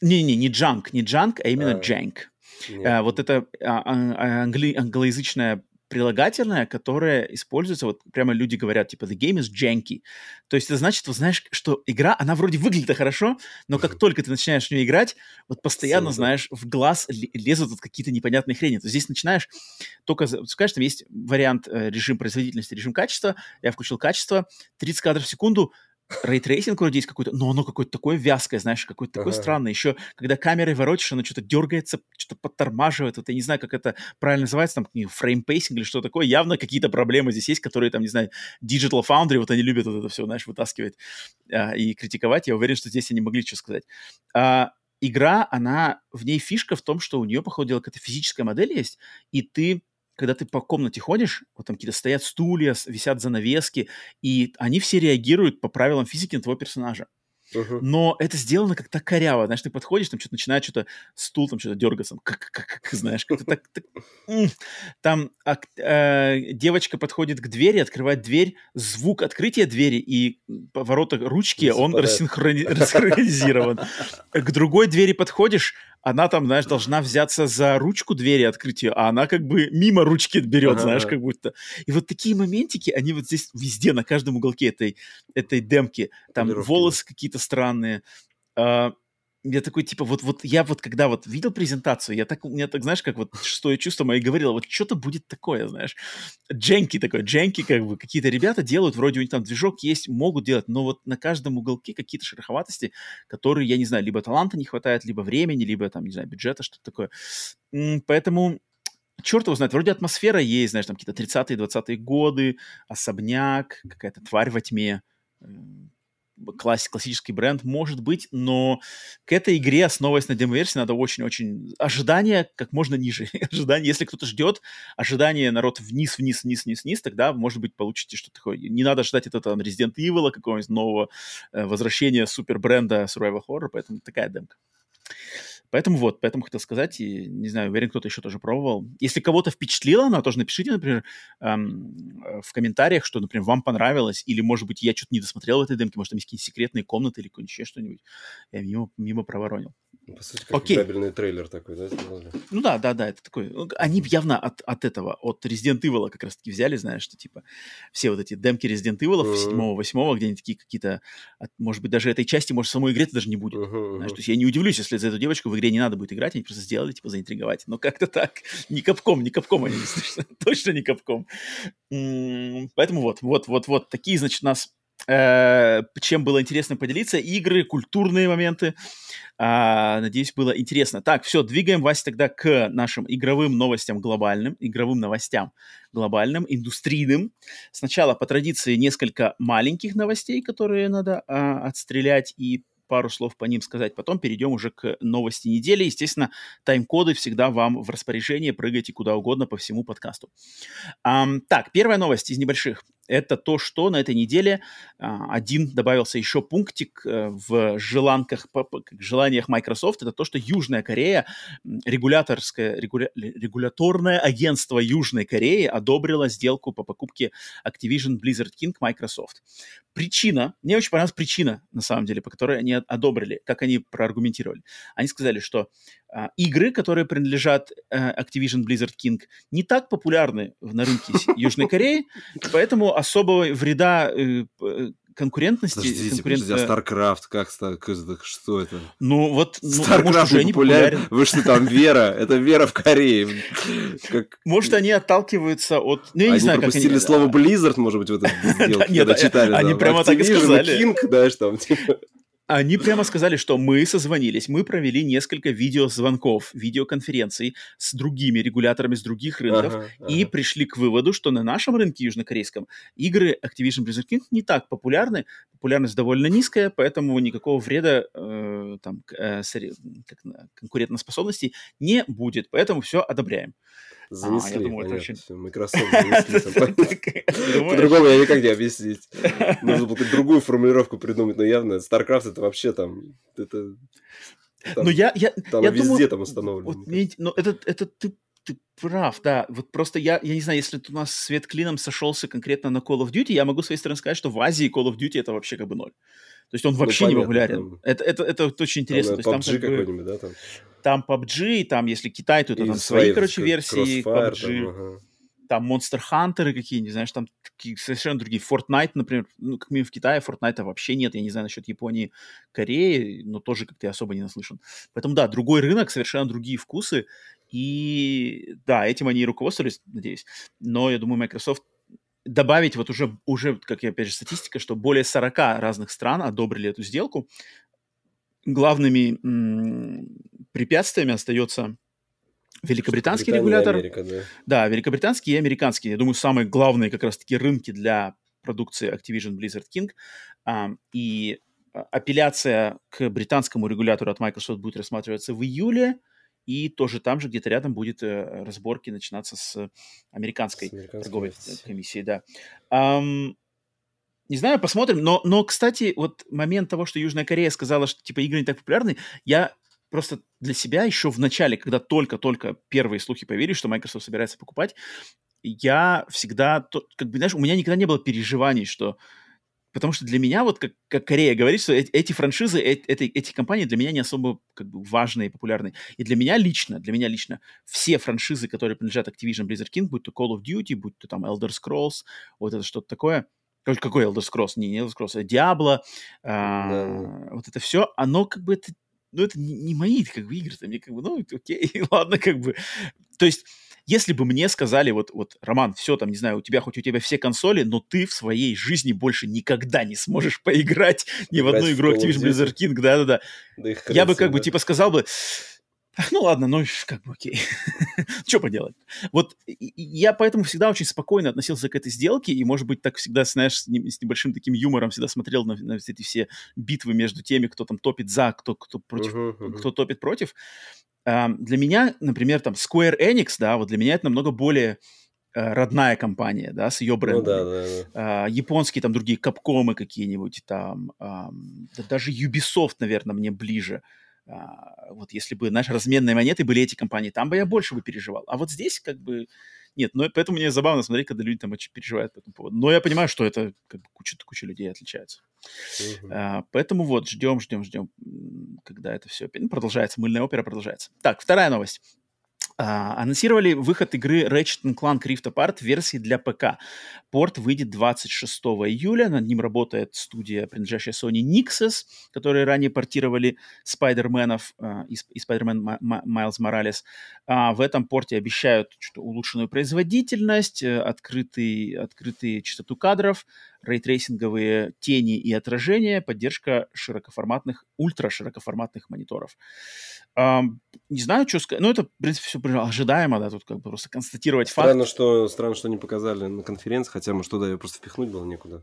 Не-не, не джанк, не джанк, а именно А. джанк. Нет. А, вот это а, а, англи- англоязычное прилагательное, которое используется, вот прямо люди говорят, типа, the game is janky. То есть это значит, вот знаешь, что игра, она вроде выглядит хорошо, но как только ты начинаешь в нее играть, вот постоянно, знаешь, в глаз ле- лезут вот какие-то непонятные хрени. То есть здесь начинаешь только, запускаешь, там есть вариант э, режим производительности, режим качества, я включил качество, 30 кадров в секунду, ray tracing вроде есть какой-то, но оно какое-то такое вязкое, знаешь, какое-то такое Ага. странное. Еще, когда камерой воротишь, оно что-то дергается, что-то подтормаживает. Вот я не знаю, как это правильно называется, там frame pacing или что такое. Явно какие-то проблемы здесь есть, которые там, не знаю, Digital Foundry, вот они любят вот это все, знаешь, вытаскивать а, и критиковать. Я уверен, что здесь они могли что сказать. А, игра, она, в ней фишка в том, что у нее, по ходу дела, какая-то физическая модель есть, и ты когда ты по комнате ходишь, вот там какие-то стоят стулья, висят занавески, и они все реагируют по правилам физики на твоего персонажа. Uh-huh. Но это сделано как-то коряво. Знаешь, ты подходишь, там что-то начинает что-то стул там что-то дергаться, как, как, как, знаешь, как-то так, так там а, э, девочка подходит к двери, открывает дверь, звук открытия двери и поворота ручки, он рассинхрони... рассинхронизирован. К другой двери подходишь, она там, знаешь, должна взяться за ручку двери открытия, а она как бы мимо ручки берет, ага, знаешь, как будто. И вот такие моментики, они вот здесь везде, на каждом уголке этой, этой демки. Там волосы какие-то странные. Uh, я такой, типа, вот, вот я вот когда вот видел презентацию, я так, у меня так, знаешь, как вот шестое чувство мое говорило, вот что-то будет такое, знаешь. Дженки такой, дженки, как бы, какие-то ребята делают, вроде у них там движок есть, могут делать, но вот на каждом уголке какие-то шероховатости, которые, я не знаю, либо таланта не хватает, либо времени, либо там, не знаю, бюджета, что-то такое. Поэтому черт его знает, вроде атмосфера есть, знаешь, там какие-то 30-е, 20-е годы, особняк, какая-то тварь во тьме, класс, классический бренд, может быть, но к этой игре, основываясь на демо-версии, надо очень-очень... Ожидания как можно ниже. ожидания, если кто-то ждет, ожидание народ вниз, вниз, вниз, вниз, вниз, тогда, может быть, получите что-то такое. Не надо ждать от этого Resident Evil, какого-нибудь нового э, возвращения супер бренда Survival Horror, поэтому такая демка. Поэтому вот, поэтому хотел сказать, и не знаю, уверен, кто-то еще тоже пробовал. Если кого-то впечатлило она, тоже напишите, например, эм, в комментариях, что, например, вам понравилось, или, может быть, я что-то не досмотрел в этой демке, может, там есть какие-то секретные комнаты или еще что-нибудь. Я мимо, мимо проворонил. По сути, как Окей. кабельный трейлер такой, да, сделали? Ну да, да, да, это такой. Ну, они явно от, от этого, от Resident Evil как раз-таки взяли, знаешь, что типа все вот эти демки Resident Evil mm-hmm. 7 8 где они такие какие-то, может быть, даже этой части, может, самой игре даже не будет. Mm-hmm. Знаешь, то есть я не удивлюсь, если за эту девочку в игре не надо будет играть, они просто сделали, типа, заинтриговать. Но как-то так. Не капком, не капком они, точно не капком. Поэтому вот, вот, вот, вот, такие, значит, нас чем было интересно поделиться. Игры, культурные моменты. А, надеюсь, было интересно. Так, все, двигаем, Вася, тогда к нашим игровым новостям глобальным, игровым новостям глобальным, индустрийным. Сначала, по традиции, несколько маленьких новостей, которые надо а, отстрелять и пару слов по ним сказать. Потом перейдем уже к новости недели. Естественно, тайм-коды всегда вам в распоряжение. Прыгайте куда угодно по всему подкасту. Um, так, первая новость из небольших это то, что на этой неделе а, один добавился еще пунктик э, в желанках, желаниях Microsoft. Это то, что Южная Корея, регуляторское, регуля, регуляторное агентство Южной Кореи одобрило сделку по покупке Activision Blizzard King Microsoft. Причина, мне очень понравилась причина, на самом деле, по которой они одобрили, как они проаргументировали. Они сказали, что а, игры, которые принадлежат а, Activision Blizzard King, не так популярны на рынке Южной Кореи, поэтому особого вреда э, конкурентности... Подождите, конкурент... подождите, а StarCraft, как, как что это? Ну вот... StarCraft ну, может, уже не популярен. Вы что там, Вера? Это Вера в Корее. Как... Может, они отталкиваются от... Ну, я они не знаю, пропустили как они... слово Blizzard, может быть, в этом сделке, когда читали. Они прямо так и сказали. King, знаешь, там, типа... Они прямо сказали, что мы созвонились, мы провели несколько видеозвонков, видеоконференций с другими регуляторами с других рынков ага, ага. и пришли к выводу, что на нашем рынке южнокорейском игры Activision Blizzard King не так популярны, популярность довольно низкая, поэтому никакого вреда э, там, э, конкурентоспособности не будет, поэтому все одобряем. Занесли, а, я думаю, понятно, очень... Microsoft занесли. По-другому я никак не объяснить. Нужно было другую формулировку придумать, но явно StarCraft это вообще там... Это... Там, ну, я, я, там я везде думаю, там установлено. Вот, но это, это ты, ты прав, да. Вот просто я, я не знаю, если у нас свет клином сошелся конкретно на Call of Duty, я могу с своей стороны сказать, что в Азии Call of Duty это вообще как бы ноль. То есть он ну, вообще ну, понятно, не популярен. Там, это, это, это очень интересно. Там, PUBG какой-нибудь, да? Там? там PUBG, там если Китай, то это там свои, короче, версии Crossfire, PUBG. Там, ага. там Monster Hunter какие-нибудь, знаешь, там такие совершенно другие. Fortnite, например, ну, как минимум в Китае Fortnite вообще нет. Я не знаю насчет Японии, Кореи, но тоже как-то особо не наслышан. Поэтому, да, другой рынок, совершенно другие вкусы. И да, этим они и руководствовались, надеюсь. Но я думаю, Microsoft добавить вот уже, уже, как я опять же, статистика, что более 40 разных стран одобрили эту сделку. Главными препятствиями остается великобританский регулятор. Америка, да. да, великобританский и американский. Я думаю, самые главные как раз-таки рынки для продукции Activision Blizzard King. А, и апелляция к британскому регулятору от Microsoft будет рассматриваться в июле. И тоже там же где-то рядом будет э, разборки начинаться с американской, с американской торговой комиссией, да. Um, Не знаю, посмотрим. Но, но, кстати, вот момент того, что Южная Корея сказала, что типа игры не так популярны, я просто для себя еще в начале, когда только-только первые слухи появились, что Microsoft собирается покупать, я всегда, как бы, знаешь, у меня никогда не было переживаний, что Потому что для меня, вот как, как Корея говорит, что эти, эти франшизы, эти, эти, эти компании для меня не особо как бы важные и популярные. И для меня лично, для меня лично, все франшизы, которые принадлежат Activision Blizzard King, будь то Call of Duty, будь то там Elder Scrolls, вот это что-то такое, какой Elder Scrolls? Не, не Elder Scrolls, а Diablo, а, да. вот это все, оно как бы, это, ну, это не, не мои как бы игры, мне как бы, ну, окей, ладно, как бы. То есть если бы мне сказали, вот, вот, Роман, все там, не знаю, у тебя хоть у тебя все консоли, но ты в своей жизни больше никогда не сможешь поиграть ни в одну игру Activision Blizzard King, да-да-да. Я бы как бы типа сказал бы, ну ладно, ну как бы окей. Что поделать? Вот я поэтому всегда очень спокойно относился к этой сделке, и, может быть, так всегда, знаешь, с, небольшим таким юмором всегда смотрел на, на эти все битвы между теми, кто там топит за, кто, кто против, uh-huh, uh-huh. кто топит против для меня, например, там Square Enix, да, вот для меня это намного более э, родная компания, да, с ее брендом. Ну, да, да, да. японские там другие капкомы какие-нибудь там, да, даже Ubisoft, наверное, мне ближе. А, вот если бы наши разменные монеты были эти компании, там бы я больше бы переживал. А вот здесь как бы нет, но поэтому мне забавно смотреть, когда люди там очень переживают по этому поводу. Но я понимаю, что это как бы куча, куча людей отличается. Uh-huh. А, поэтому вот, ждем, ждем, ждем, когда это все ну, продолжается. Мыльная опера продолжается. Так, вторая новость. Uh, анонсировали выход игры Ratchet Clank Rift Apart версии для ПК. Порт выйдет 26 июля. Над ним работает студия, принадлежащая Sony Nixes, которые ранее портировали Спайдерменов uh, и, и Майлз Моралес. Uh, в этом порте обещают улучшенную производительность, э, открытый, открытый частоту кадров, рейтрейсинговые тени и отражения, поддержка широкоформатных, ультраширокоформатных мониторов. Um, не знаю, что сказать. Ну, это, в принципе, все ожидаемо, да, тут как бы просто констатировать странно, факт. Что, странно, что не показали на конференции, хотя, может, туда ее просто впихнуть было некуда.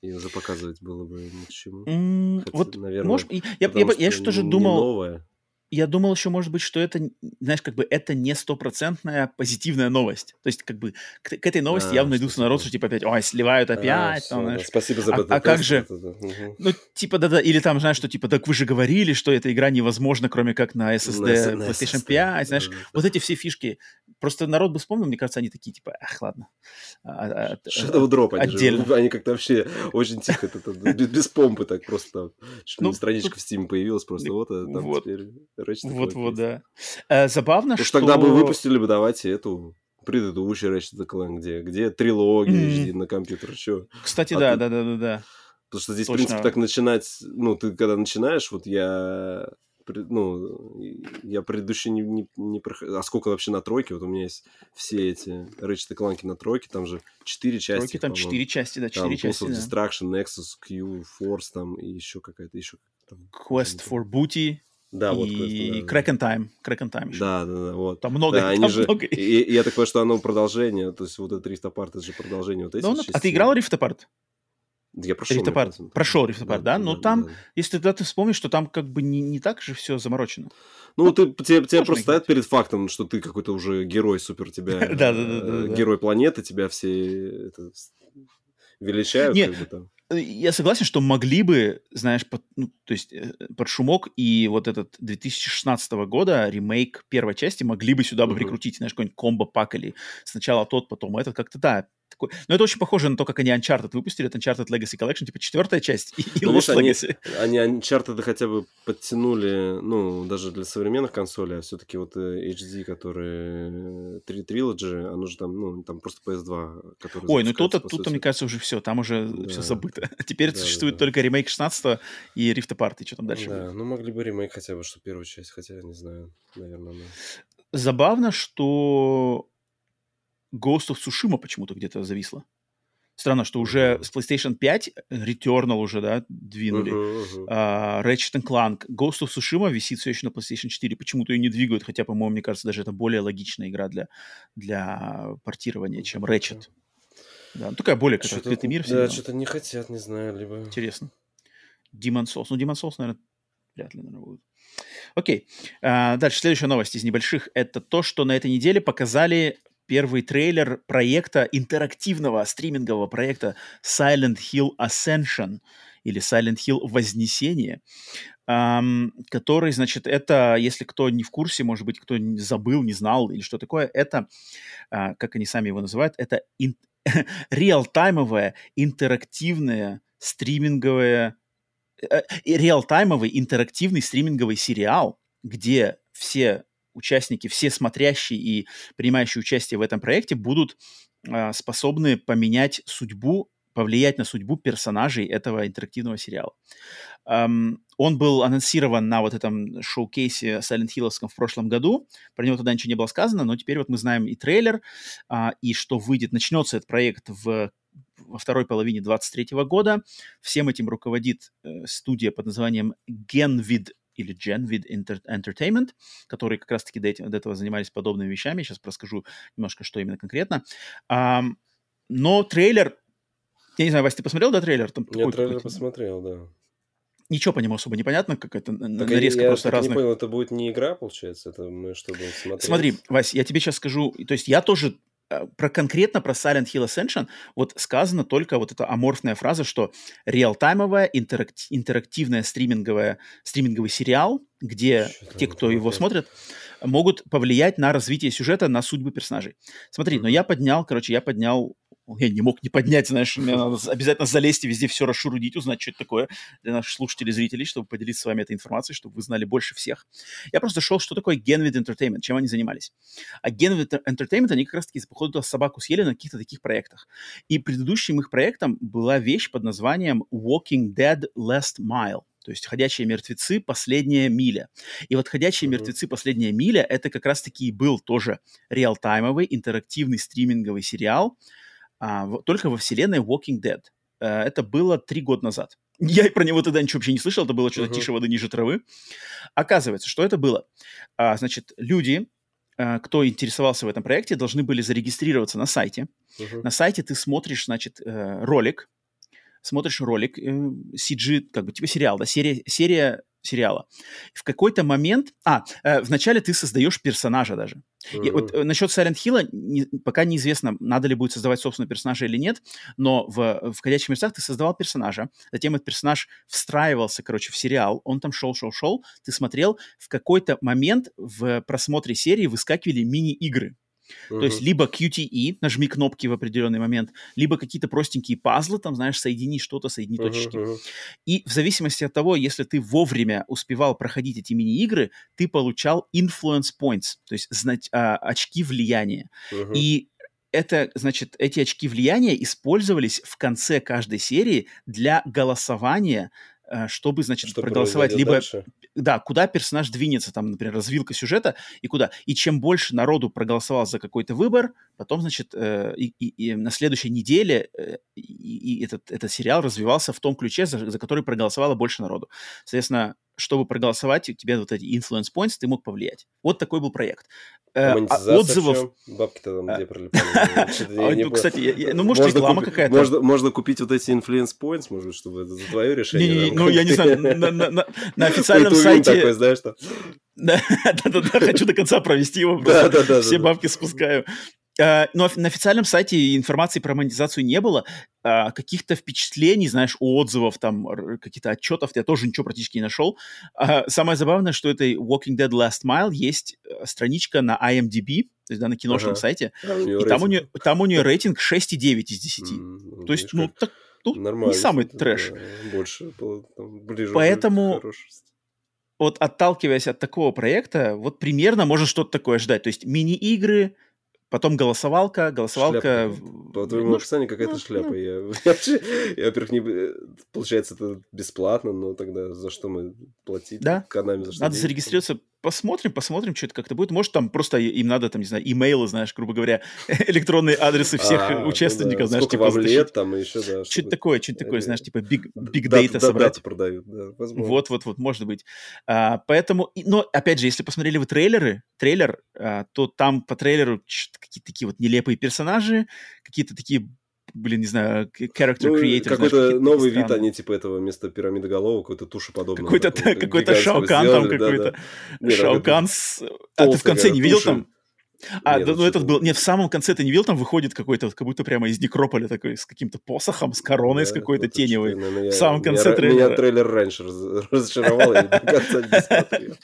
И уже показывать было бы ни к чему. Mm, хотя, вот, наверное, может, я, я, я, я что-то думал... Новое я думал еще, может быть, что это, знаешь, как бы это не стопроцентная позитивная новость. То есть, как бы к, к этой новости а, явно идутся народ, что типа опять, ой, сливают опять. А, там, знаешь. Да. Спасибо за а, а как же? Угу. Ну, типа, да-да, или там, знаешь, что типа, так вы же говорили, что эта игра невозможна, кроме как на SSD, на, PlayStation 5, знаешь, да, вот эти все фишки. Просто народ бы вспомнил, мне кажется, они такие, типа, ах, ладно. А, Shadow Drop, они отдельно. Же, они как-то вообще очень тихо, это, это, без, без помпы так просто. Что ну, страничка в Steam появилась, просто вот, а там вот. теперь вот-вот, да. Э, забавно, Потому что... тогда бы выпустили бы, давайте, эту предыдущий Ratchet Clank, где, где трилогия mm. HD на компьютер, что? Кстати, а да, ты... да, да, да, да. Потому что здесь, Точно. в принципе, так начинать, ну, ты когда начинаешь, вот я, ну, я предыдущий не, не, не проходил, а сколько вообще на тройке, вот у меня есть все эти Ratchet Clank на тройке, там же четыре части. Тройки там четыре части, да, четыре части, да. Destruction, Nexus, Q, Force, там, и еще какая-то, еще... Там, Quest for Booty. Да, вот. И Crack and Time. Crack and Time еще. Да, да, да, вот. Там много, да, там они же, много. И, и я так понимаю, что оно продолжение, то есть вот этот Rift Apart, это же продолжение вот этих да, А ты играл Rift Apart? Я прошел. Apart. Прошел Apart, да? да? Но да, там, да. если тогда ты вспомнишь, что там как бы не, не так же все заморочено. Ну, ну ты, тебе, тебя просто ставят перед фактом, что ты какой-то уже герой супер тебя, э, герой планеты, тебя все величают. Нет, как бы там я согласен, что могли бы, знаешь, под, ну, то есть э, под шумок и вот этот 2016 года ремейк первой части могли бы сюда бы прикрутить, знаешь, какой-нибудь комбо-пак или сначала тот, потом этот, как-то, да, такой... Но это очень похоже на то, как они Uncharted выпустили, это Uncharted Legacy Collection, типа четвертая часть и, и Lost Legacy. Они, они Uncharted хотя бы подтянули, ну, даже для современных консолей, а все-таки вот э, HD, которые 3 Trilogy, оно же там, ну, там просто PS2, который Ой, ну тут, тут, мне кажется, уже все, там уже да. все забыто. Теперь да, существует да, только ремейк 16 и Rift Apart, и что там дальше Да, будет. ну могли бы ремейк хотя бы, что первую часть, хотя, не знаю, наверное, да. Забавно, что Ghost of Tsushima почему-то где-то зависла. Странно, что уже с PlayStation 5 Returnal уже, да, двинули. Uh-huh, uh-huh. Uh, Ratchet Clank. Ghost of Tsushima висит все еще на PlayStation 4. Почему-то ее не двигают, хотя, по-моему, мне кажется, даже это более логичная игра для, для портирования, чем Ratchet. Uh-huh. Да, ну, такая более как открытый мир. Да, что-то не хотят, не знаю, либо... Интересно. Demon Souls. Ну, Demon Souls, наверное, вряд ли, наверное, будет. Окей. А, дальше, следующая новость из небольших. Это то, что на этой неделе показали первый трейлер проекта, интерактивного стримингового проекта Silent Hill Ascension или Silent Hill Вознесение, эм, который, значит, это, если кто не в курсе, может быть, кто забыл, не знал или что такое, это, э, как они сами его называют, это ин- реалтаймовое интерактивное стриминговое э, реалтаймовый интерактивный стриминговый сериал, где все участники, все смотрящие и принимающие участие в этом проекте будут э, способны поменять судьбу, повлиять на судьбу персонажей этого интерактивного сериала. Um, он был анонсирован на вот этом шоу-кейсе Silent Hill в прошлом году. Про него тогда ничего не было сказано, но теперь вот мы знаем и трейлер, uh, и что выйдет. Начнется этот проект в во второй половине 23 года. Всем этим руководит э, студия под названием Genvid или Genvid Entertainment, которые как раз-таки до, до этого занимались подобными вещами. Сейчас расскажу немножко, что именно конкретно. А, но трейлер... Я не знаю, Вася, ты посмотрел, да, трейлер? Там я трейлер посмотрел, да. Ничего по нему особо непонятно, как это так нарезка я, просто я разных. не понял, это будет не игра, получается? Это мы что будем смотреть? Смотри, Вась, я тебе сейчас скажу, то есть я тоже про конкретно про Silent Hill Ascension вот сказано только вот эта аморфная фраза, что реалтаймовая интеракти- интерактивная стриминговая стриминговый сериал, где Что те, кто его смотрит, могут повлиять на развитие сюжета, на судьбы персонажей. Смотри, но я поднял, короче, я поднял я не мог не поднять, знаешь, мне надо обязательно залезть и везде все расшурудить, узнать, что это такое для наших слушателей и зрителей, чтобы поделиться с вами этой информацией, чтобы вы знали больше всех. Я просто шел, что такое Genvid Entertainment, чем они занимались. А Genvid Entertainment, они как раз-таки, походу, собаку съели на каких-то таких проектах. И предыдущим их проектом была вещь под названием Walking Dead Last Mile. То есть «Ходячие мертвецы. Последняя миля». И вот «Ходячие mm-hmm. мертвецы. Последняя миля» — это как раз-таки и был тоже реалтаймовый интерактивный стриминговый сериал, а, в, только во вселенной Walking Dead. А, это было три года назад. Я про него тогда ничего вообще не слышал, это было что-то uh-huh. тише воды, ниже травы. Оказывается, что это было? А, значит, люди, а, кто интересовался в этом проекте, должны были зарегистрироваться на сайте. Uh-huh. На сайте ты смотришь, значит, э, ролик, смотришь ролик, CG, как бы типа сериал, да, серия, серия сериала. В какой-то момент... А, э, вначале ты создаешь персонажа даже. Mm-hmm. И вот э, насчет Silent Hill не, пока неизвестно, надо ли будет создавать собственного персонажа или нет, но в, в «Ходячих мертвецах» ты создавал персонажа, затем этот персонаж встраивался, короче, в сериал, он там шел-шел-шел, ты смотрел, в какой-то момент в просмотре серии выскакивали мини-игры. Uh-huh. То есть либо QTE, нажми кнопки в определенный момент, либо какие-то простенькие пазлы, там, знаешь, соедини что-то, соедини uh-huh, точечки. Uh-huh. И в зависимости от того, если ты вовремя успевал проходить эти мини-игры, ты получал influence points, то есть знать, а, очки влияния. Uh-huh. И это, значит, эти очки влияния использовались в конце каждой серии для голосования чтобы, значит, Что проголосовать либо... Дальше? Да, куда персонаж двинется, там, например, развилка сюжета и куда. И чем больше народу проголосовал за какой-то выбор, потом, значит, э, и, и, и на следующей неделе э, и, и этот, этот сериал развивался в том ключе, за, за который проголосовало больше народу. Соответственно, чтобы проголосовать, у тебя вот эти influence points, ты мог повлиять. Вот такой был проект. Э, а отзывов... Бабки-то там где пролетали? Ну, кстати, ну, может, реклама какая-то. Можно купить вот эти influence points, может, чтобы это за твое решение. Ну, я не знаю, на официальном сайте... такой, знаешь, что... Да-да-да, хочу до конца провести его, все бабки спускаю. Uh, но на официальном сайте информации про монетизацию не было. Uh, каких-то впечатлений, знаешь, отзывов, там, каких-то отчетов я тоже ничего практически не нашел. Uh, самое забавное, что этой Walking Dead Last Mile есть э, страничка на IMDb, то есть да, на киношном ага. сайте, а, и там у, нее, там у нее рейтинг 6,9 из 10. Mm, то есть, ну, так, ну, не самый трэш. Да, больше, там, ближе Поэтому вот отталкиваясь от такого проекта, вот примерно можно что-то такое ждать. То есть мини-игры, Потом голосовалка, голосовалка... Шляпа. По твоему ну, описанию какая-то ну, шляпа. Ну. Я, я, я, во-первых, не... получается, это бесплатно, но тогда за что мы платить? Да. Канами за что Надо деньги? зарегистрироваться посмотрим, посмотрим, что это как-то будет. Может, там просто им надо, там, не знаю, имейлы, знаешь, грубо говоря, электронные адресы всех а, участников, ну да. знаешь, Сколько типа... вам лет там еще, да. Что-то такое, что-то такое, знаешь, типа big, big data да, собрать. Дату продают, да, возможно. Вот-вот-вот, может быть. А, поэтому, но, опять же, если посмотрели вы трейлеры, трейлер, а, то там по трейлеру какие-то такие вот нелепые персонажи, какие-то такие блин, не знаю, character ну, creator. Какой-то новый вид, они типа этого вместо пирамидоголового, какой-то тушеподобный. Какой-то какой Шаукан там какой-то. Шаукан с... А ты в конце не видел там? А, нет, ну этот был... Нет, в самом конце ты не видел, там выходит какой-то, как будто прямо из некрополя такой, с каким-то посохом, с короной, да, с какой-то теневой. в самом конце трейлера. Меня трейлер раньше разочаровал, я до конца не смотрел.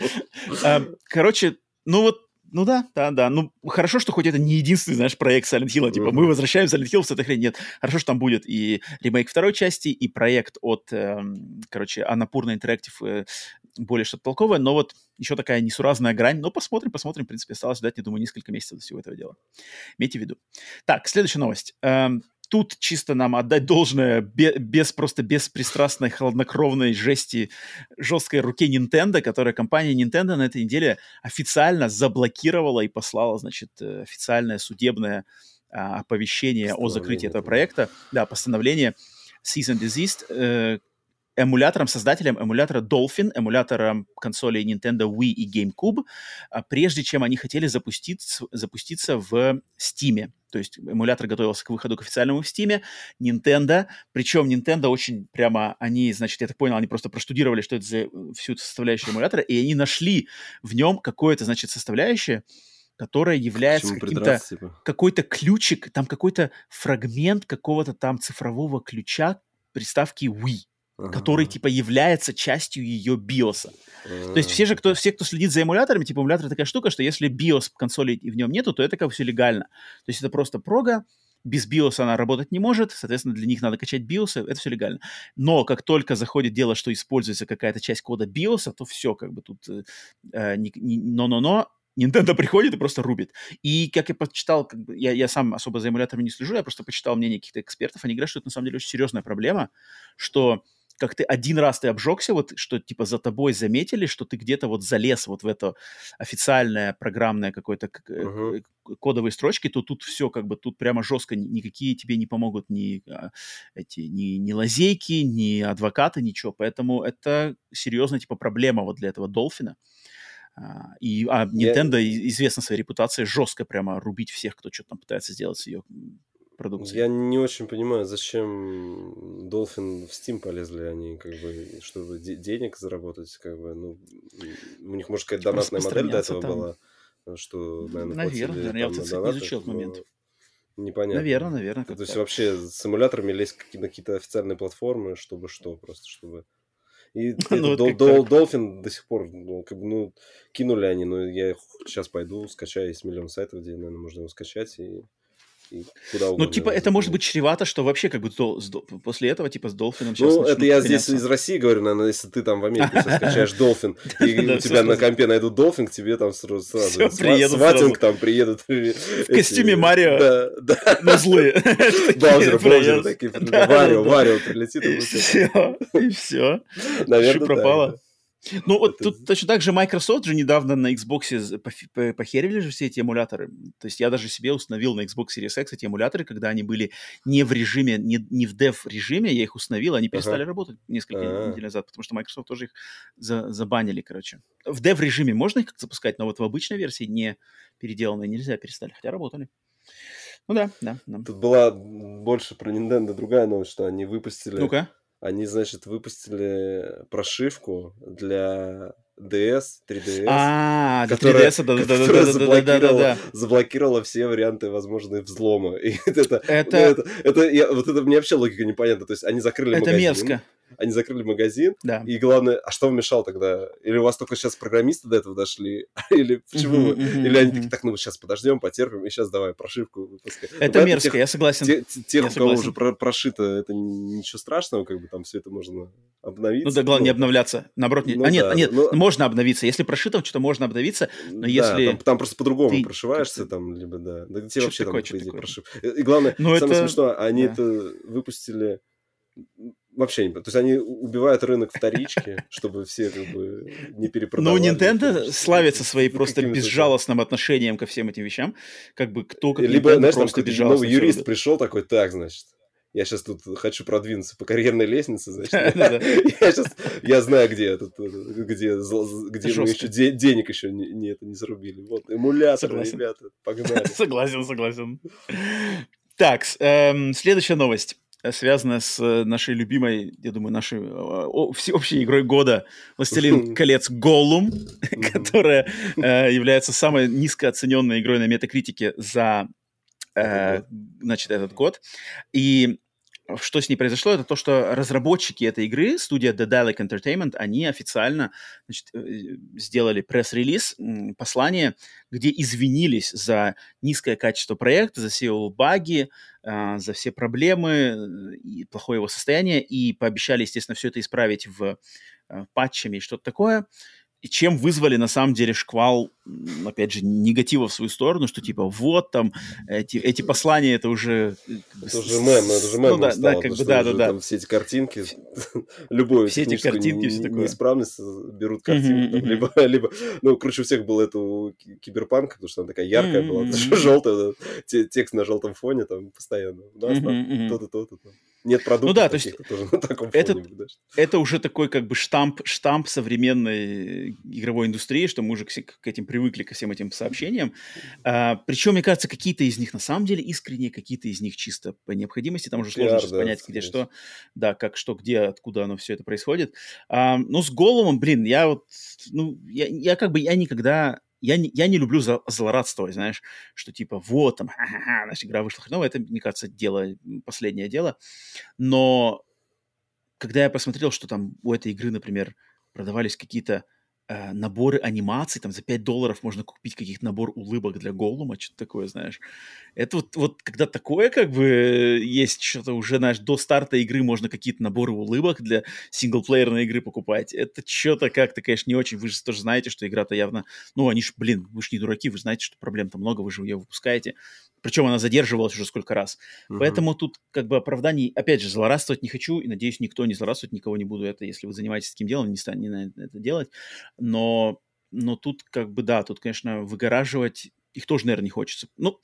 А, короче, ну вот ну да, да, да. Ну, хорошо, что хоть это не единственный, знаешь, проект Silent Hill. Типа, мы возвращаем Silent Hill с этой хрень. Нет, хорошо, что там будет и ремейк второй части, и проект от, э, короче, Анапурна э, более что-то толковое, но вот еще такая несуразная грань. Но посмотрим, посмотрим. В принципе, осталось ждать, я думаю, несколько месяцев до всего этого дела. Имейте в виду. Так, следующая новость. Эм, тут чисто нам отдать должное без просто беспристрастной, холоднокровной жести жесткой руке Nintendo, которая компания Nintendo на этой неделе официально заблокировала и послала, значит, э, официальное судебное а, оповещение о закрытии этого проекта. Да, постановление Season Desist, э, эмулятором, создателем эмулятора Dolphin, эмулятором консолей Nintendo Wii и GameCube, а, прежде чем они хотели запуститься, запуститься в Steam. То есть эмулятор готовился к выходу к официальному в Steam. Nintendo, причем Nintendo очень прямо, они, значит, я так понял, они просто проштудировали, что это за всю эту составляющую эмулятора, и они нашли в нем какое-то, значит, составляющее, которая является каким-то типа? какой-то ключик, там какой-то фрагмент какого-то там цифрового ключа приставки Wii ага. который, типа, является частью ее биоса. Ага. То есть все же, кто, все, кто следит за эмуляторами, типа, эмулятор такая штука, что если биос консоли в нем нету, то это как все легально. То есть это просто прога, без биоса она работать не может, соответственно, для них надо качать биосы, это все легально. Но как только заходит дело, что используется какая-то часть кода биоса, то все, как бы тут э, э но-но-но, Nintendo приходит и просто рубит. И как я почитал, как бы, я, я сам особо за эмуляторами не слежу, я просто почитал мнение каких-то экспертов, они говорят, что это на самом деле очень серьезная проблема, что как ты один раз ты обжегся, вот что типа за тобой заметили, что ты где-то вот залез вот в это официальное программное какое-то uh-huh. кодовые строчки, то тут все как бы тут прямо жестко никакие тебе не помогут ни а, эти ни, ни лазейки, ни адвокаты, ничего. Поэтому это серьезная типа проблема вот для этого Долфина. Uh, и а Nintendo Я... известна своей репутацией жестко прямо рубить всех, кто что-то там пытается сделать с ее продукции. Я не очень понимаю, зачем Dolphin в Steam полезли они, как бы, чтобы де- денег заработать, как бы, ну, у них, может, какая-то донатная модель до этого там. была, что, наверное, Наверное, наверное я вот донаты, не изучил этот момент. Непонятно. Наверное, наверное. То есть вообще с эмуляторами лезть на какие-то официальные платформы, чтобы что, просто чтобы... И ну, дол, дол, Dolphin до сих пор, ну, как бы, ну, кинули они, но я сейчас пойду, скачаю, есть миллион сайтов, где, наверное, можно его скачать и куда угодно. Ну, типа, это может быть чревато, что вообще как бы дол- после этого, типа, с Долфином Ну, это я здесь из России говорю, наверное, если ты там в Америке скачаешь Долфин, и у тебя на компе найдут Долфин, к тебе там сразу сватинг там приедут. В костюме Марио. Да, да. На злые. Баузер, Баузер такие. Варио, Варио прилетит. И все. Наверное, пропало. Ну, вот это... тут точно так же Microsoft же недавно на Xbox похерили же все эти эмуляторы. То есть я даже себе установил на Xbox Series X эти эмуляторы, когда они были не в режиме, не, не в dev режиме, я их установил, они перестали ага. работать несколько А-а-а. недель назад, потому что Microsoft тоже их за, забанили, короче. В dev режиме можно их как запускать, но вот в обычной версии не переделанной нельзя, перестали, хотя работали. Ну да, да, да. Тут была больше про Nintendo другая новость, что они выпустили... Ну-ка они, значит, выпустили прошивку для DS, 3DS. А, которая, 3DS, да, да, да, заблокировала, да, да, да, заблокировала все варианты возможные взлома. И это, это... Ну, это, это, я, вот это мне вообще логика непонятна. То есть они закрыли это магазин. мерзко они закрыли магазин, да. и главное, а что вам мешало тогда? Или у вас только сейчас программисты до этого дошли? Или почему? Uh-huh, uh-huh, Или они такие, так, ну сейчас подождем, потерпим, и сейчас давай прошивку выпускай. Это ну, мерзко, тех, я согласен. Те, тех, я у кого уже про- прошито, это ничего страшного, как бы там все это можно обновить. Ну да, главное ну, не обновляться. Наоборот, не... Ну, а нет, да, нет, ну, можно обновиться. Если прошито, что-то можно обновиться, но да, если... Там, там просто по-другому ты... прошиваешься, там, либо, да. Да тебе вообще такое, там, по идее, прошив. И главное, но самое это... смешное, они да. это выпустили вообще не... То есть они убивают рынок вторички, чтобы все как бы не перепродавали. Ну, Nintendo славится своей просто безжалостным отношением ко всем этим вещам. Как бы кто как Либо, знаешь, там какой-то новый юрист пришел такой, так, значит, я сейчас тут хочу продвинуться по карьерной лестнице, значит. Я сейчас, я знаю, где тут, где, где мы еще денег еще не это не зарубили. Вот эмулятор, ребята, погнали. Согласен, согласен. Так, эм, следующая новость. Связанная с нашей любимой, я думаю, нашей о, всеобщей игрой года. «Властелин колец Голлум», которая является самой низкооцененной игрой на метакритике за значит, этот год. И что с ней произошло, это то, что разработчики этой игры, студия The Dalek Entertainment, они официально значит, э, сделали пресс-релиз, послание, где извинились за низкое качество проекта, за все его баги, а, за все проблемы э, и плохое его состояние, и пообещали, естественно, все это исправить в э, патчами и что-то такое и чем вызвали на самом деле шквал, опять же, негатива в свою сторону, что типа вот там эти, эти послания, это уже... Э, это уже мем, это уже мем ну, да, стало, да, как бы, да, да, да. Там все эти картинки, любую все эти картинки, все такое. неисправность берут картинку, uh-huh, либо, либо, ну, круче всех было это у Киберпанка, потому что она такая яркая была, желтая, текст на желтом фоне там постоянно. У нас там то-то, то-то, то нет продуктов ну, да, то есть тоже это. Это уже такой как бы штамп, штамп современной игровой индустрии, что мы уже к, к этим привыкли, ко всем этим сообщениям. А, причем, мне кажется, какие-то из них на самом деле искренние, какие-то из них чисто по необходимости. Там уже сложно сейчас да, понять, где что, да, как что, где, откуда оно все это происходит. А, ну, с Голумом, блин, я вот, ну, я, я как бы, я никогда я не, я не люблю за, злорадствовать, знаешь, что типа вот там, наша игра вышла хреново, это, мне кажется, дело, последнее дело. Но когда я посмотрел, что там у этой игры, например, продавались какие-то э, наборы анимаций, там за 5 долларов можно купить каких-то набор улыбок для Голлума, что-то такое, знаешь. Это вот, вот когда такое как бы есть что-то уже, знаешь, до старта игры можно какие-то наборы улыбок для синглплеерной игры покупать. Это что-то как-то, конечно, не очень. Вы же тоже знаете, что игра-то явно... Ну, они ж, блин, вы же не дураки, вы знаете, что проблем-то много, вы же ее выпускаете. Причем она задерживалась уже сколько раз. Uh-huh. Поэтому тут как бы оправданий... Опять же, злорадствовать не хочу, и надеюсь, никто не злорадствует, никого не буду это, если вы занимаетесь таким делом, не станете это делать но, но тут как бы, да, тут, конечно, выгораживать их тоже, наверное, не хочется. Ну,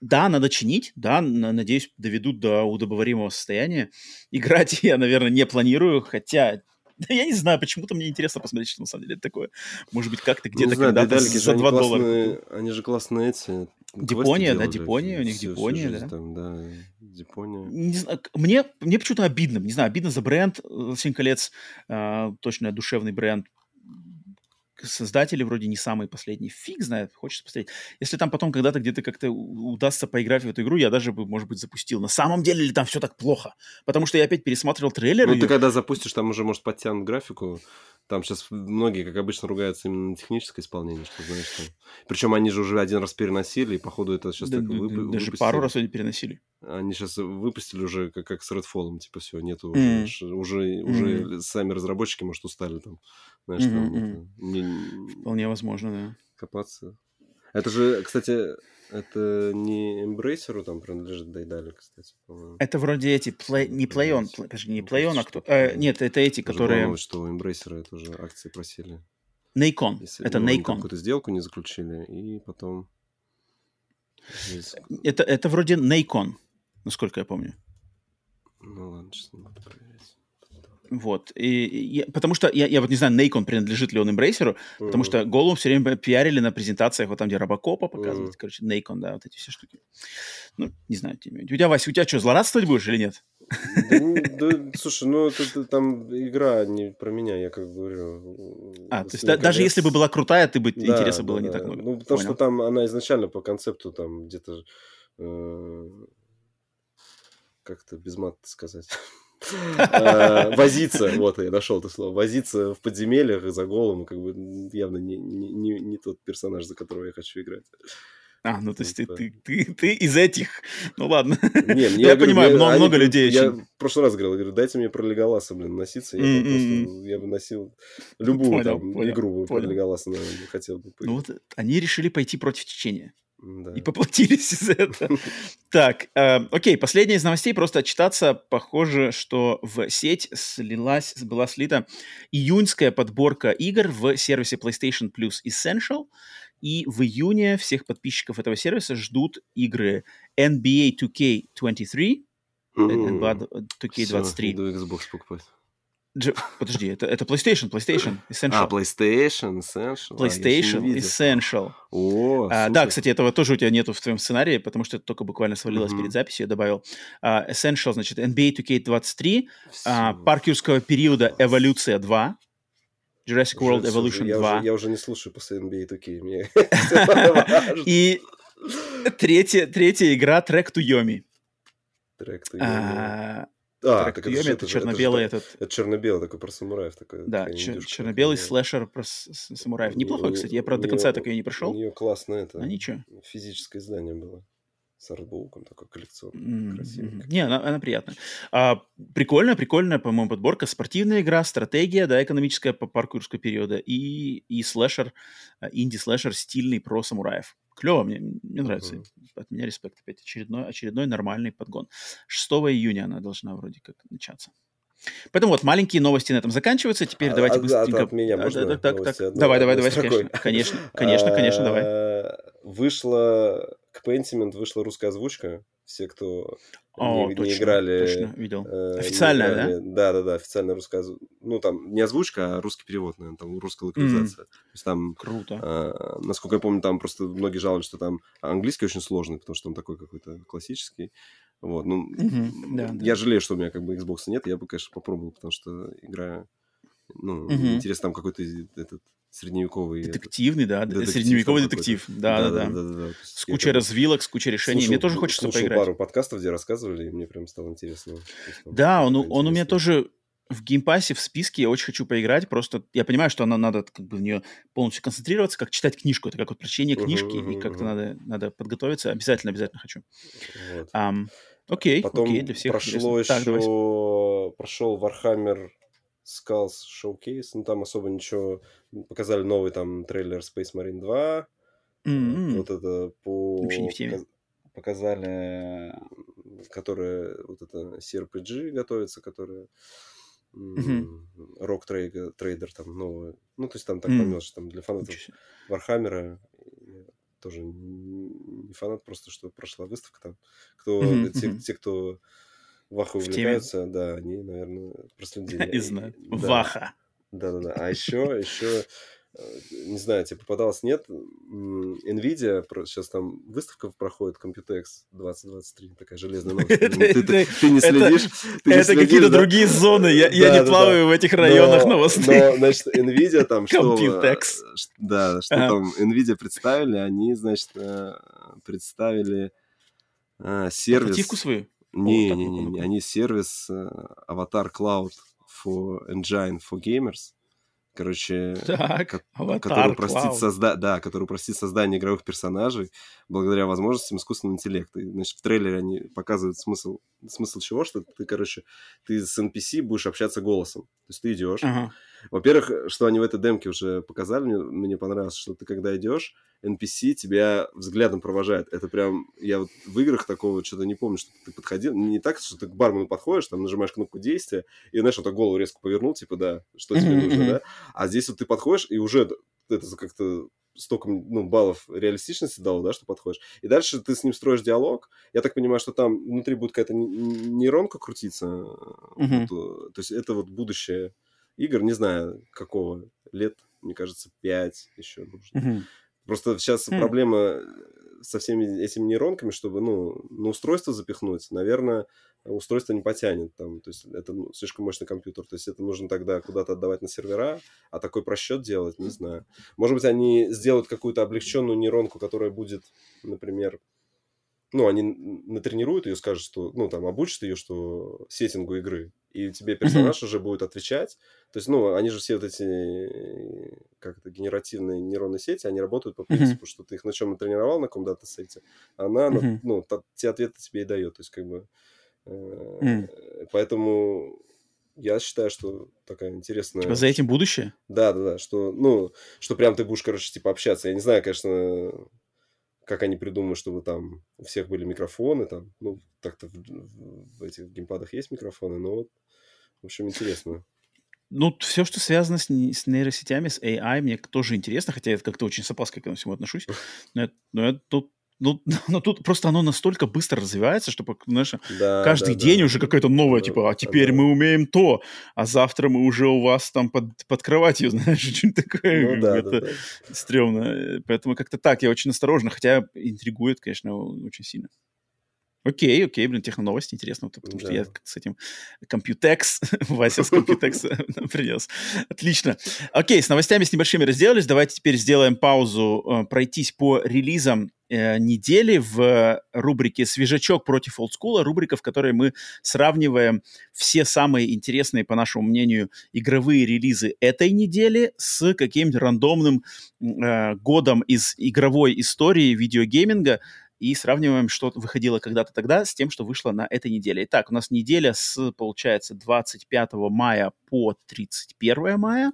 да, надо чинить, да, надеюсь, доведут до удобоваримого состояния. Играть я, наверное, не планирую, хотя да я не знаю, почему-то мне интересно посмотреть, что на самом деле это такое. Может быть, как-то где-то ну, когда-то за 2 доллара. Они же классные эти. Дипония, да, Дипония, у них все, Дипония, да. Там, да, Дипония. Не знаю, мне, мне почему-то обидно, не знаю, обидно за бренд «Семь колец», э, точно душевный бренд, создатели вроде не самые последние. Фиг знает, хочется посмотреть. Если там потом когда-то где-то как-то удастся поиграть в эту игру, я даже бы, может быть, запустил. На самом деле ли там все так плохо? Потому что я опять пересматривал трейлер. Ну, ты когда запустишь, там уже, может, подтянут графику. Там сейчас многие, как обычно, ругаются именно на техническое исполнение, что знаешь. Там... Причем они же уже один раз переносили, и походу это сейчас да, так вып... Даже выпустили. пару раз они переносили. Они сейчас выпустили уже как, как с Redfall, типа все, нету mm. уже, уже, mm. уже сами разработчики, может, устали там. Знаешь, mm-hmm. там это, не... Вполне возможно, да. Копаться. Это же, кстати, это не Embracer там принадлежит Дайдали, кстати, по-моему. Это вроде эти, play, не PlayOn, подожди, не PlayOn, а кто? Э, нет, это эти, которые... Главное, что у Embracer это уже акции просили. Nacon, Если, это ну, Nacon. какую-то сделку не заключили, и потом... Это, это вроде Nacon, насколько я помню. Ну ладно, сейчас не буду проверять. Вот. И, и, потому что я, я вот не знаю, Нейкон принадлежит ли он Эмбрейсеру, mm-hmm. потому что Голум все время пиарили на презентациях, вот там, где Робокопа показывают, mm-hmm. короче, Нейкон, да, вот эти все штуки. Ну, не знаю, у тебя, Вася, у тебя что, злорадствовать будешь или нет? Да, да слушай, ну это, там игра не про меня, я как говорю. А, то есть да, даже если бы была крутая, ты бы да, интереса да, было да. не так много. Ну, потому Понял. что там она изначально по концепту там где-то э, как-то без мата сказать. Э, возиться, вот я нашел это слово, возиться в подземельях за голым, как бы явно не, не, не тот персонаж, за которого я хочу играть. А, ну то есть ты, ты, ты, ты из этих. Ну ладно. Не, мне, я, я понимаю, мне, много, они, много людей Я очень... в прошлый раз говорил, говорю, дайте мне про Леголаса, блин, носиться. Я, mm-hmm. просто, я бы носил любую понял, там понял, игру понял. про Леголаса, наверное, хотел бы. Ну вот они решили пойти против течения. Да. И поплатились из-за этого. Так, э, окей, последняя из новостей, просто отчитаться. Похоже, что в сеть слилась, была слита июньская подборка игр в сервисе PlayStation Plus Essential. И в июне всех подписчиков этого сервиса ждут игры NBA 2K23, NBA 2K23. Все, Xbox покупать. Подожди, это, это PlayStation, PlayStation Essential. А, PlayStation Essential. PlayStation а, Essential. О, а, да, кстати, этого тоже у тебя нету в твоем сценарии, потому что это только буквально свалилось uh-huh. перед записью, я добавил. Uh, Essential, значит, NBA 2K23, uh, парк юрского периода Эволюция 2, Jurassic World уже, Evolution я 2. Уже, я уже не слушаю после NBA 2K. Мне И третья, третья игра Track to Yomi. Track to Yomi. А, так это, это черно-белый это, этот... Это черно-белый такой про самураев. Такой, да, черно-белый слэшер про самураев. Неплохой, кстати. Я, правда, до конца так и не прошел. У нее классное это... А ничего. Физическое издание было с артбуком такой коллекционный, mm-hmm. Не, она, она приятная. А, прикольная, прикольная, по-моему, подборка. Спортивная игра, стратегия, да, экономическая по парку юрского периода и, и слэшер, а, инди-слэшер стильный про самураев клево, мне, мне нравится. Uh-huh. От меня респект опять. Очередной, очередной нормальный подгон. 6 июня она должна вроде как начаться. Поэтому вот маленькие новости на этом заканчиваются. Теперь а, давайте быстренько... От меня можно а, так, так, так. Давай, давай, давай, конечно, конечно, конечно, конечно, давай. А, вышла к Pentiment вышла русская озвучка все, кто О, не, точно, не играли... Точно, видел. Э, Официальная, играли, да? Да, да, да, официальная русская. Ну, там не озвучка, а русский перевод, наверное, там русская локализация. Mm. То есть там... Круто. Э, насколько я помню, там просто многие жаловались, что там английский очень сложный, потому что он такой какой-то классический. Вот, ну, mm-hmm. да, я да. жалею, что у меня как бы Xbox нет, я бы, конечно, попробовал, потому что игра... Ну, mm-hmm. интересно, там какой-то этот средневековый... Детективный, да, детектив средневековый детектив. Да, да, да. С кучей развилок, с кучей решений. Слушал, мне тоже хочется поиграть. пару подкастов, где рассказывали, и мне прям стало интересно. Да, он, он у меня тоже в Game Pass е, в списке, я очень хочу поиграть, просто я понимаю, что она надо как бы в нее полностью концентрироваться, как читать книжку, это как вот прочтение книжки, uh-huh, uh-huh, и как-то uh-huh. надо, надо подготовиться, обязательно, обязательно хочу. Вот. Эм, окей, Потом окей, для всех прошло еще, так, прошел Warhammer Skulls Showcase, ну там особо ничего, показали новый там трейлер Space Marine 2, mm-hmm. вот это по... Вообще не в теме. Показали, которые вот это CRPG готовится, которые mm-hmm. Rogue Trader там новый, ну то есть там так mm-hmm. что там для фанатов Вархаммера тоже не фанат, просто что прошла выставка там, кто, mm-hmm. те, те, кто Ваха увлекаются, да, они, наверное, проследили. И знают. Ваха. Да-да-да. А еще, еще, э, не знаю, тебе попадалось, нет, NVIDIA, сейчас там выставка проходит, Computex 2023, такая железная новость. Ты не следишь? Это какие-то другие зоны, я не плаваю в этих районах новостных. Но, значит, NVIDIA там что... Computex. Да, что там NVIDIA представили, они, значит, э, представили э, сервис... Альтернативку свою? Не, не, не, не, они сервис Avatar Cloud for Engine for Gamers. Короче, так, ко- который, простит созда- да, который простит создание игровых персонажей благодаря возможностям искусственного интеллекта. И, значит, в трейлере они показывают смысл, смысл чего, что ты, короче, ты с NPC будешь общаться голосом. То есть ты идешь. Ага. Во-первых, что они в этой демке уже показали, мне, мне понравилось, что ты когда идешь, NPC тебя взглядом провожает. Это прям, я вот в играх такого что-то не помню, что ты подходил. Не так, что ты к бармену подходишь, там нажимаешь кнопку действия, и, знаешь, вот так голову резко повернул, типа, да, что тебе нужно, да? А здесь вот ты подходишь, и уже это как-то столько ну, баллов реалистичности дало, да, что подходишь. И дальше ты с ним строишь диалог. Я так понимаю, что там внутри будет какая-то нейронка крутиться. Uh-huh. Вот, то есть это вот будущее игр, не знаю, какого лет, мне кажется, 5 еще нужно. Uh-huh. Просто сейчас mm. проблема со всеми этими нейронками, чтобы, ну, на устройство запихнуть, наверное, устройство не потянет там, то есть это ну, слишком мощный компьютер, то есть это нужно тогда куда-то отдавать на сервера, а такой просчет делать, не знаю. Может быть, они сделают какую-то облегченную нейронку, которая будет, например, ну, они натренируют ее, скажут, что, ну, там, обучат ее, что сеттингу игры, и тебе персонаж уже будет отвечать. То есть, ну, они же все вот эти, как это, генеративные нейронные сети, они работают по принципу, что ты их на чем натренировал, на каком дата-сете, она, ну, те ответы тебе и дает. То есть, как бы, э, поэтому я считаю, что такая интересная... Типа за этим будущее? Да, да, да, что, ну, что прям ты будешь, короче, типа общаться. Я не знаю, конечно, как они придумают, чтобы там у всех были микрофоны, там, ну, так-то в, в, в этих геймпадах есть микрофоны, но вот, в общем, интересно. Ну, все, что связано с, с нейросетями, с AI, мне тоже интересно, хотя я как-то очень с опаской к этому всему отношусь. Но, я, но я тут ну, ну, тут просто оно настолько быстро развивается, что, знаешь, да, каждый да, день да. уже какое-то новое, да, типа, а теперь да. мы умеем то, а завтра мы уже у вас там под, под кроватью, знаешь, что-нибудь такое. Ну, да, это да, да. стрёмно. Поэтому как-то так, я очень осторожно, хотя интригует, конечно, очень сильно. Окей, окей, блин, техноновости интересно, потому да. что я с этим Computex, Вася с Computex принес. Отлично. Окей, с новостями с небольшими разделались. Давайте теперь сделаем паузу, э, пройтись по релизам э, недели в рубрике «Свежачок против олдскула», рубрика, в которой мы сравниваем все самые интересные, по нашему мнению, игровые релизы этой недели с каким-нибудь рандомным э, годом из игровой истории видеогейминга, и сравниваем, что выходило когда-то тогда с тем, что вышло на этой неделе. Итак, у нас неделя с, получается, 25 мая по 31 мая.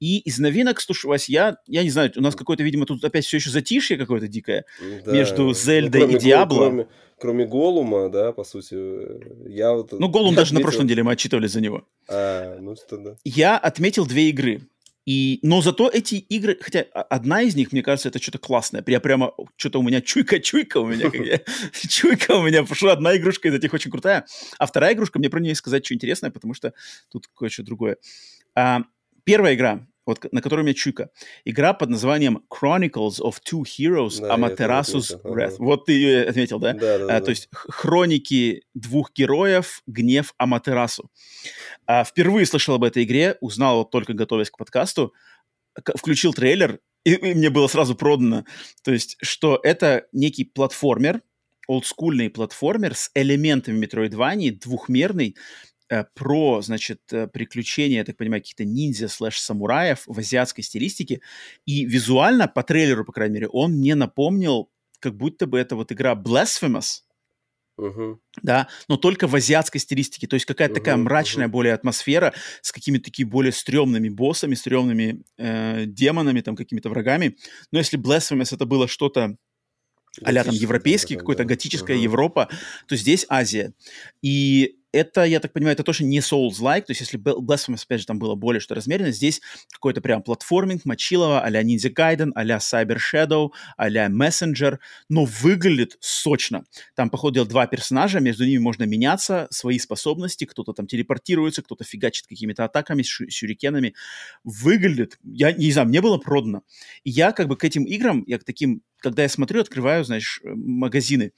И из новинок, слушай, Вась, я, я не знаю, у нас какое-то, видимо, тут опять все еще затишье какое-то дикое да. между ну, Зельдой ну, и Диабло. Кроме, кроме Голума, да, по сути, я вот... Ну, Голум даже отметил... на прошлой неделе мы отчитывали за него. А, ну, что да. Я отметил две игры. И, но зато эти игры, хотя одна из них, мне кажется, это что-то классное. Я прямо, что-то у меня чуйка-чуйка у меня. Чуйка у меня пошла. Одна игрушка из этих очень крутая. А вторая игрушка, мне про нее сказать что интересное, потому что тут кое-что другое. А, первая игра вот на которой у меня чуйка. Игра под названием Chronicles of Two Heroes да, Amaterasu's Wrath. Ага. Вот ты ее отметил, да? Да, да, а, да. То есть хроники двух героев, гнев Аматерасу. А, впервые слышал об этой игре, узнал вот только готовясь к подкасту, включил трейлер, и, и мне было сразу продано. То есть, что это некий платформер, олдскульный платформер с элементами метроидвании, двухмерный, про, значит, э, приключения, я так понимаю, каких-то ниндзя слэш-самураев в азиатской стилистике. И визуально, по трейлеру, по крайней мере, он мне напомнил, как будто бы это вот игра Blasphemous, Uh-huh. Да, но только в азиатской стилистике. То есть какая-то uh-huh, такая мрачная uh-huh. более атмосфера с какими-то такими более стрёмными боссами, стрёмными э, демонами, там, какими-то врагами. Но если Blasphemous это было что-то а там европейский, какой-то да. готическая uh-huh. Европа, то здесь Азия. И это, я так понимаю, это тоже не Souls-like, то есть если Blasphemous, опять же, там было более что размеренно, здесь какой-то прям платформинг, мочилово, а-ля Ninja Gaiden, а-ля Cyber Shadow, а-ля Messenger, но выглядит сочно. Там, по ходу дела, два персонажа, между ними можно меняться, свои способности, кто-то там телепортируется, кто-то фигачит какими-то атаками, сюрикенами. Выглядит, я не знаю, мне было продано. И я как бы к этим играм, я к таким когда я смотрю, открываю, знаешь, э, магазины,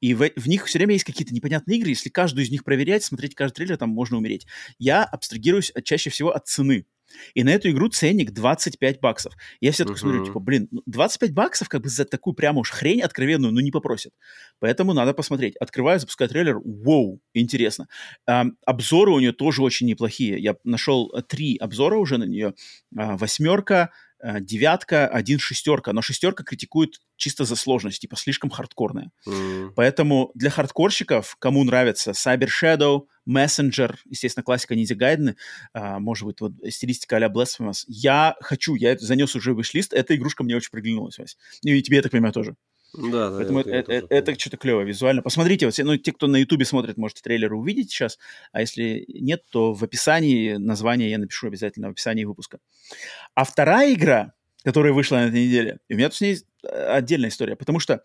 и в, в них все время есть какие-то непонятные игры, если каждую из них проверять, смотреть каждый трейлер, там можно умереть. Я абстрагируюсь от, чаще всего от цены. И на эту игру ценник 25 баксов. Я все uh-huh. смотрю, типа, блин, 25 ну, баксов как бы за такую прямо уж хрень откровенную, ну, не попросят. Поэтому надо посмотреть. Открываю, запускаю трейлер, вау, интересно. Um, обзоры у нее тоже очень неплохие. Я нашел э, три обзора уже на нее. Uh, восьмерка, Э, девятка, один шестерка, но шестерка критикует чисто за сложность, типа слишком хардкорная. Mm. Поэтому для хардкорщиков, кому нравится Cyber Shadow, Messenger, естественно, классика Ниндзя Гайдены, а, может быть, вот стилистика а-ля Blasphemous, я хочу, я это занес уже в виш-лист, эта игрушка мне очень приглянулась, Вась. И тебе, я так понимаю, тоже. Да, да. Поэтому это, это, это, это что-то клево визуально. Посмотрите, вот, ну, те, кто на Ютубе смотрит, можете трейлеры увидеть сейчас, а если нет, то в описании название я напишу обязательно в описании выпуска. А вторая игра, которая вышла на этой неделе, у меня тут с ней э, отдельная история, потому что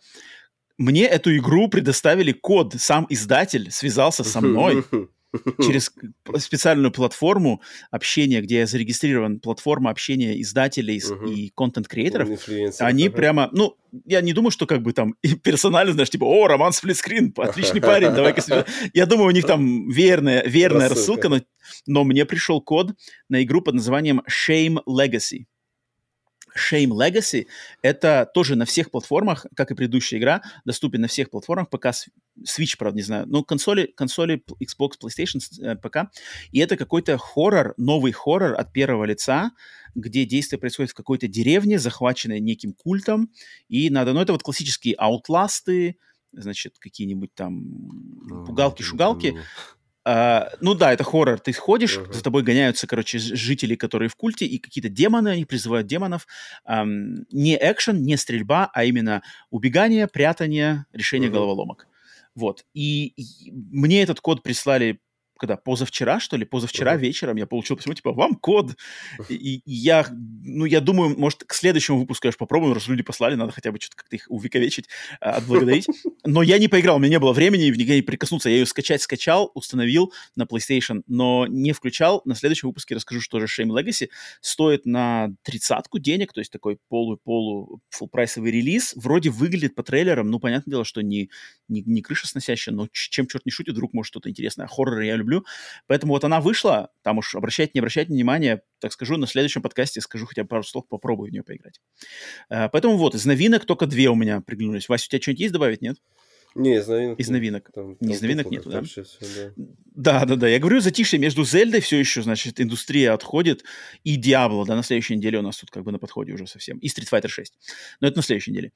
мне эту игру предоставили код, сам издатель связался со мной через специальную платформу общения, где я зарегистрирован, платформа общения издателей uh-huh. и контент-креаторов, они uh-huh. прямо, ну, я не думаю, что как бы там персонально, знаешь, типа, о, Роман Сплитскрин, отличный парень, давай-ка Я думаю, у них там верная, верная рассылка, но, но мне пришел код на игру под названием Shame Legacy. Shame Legacy — это тоже на всех платформах, как и предыдущая игра, доступен на всех платформах, пока Switch, правда, не знаю, но консоли, консоли Xbox, PlayStation, э, ПК. И это какой-то хоррор, новый хоррор от первого лица, где действие происходит в какой-то деревне, захваченной неким культом, и надо, ну, это вот классические аутласты, значит, какие-нибудь там ну, пугалки-шугалки, Uh, ну да, это хоррор. Ты ходишь, uh-huh. за тобой гоняются, короче, жители, которые в культе, и какие-то демоны, они призывают демонов. Um, не экшен, не стрельба, а именно убегание, прятание, решение uh-huh. головоломок. Вот. И, и мне этот код прислали когда позавчера, что ли, позавчера uh-huh. вечером я получил письмо, типа, вам код. И, и я, ну, я думаю, может, к следующему выпуску, конечно, попробуем, раз люди послали, надо хотя бы что-то как-то их увековечить, а, отблагодарить. Но я не поиграл, у меня не было времени в нигде не прикоснуться. Я ее скачать скачал, установил на PlayStation, но не включал. На следующем выпуске расскажу, что же Shame Legacy стоит на тридцатку денег, то есть такой полу-полу full прайсовый релиз. Вроде выглядит по трейлерам, ну, понятное дело, что не, не, не крыша сносящая, но чем черт не шутит, вдруг может что-то интересное. Хорроры я люблю. Поэтому вот она вышла, там уж обращать, не обращать внимания, так скажу, на следующем подкасте скажу хотя бы пару слов, попробую в нее поиграть. Uh, поэтому вот, из новинок только две у меня приглянулись. Вася, у тебя что-нибудь есть добавить, нет? Не, из новинок. Из новинок. Там, не из новинок нет, да? Все, да? Да, да, да. Я говорю, затишье между Зельдой все еще, значит, индустрия отходит, и Диабло, да, на следующей неделе у нас тут как бы на подходе уже совсем. И Street Fighter 6. Но это на следующей неделе.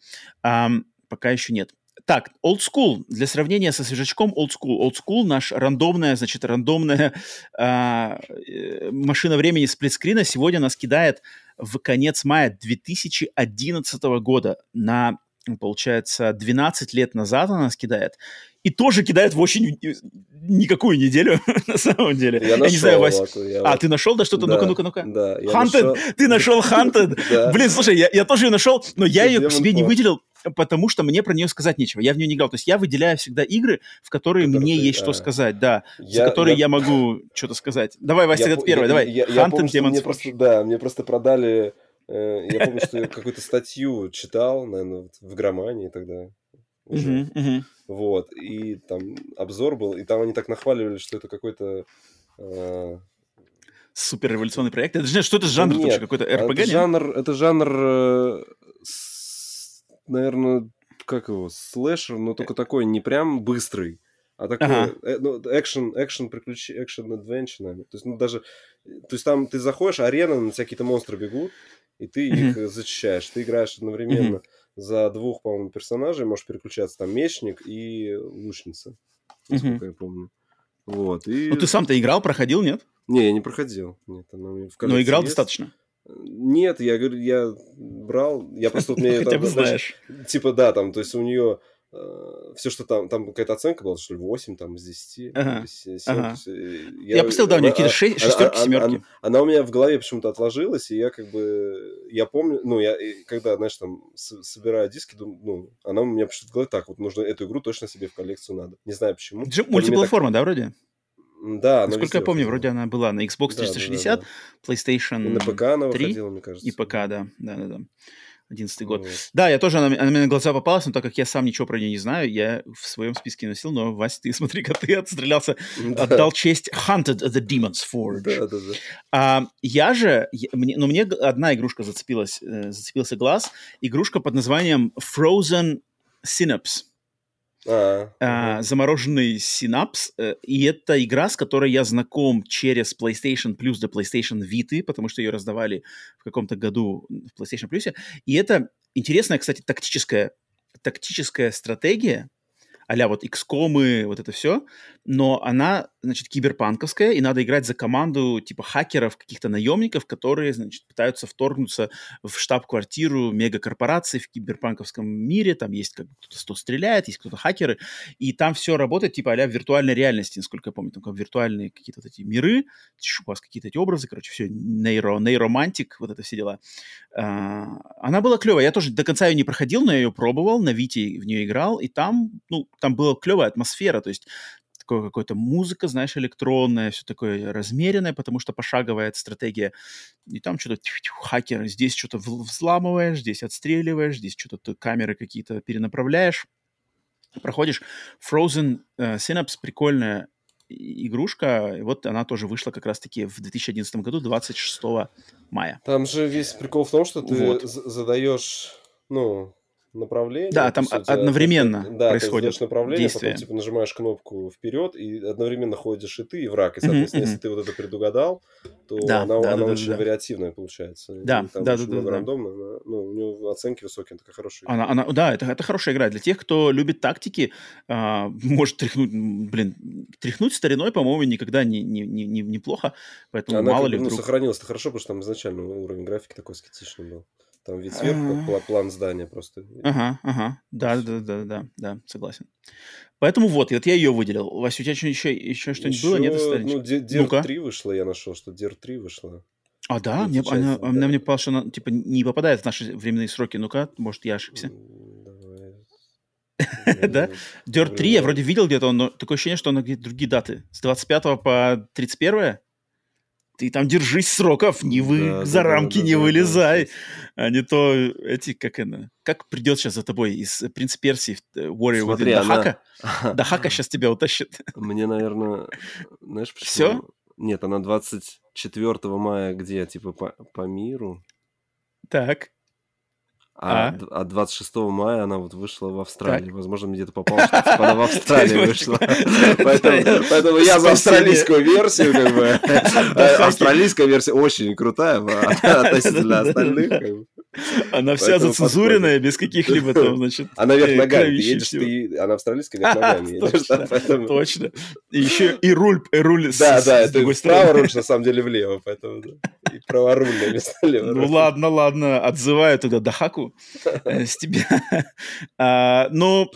Um, пока еще нет. Так, Old School. Для сравнения со свежачком Old School. Old School наш рандомная, значит, рандомная а, э, машина времени сплитскрина сегодня нас кидает в конец мая 2011 года на получается, 12 лет назад она нас кидает. И тоже кидает в очень никакую неделю, на самом деле. Я, я нашел, не знаю, Вася. Я... А, ты нашел, да, что-то? Да, ну-ка, ну-ка, ну-ка. Да, я Hunted! Нашел... Ты нашел Hunted? Блин, слушай, я, я тоже ее нашел, но я ее к себе не выделил, потому что мне про нее сказать нечего. Я в нее не играл. То есть я выделяю всегда игры, в которые, которые мне ты, есть а... что сказать, да. Я, за которые я... я могу что-то сказать. Давай, Вася, я, ты первый, давай. Я, я, Hunted я помню, мне просто, Да, мне просто продали Э, я помню, что я какую-то статью читал, наверное, в Громании тогда. Уже. Uh-huh, uh-huh. Вот. И там обзор был, и там они так нахваливали, что это какой-то... Э... Супер революционный проект. Это же что это жанр нет, какой-то РПГ? Это жанр, это жанр, э, с, наверное, как его, слэшер, но только такой не прям быстрый, а такой ага. э, ну, экшен, экшен приключение, экшен adventure, наверное. То есть, ну, даже, то есть там ты заходишь, арена, на тебя какие-то монстры бегут, и ты mm-hmm. их зачищаешь. Ты играешь одновременно mm-hmm. за двух, по-моему, персонажей, можешь переключаться там мечник и лучница, насколько mm-hmm. я помню. Вот. И... Ну, ты сам-то играл, проходил, нет? Не, я не проходил. Нет, она в Но играл есть. достаточно? Нет, я говорю, я брал, я просто Хотя бы знаешь. Типа, да, там, то есть у нее Э, все, что там, там какая-то оценка была, что ли, 8 там, из 10. Ага. 7, ага. Э, я, я поставил, да, у нее какие-то шестерки, семерки. Она, она у меня в голове почему-то отложилась, и я как бы, я помню, ну, я, когда, знаешь, там, собираю диски, ну, она у меня почему-то в голове так, вот нужно эту игру точно себе в коллекцию надо. Не знаю почему. Это же мультиплатформа, так... да, вроде? Да, Насколько я помню, вроде она была на Xbox 360, да, да, да. PlayStation и на ПК она 3 выходила, мне кажется. И ПК, да, да, да, да. 11 год. Вот. Да, я тоже, она, она мне на глаза попалась, но так как я сам ничего про нее не знаю, я в своем списке носил, но, Вася, ты смотри, как ты отстрелялся, да. отдал честь Hunted the Demon's Forge. Да, да, да. А, я же, я, мне, ну, мне одна игрушка зацепилась, э, зацепился глаз, игрушка под названием Frozen Synapse. А, а, замороженный синапс. Э, и это игра, с которой я знаком через PlayStation Plus до PlayStation Vita, потому что ее раздавали в каком-то году в PlayStation Plus. И это интересная, кстати, тактическая, тактическая стратегия, а вот XCOM, вот это все, но она, значит, киберпанковская, и надо играть за команду типа хакеров, каких-то наемников, которые, значит, пытаются вторгнуться в штаб-квартиру мегакорпорации в киберпанковском мире, там есть как кто-то кто стреляет, есть кто-то хакеры, и там все работает типа а в виртуальной реальности, насколько я помню, там как виртуальные какие-то вот эти миры, у вас какие-то эти образы, короче, все нейро, нейромантик, вот это все дела. А, она была клевая, я тоже до конца ее не проходил, но я ее пробовал, на Вите в нее играл, и там, ну, там была клевая атмосфера, то есть такое какая-то музыка, знаешь, электронная, все такое размеренное, потому что пошаговая стратегия. И там что-то хакеры, здесь что-то взламываешь, здесь отстреливаешь, здесь что-то камеры какие-то перенаправляешь. Проходишь Frozen uh, Synapse, прикольная игрушка, и вот она тоже вышла как раз-таки в 2011 году, 26 мая. Там же весь прикол в том, что ты вот. задаешь, ну, направление. Да, там сути, одновременно да, происходит ты направление, действие. потом типа нажимаешь кнопку вперед, и одновременно ходишь и ты, и враг. И, соответственно, mm-hmm. если ты вот это предугадал, то да, она, да, она да, очень да, вариативная получается. Да, там да, да, много да, рандомно, да. ну, у него оценки высокие, такая хорошая игра. Она, она, да, это, это хорошая игра. Для тех, кто любит тактики, а, может тряхнуть, блин, тряхнуть стариной, по-моему, никогда не, не, не, не, неплохо, поэтому она мало как, ли ну, вдруг... сохранилась-то хорошо, потому что там изначально уровень графики такой скетичный был. Там ведь сверху план здания просто. Ага, ага. Да, да, да, да, да, согласен. Поэтому вот, вот я ее выделил. Вася, у тебя еще, еще что-нибудь было? Нет, Ну, Дер ну 3 вышло, я нашел, что Дер 3 вышло. А, да? Мне, она, да. она мне показалось, что она, типа, не попадает в наши временные сроки. Ну-ка, может, я ошибся. Да? Dirt 3 я вроде видел где-то, но такое ощущение, что она где-то другие даты. С 25 по 31 ты там держись сроков, не вы да, за да, рамки да, не да, вылезай, да, а не то эти, как это, как придет сейчас за тобой из «Принц Персии» э, Warrior Смотри, Within Дахака? Она... Дахака сейчас тебя утащит. Мне, наверное, знаешь почему? Все? Нет, она 24 мая где, типа, по, по миру. Так. А, а? а 26 мая она вот вышла в Австралии. Так. Возможно, мне где-то попало, что типа, она в Австралии вышла. Поэтому я за австралийскую версию, как бы. Австралийская версия очень крутая относительно остальных. Она вся зацензуренная, без каких-либо там, значит, Она вверх ногами, ты едешь, ты, она австралийская вверх ногами едешь. Точно, И еще и руль, руль Да, да, это справа руль, на самом деле влево, поэтому и праворульное место лево. Ну ладно, ладно, отзываю туда Дахаку э, с тебя. А, но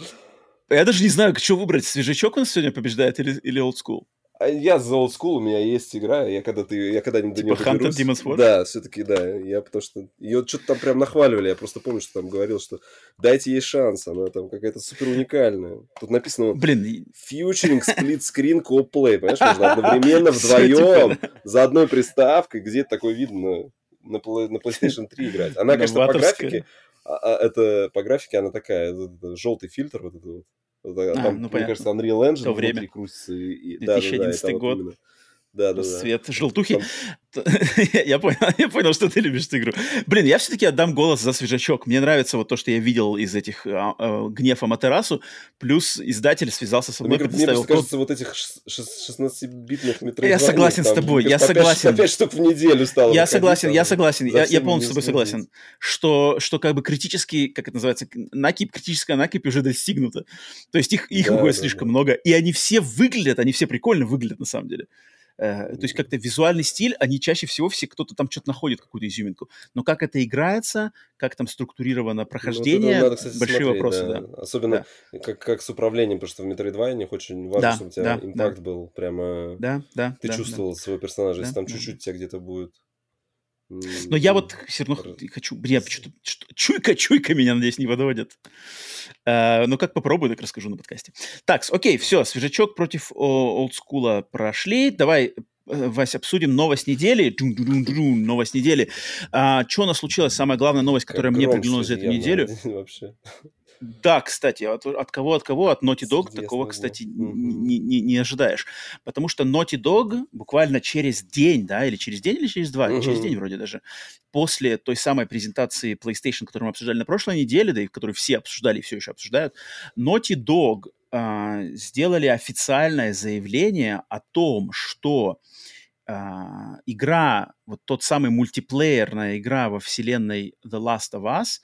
я даже не знаю, что выбрать. Свежачок нас сегодня побеждает или олдскул? А я за old school, у меня есть игра, я когда ты, я когда нибудь типа до нее доберусь, Demon's War? Да, все-таки да, я потому что ее что-то там прям нахваливали, я просто помню, что там говорил, что дайте ей шанс, она там какая-то супер уникальная. Тут написано Блин, featuring split screen co-play, понимаешь, можно одновременно вдвоем типа, за одной приставкой, где такое видно на, на PlayStation 3 играть. Она, конечно, по графике, а, а, это по графике она такая, желтый фильтр вот этот вот а, там, ну, мне кажется, Unreal Engine То время. крутится. И, 2011 да, да, да, год. Вот да, да, Свет да. желтухи. Там... я, понял, я понял, что ты любишь эту игру. Блин, я все-таки отдам голос за свежачок. Мне нравится вот то, что я видел из этих а, а, гнев Аматерасу, плюс издатель связался со мной, мне, предоставил... Мне кажется, вот этих 16-битных метро. Я согласен с тобой, я согласен. Опять штук в неделю стало. Я согласен, я согласен, я, я полностью с тобой согласен, что, что как бы критический, как это называется, накип, критическая накипь уже достигнута. То есть их, их да, слишком много, и они все выглядят, они все прикольно выглядят на самом деле. Э, то есть как-то визуальный стиль, они чаще всего все кто-то там что-то находит, какую-то изюминку. Но как это играется, как там структурировано ну, прохождение, ну, надо, кстати, большие смотреть, вопросы, да. да. Особенно да. Как, как с управлением, потому что в Metroidvania очень важно, да, чтобы у тебя да, импакт да. был прямо... Да, да. Ты да, чувствовал да. своего персонажа, да, если там да. чуть-чуть тебя где-то будет... Но я вот все равно хочу... Что-то, чуйка, чуйка меня, надеюсь, не подводит. Uh, ну, как попробую, так расскажу на подкасте. Так, окей, все, свежачок против олдскула прошли. Давай Э, Вась, обсудим новость недели. Новость недели. А, что у нас случилось? Самая главная новость, которая как мне приглянулась за эту неделю. Вообще. Да, кстати, от, от кого, от кого? От Naughty Dog Интересно, такого, кстати, не, не, не ожидаешь. Потому что Naughty Dog буквально через день, да, или через день, или через два, uh-huh. через день вроде даже, после той самой презентации PlayStation, которую мы обсуждали на прошлой неделе, да и которую все обсуждали и все еще обсуждают, Naughty Dog э, сделали официальное заявление о том, что Uh, игра, вот тот самый мультиплеерная игра во вселенной The Last of Us,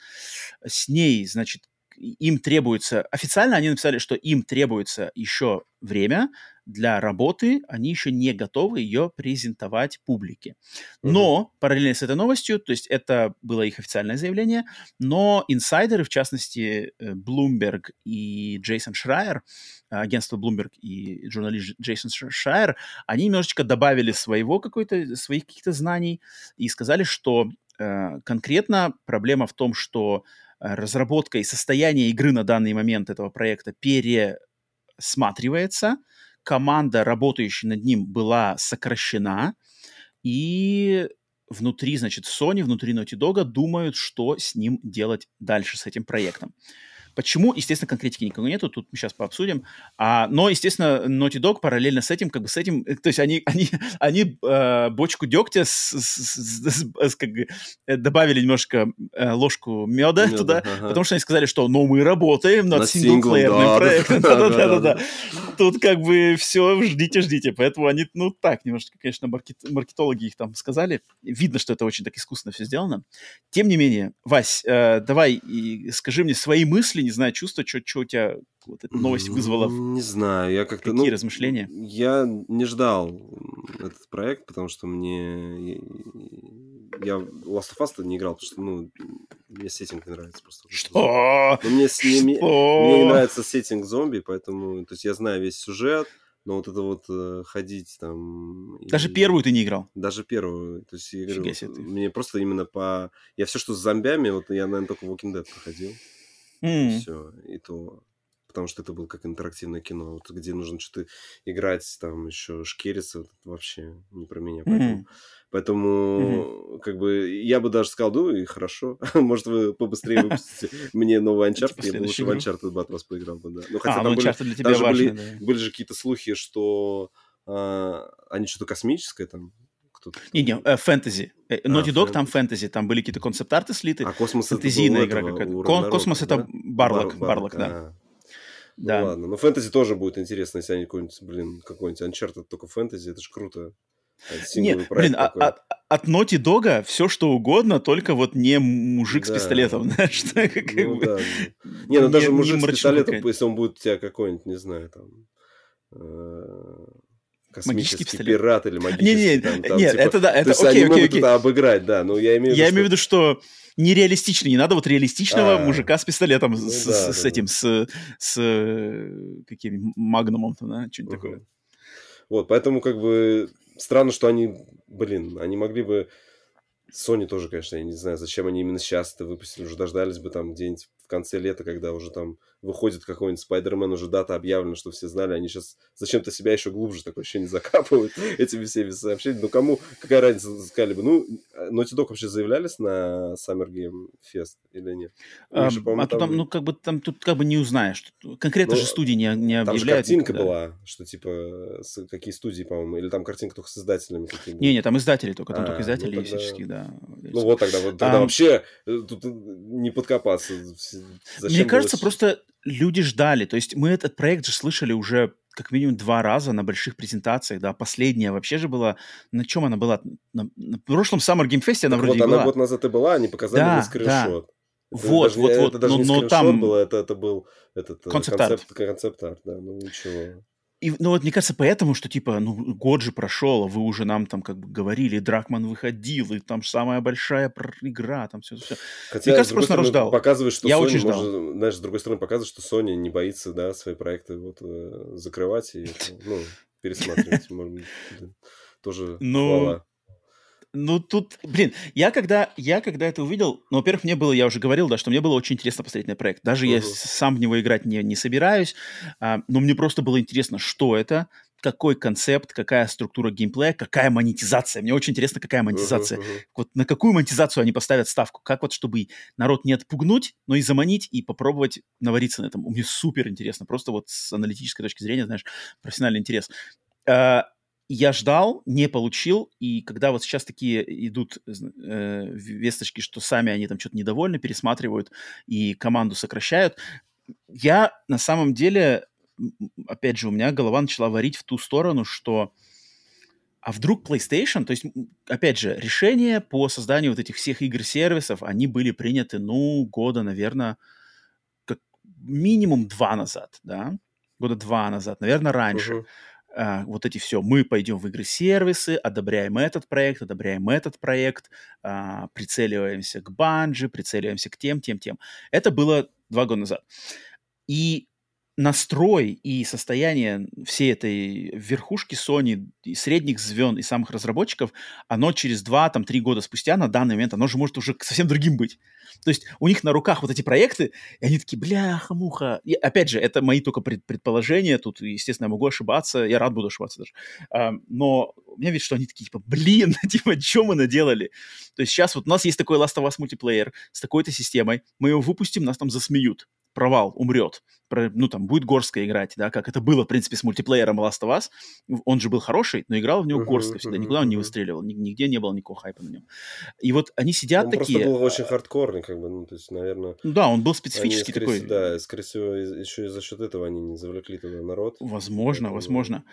с ней, значит, им требуется, официально они написали, что им требуется еще время для работы, они еще не готовы ее презентовать публике. Но mm-hmm. параллельно с этой новостью, то есть это было их официальное заявление, но инсайдеры, в частности э, Bloomberg и Джейсон Шрайер, агентство Bloomberg и журналист Джейсон Шрайер, они немножечко добавили своего какой-то, своих каких-то знаний и сказали, что э, конкретно проблема в том, что Э, разработка и состояние игры на данный момент этого проекта пересматривается, команда, работающая над ним, была сокращена, и внутри, значит, Sony, внутри Naughty Dog думают, что с ним делать дальше, с этим проектом. Почему? Естественно, конкретики никого нету, тут мы сейчас пообсудим. А, но, естественно, Naughty Dog параллельно с этим, как бы с этим, э, то есть они, они, они э, бочку дегтя с, с, с, с, как, э, добавили немножко э, ложку меда, меда туда, ага. потому что они сказали, что ну мы работаем над, над синглплеерным сингл, проектом. Да-да-да. Тут как бы все, ждите, ждите. Поэтому они, ну так, немножко, конечно, маркет, маркетологи их там сказали. Видно, что это очень так искусственно все сделано. Тем не менее, Вась, э, давай и скажи мне свои мысли мысли, не знаю, чувства, что, что у тебя вот эта новость вызвала? Не знаю, я как-то... Какие ну, размышления? Я не ждал этот проект, потому что мне... я Last of Us не играл, потому что, ну, мне сеттинг не нравится просто. Что? Ну, мне, мне, мне не нравится сеттинг зомби, поэтому, то есть я знаю весь сюжет, но вот это вот э, ходить там... Даже и... первую ты не играл? Даже первую. То есть я говорю, мне просто именно по... Я все, что с зомбями, вот я, наверное, только Walking Dead проходил. Mm. Все. И то потому что это было как интерактивное кино, вот, где нужно что-то играть, там еще шкериться, вот, вообще не про меня. Поэтому, mm-hmm. поэтому mm-hmm. как бы я бы даже сказал, ну и хорошо, может вы побыстрее выпустите мне новый Uncharted, я бы лучше в Uncharted бы от вас поиграл бы, да. Ну, хотя там были же какие-то слухи, что а, они что-то космическое там Не-не, э, фэнтези. Э, а, Naughty Dog там фэнтези, там были какие-то концепт-арты слиты. А космос фэнтезийная игра какая-то. Космос это Барлог, Барлог, да. А. Ну да. ладно, но фэнтези тоже будет интересно, если они какой-нибудь, блин, какой-нибудь Uncharted только фэнтези, это же круто. Нет, блин, а, а, от Naughty Dog все что угодно, только вот не мужик да. с пистолетом, знаешь, как, ну, бы, да. Не, ну даже мужик с пистолетом, если он будет у тебя какой-нибудь, не знаю, там... Космический пират или магический. Не, не, там, там, нет, типа, это да, это окей, они окей, могут окей. это обыграть, да, но я имею в виду, Я что... имею в виду, что нереалистично, не надо вот реалистичного а, мужика с пистолетом, ну, с, да, с, да, этим, да. с, с каким магнумом, да, что-нибудь угу. такое. Вот, поэтому как бы странно, что они, блин, они могли бы Sony тоже, конечно, я не знаю, зачем они именно сейчас это выпустили, уже дождались бы там где-нибудь в конце лета, когда уже там выходит какой-нибудь Спайдермен, уже дата объявлена, что все знали, они сейчас зачем-то себя еще глубже такое ощущение закапывают этими всеми сообщениями. Ну, кому, какая разница, сказали бы, ну, Naughty Dog вообще заявлялись на Summer Game Fest или нет? А, же, а тут там, ну, как бы там, тут как бы не узнаешь. Конкретно ну, же студии не, не объявляют. Там же картинка никогда. была, что типа, какие студии, по-моему, или там картинка только с издателями какими Не-не, там издатели только, там а, только издатели ну, тогда... всяческие, да. Ну, вот тогда, вот тогда а, вообще э, тут не подкопаться. Зачем Мне кажется, было... просто люди ждали. То есть мы этот проект же слышали уже как минимум два раза на больших презентациях, да, последняя вообще же была, на чем она была? На, на прошлом Summer Game Fest она так вроде вот, была. она год назад и была, они показали да, скриншот. Да. Это вот, даже, вот, вот, это даже но, не но там... было, это, это был этот концепт-арт, концепт, да, ну ничего. И, ну вот мне кажется, поэтому, что типа, ну, год же прошел, а вы уже нам там как бы говорили, Дракман выходил, и там самая большая игра, там все, все. Хотя, мне кажется, просто народ ждал. Показывает, что Я Sony, очень ждал. Может, знаешь, с другой стороны, показывает, что Sony не боится, да, свои проекты вот э, закрывать и, ну, пересматривать, тоже ну, хвала. Ну, тут, блин, я когда, я когда это увидел, ну, во-первых, мне было, я уже говорил, да, что мне было очень интересно посмотреть на проект. Даже uh-huh. я сам в него играть не, не собираюсь, а, но мне просто было интересно, что это, какой концепт, какая структура геймплея, какая монетизация. Мне очень интересно, какая монетизация. Uh-huh, uh-huh. Вот на какую монетизацию они поставят ставку. Как вот, чтобы народ не отпугнуть, но и заманить, и попробовать навариться на этом. Мне супер интересно. Просто вот с аналитической точки зрения, знаешь, профессиональный интерес. А, я ждал, не получил, и когда вот сейчас такие идут э, весточки, что сами они там что-то недовольны, пересматривают и команду сокращают, я на самом деле, опять же, у меня голова начала варить в ту сторону, что а вдруг PlayStation, то есть, опять же, решения по созданию вот этих всех игр-сервисов, они были приняты, ну, года, наверное, как минимум два назад, да, года два назад, наверное, раньше. Uh-huh а, вот эти все, мы пойдем в игры-сервисы, одобряем этот проект, одобряем этот проект, а, прицеливаемся к банджи, прицеливаемся к тем, тем, тем. Это было два года назад. И настрой и состояние всей этой верхушки Sony, и средних звен и самых разработчиков, оно через два, там, три года спустя на данный момент, оно же может уже совсем другим быть. То есть у них на руках вот эти проекты, и они такие, бляха-муха. И опять же, это мои только пред, предположения, тут, естественно, я могу ошибаться, я рад буду ошибаться даже. А, но у меня видит, что они такие, типа, блин, типа, что мы наделали? То есть сейчас вот у нас есть такой Last of Us мультиплеер с такой-то системой, мы его выпустим, нас там засмеют провал, умрет. Ну, там, будет Горская играть, да, как это было, в принципе, с мультиплеером Last of Us. Он же был хороший, но играл в него uh-huh, Горская всегда. Uh-huh, никуда он не выстреливал, нигде не было никакого хайпа на нем. И вот они сидят он такие... Он просто был очень хардкорный, как бы, ну, то есть, наверное... Да, он был специфический они, такой. Да, скорее всего, еще и за счет этого они не завлекли туда народ. Возможно, поэтому... возможно.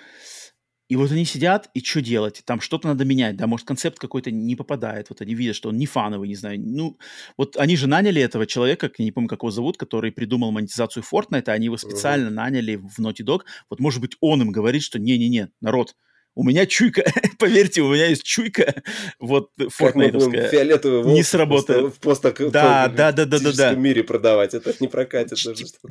И вот они сидят, и что делать? Там что-то надо менять, да, может, концепт какой-то не попадает, вот они видят, что он не фановый, не знаю. Ну, вот они же наняли этого человека, я не помню, как его зовут, который придумал монетизацию Fortnite, а они его специально uh-huh. наняли в Naughty Dog. Вот, может быть, он им говорит, что не-не-не, народ, У меня чуйка, поверьте, у меня есть чуйка, вот фортнайтовская. фиолетовый не сработает. В пост да, да, да, да, да, да. мире продавать, это не прокатит.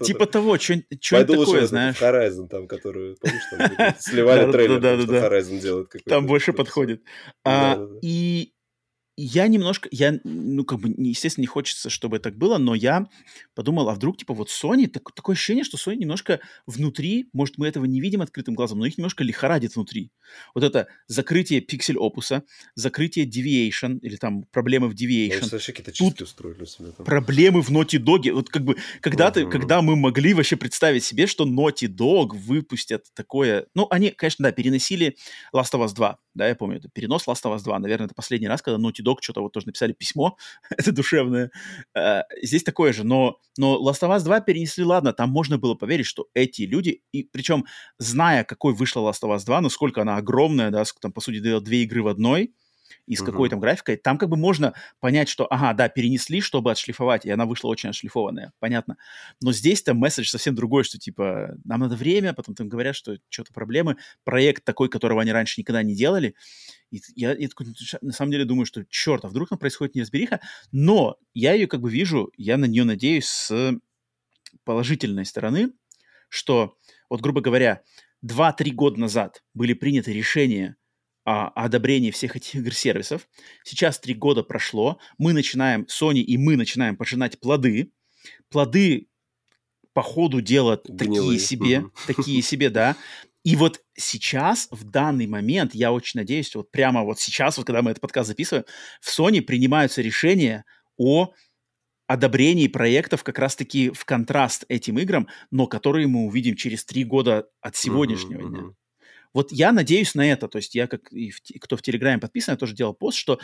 Типа того, что-нибудь такое, знаешь. Horizon там, который, помнишь, там сливали трейлер, что Horizon делает. Там больше подходит. А, и я немножко, я, ну, как бы, естественно, не хочется, чтобы так было, но я подумал, а вдруг, типа, вот Sony, так, такое ощущение, что Sony немножко внутри, может, мы этого не видим открытым глазом, но их немножко лихорадит внутри. Вот это закрытие пиксель опуса, закрытие deviation, или там проблемы в deviation. Они вообще какие-то чистки устроили себе там. Проблемы в Naughty Dog. Вот как бы, когда-то, uh-huh. когда мы могли вообще представить себе, что Naughty Dog выпустят такое... Ну, они, конечно, да, переносили Last of Us 2, да, я помню, это перенос Last of Us 2, наверное, это последний раз, когда Naughty Dog что-то вот тоже написали письмо, это душевное. Uh, здесь такое же, но, но Last of Us 2 перенесли, ладно, там можно было поверить, что эти люди, и причем зная, какой вышла Last of Us 2, насколько она огромная, да, там, по сути две игры в одной, и с какой там графикой, там как бы можно понять, что, ага, да, перенесли, чтобы отшлифовать, и она вышла очень отшлифованная, понятно. Но здесь-то месседж совсем другой, что, типа, нам надо время, потом там говорят, что что-то проблемы, проект такой, которого они раньше никогда не делали, и я, я такой, на самом деле думаю, что, черт, а вдруг там происходит неразбериха, но я ее как бы вижу, я на нее надеюсь с положительной стороны, что, вот, грубо говоря, 2-3 года назад были приняты решения о, одобрении всех этих игр-сервисов. Сейчас три года прошло, мы начинаем, Sony и мы начинаем пожинать плоды. Плоды по ходу дела Гнилые. такие себе, угу. такие себе, да. И вот сейчас, в данный момент, я очень надеюсь, вот прямо вот сейчас, вот когда мы этот подкаст записываем, в Sony принимаются решения о одобрении проектов как раз-таки в контраст этим играм, но которые мы увидим через три года от сегодняшнего uh-huh, дня. Uh-huh. Вот я надеюсь на это. То есть я, как и в, кто в Телеграме подписан, я тоже делал пост, что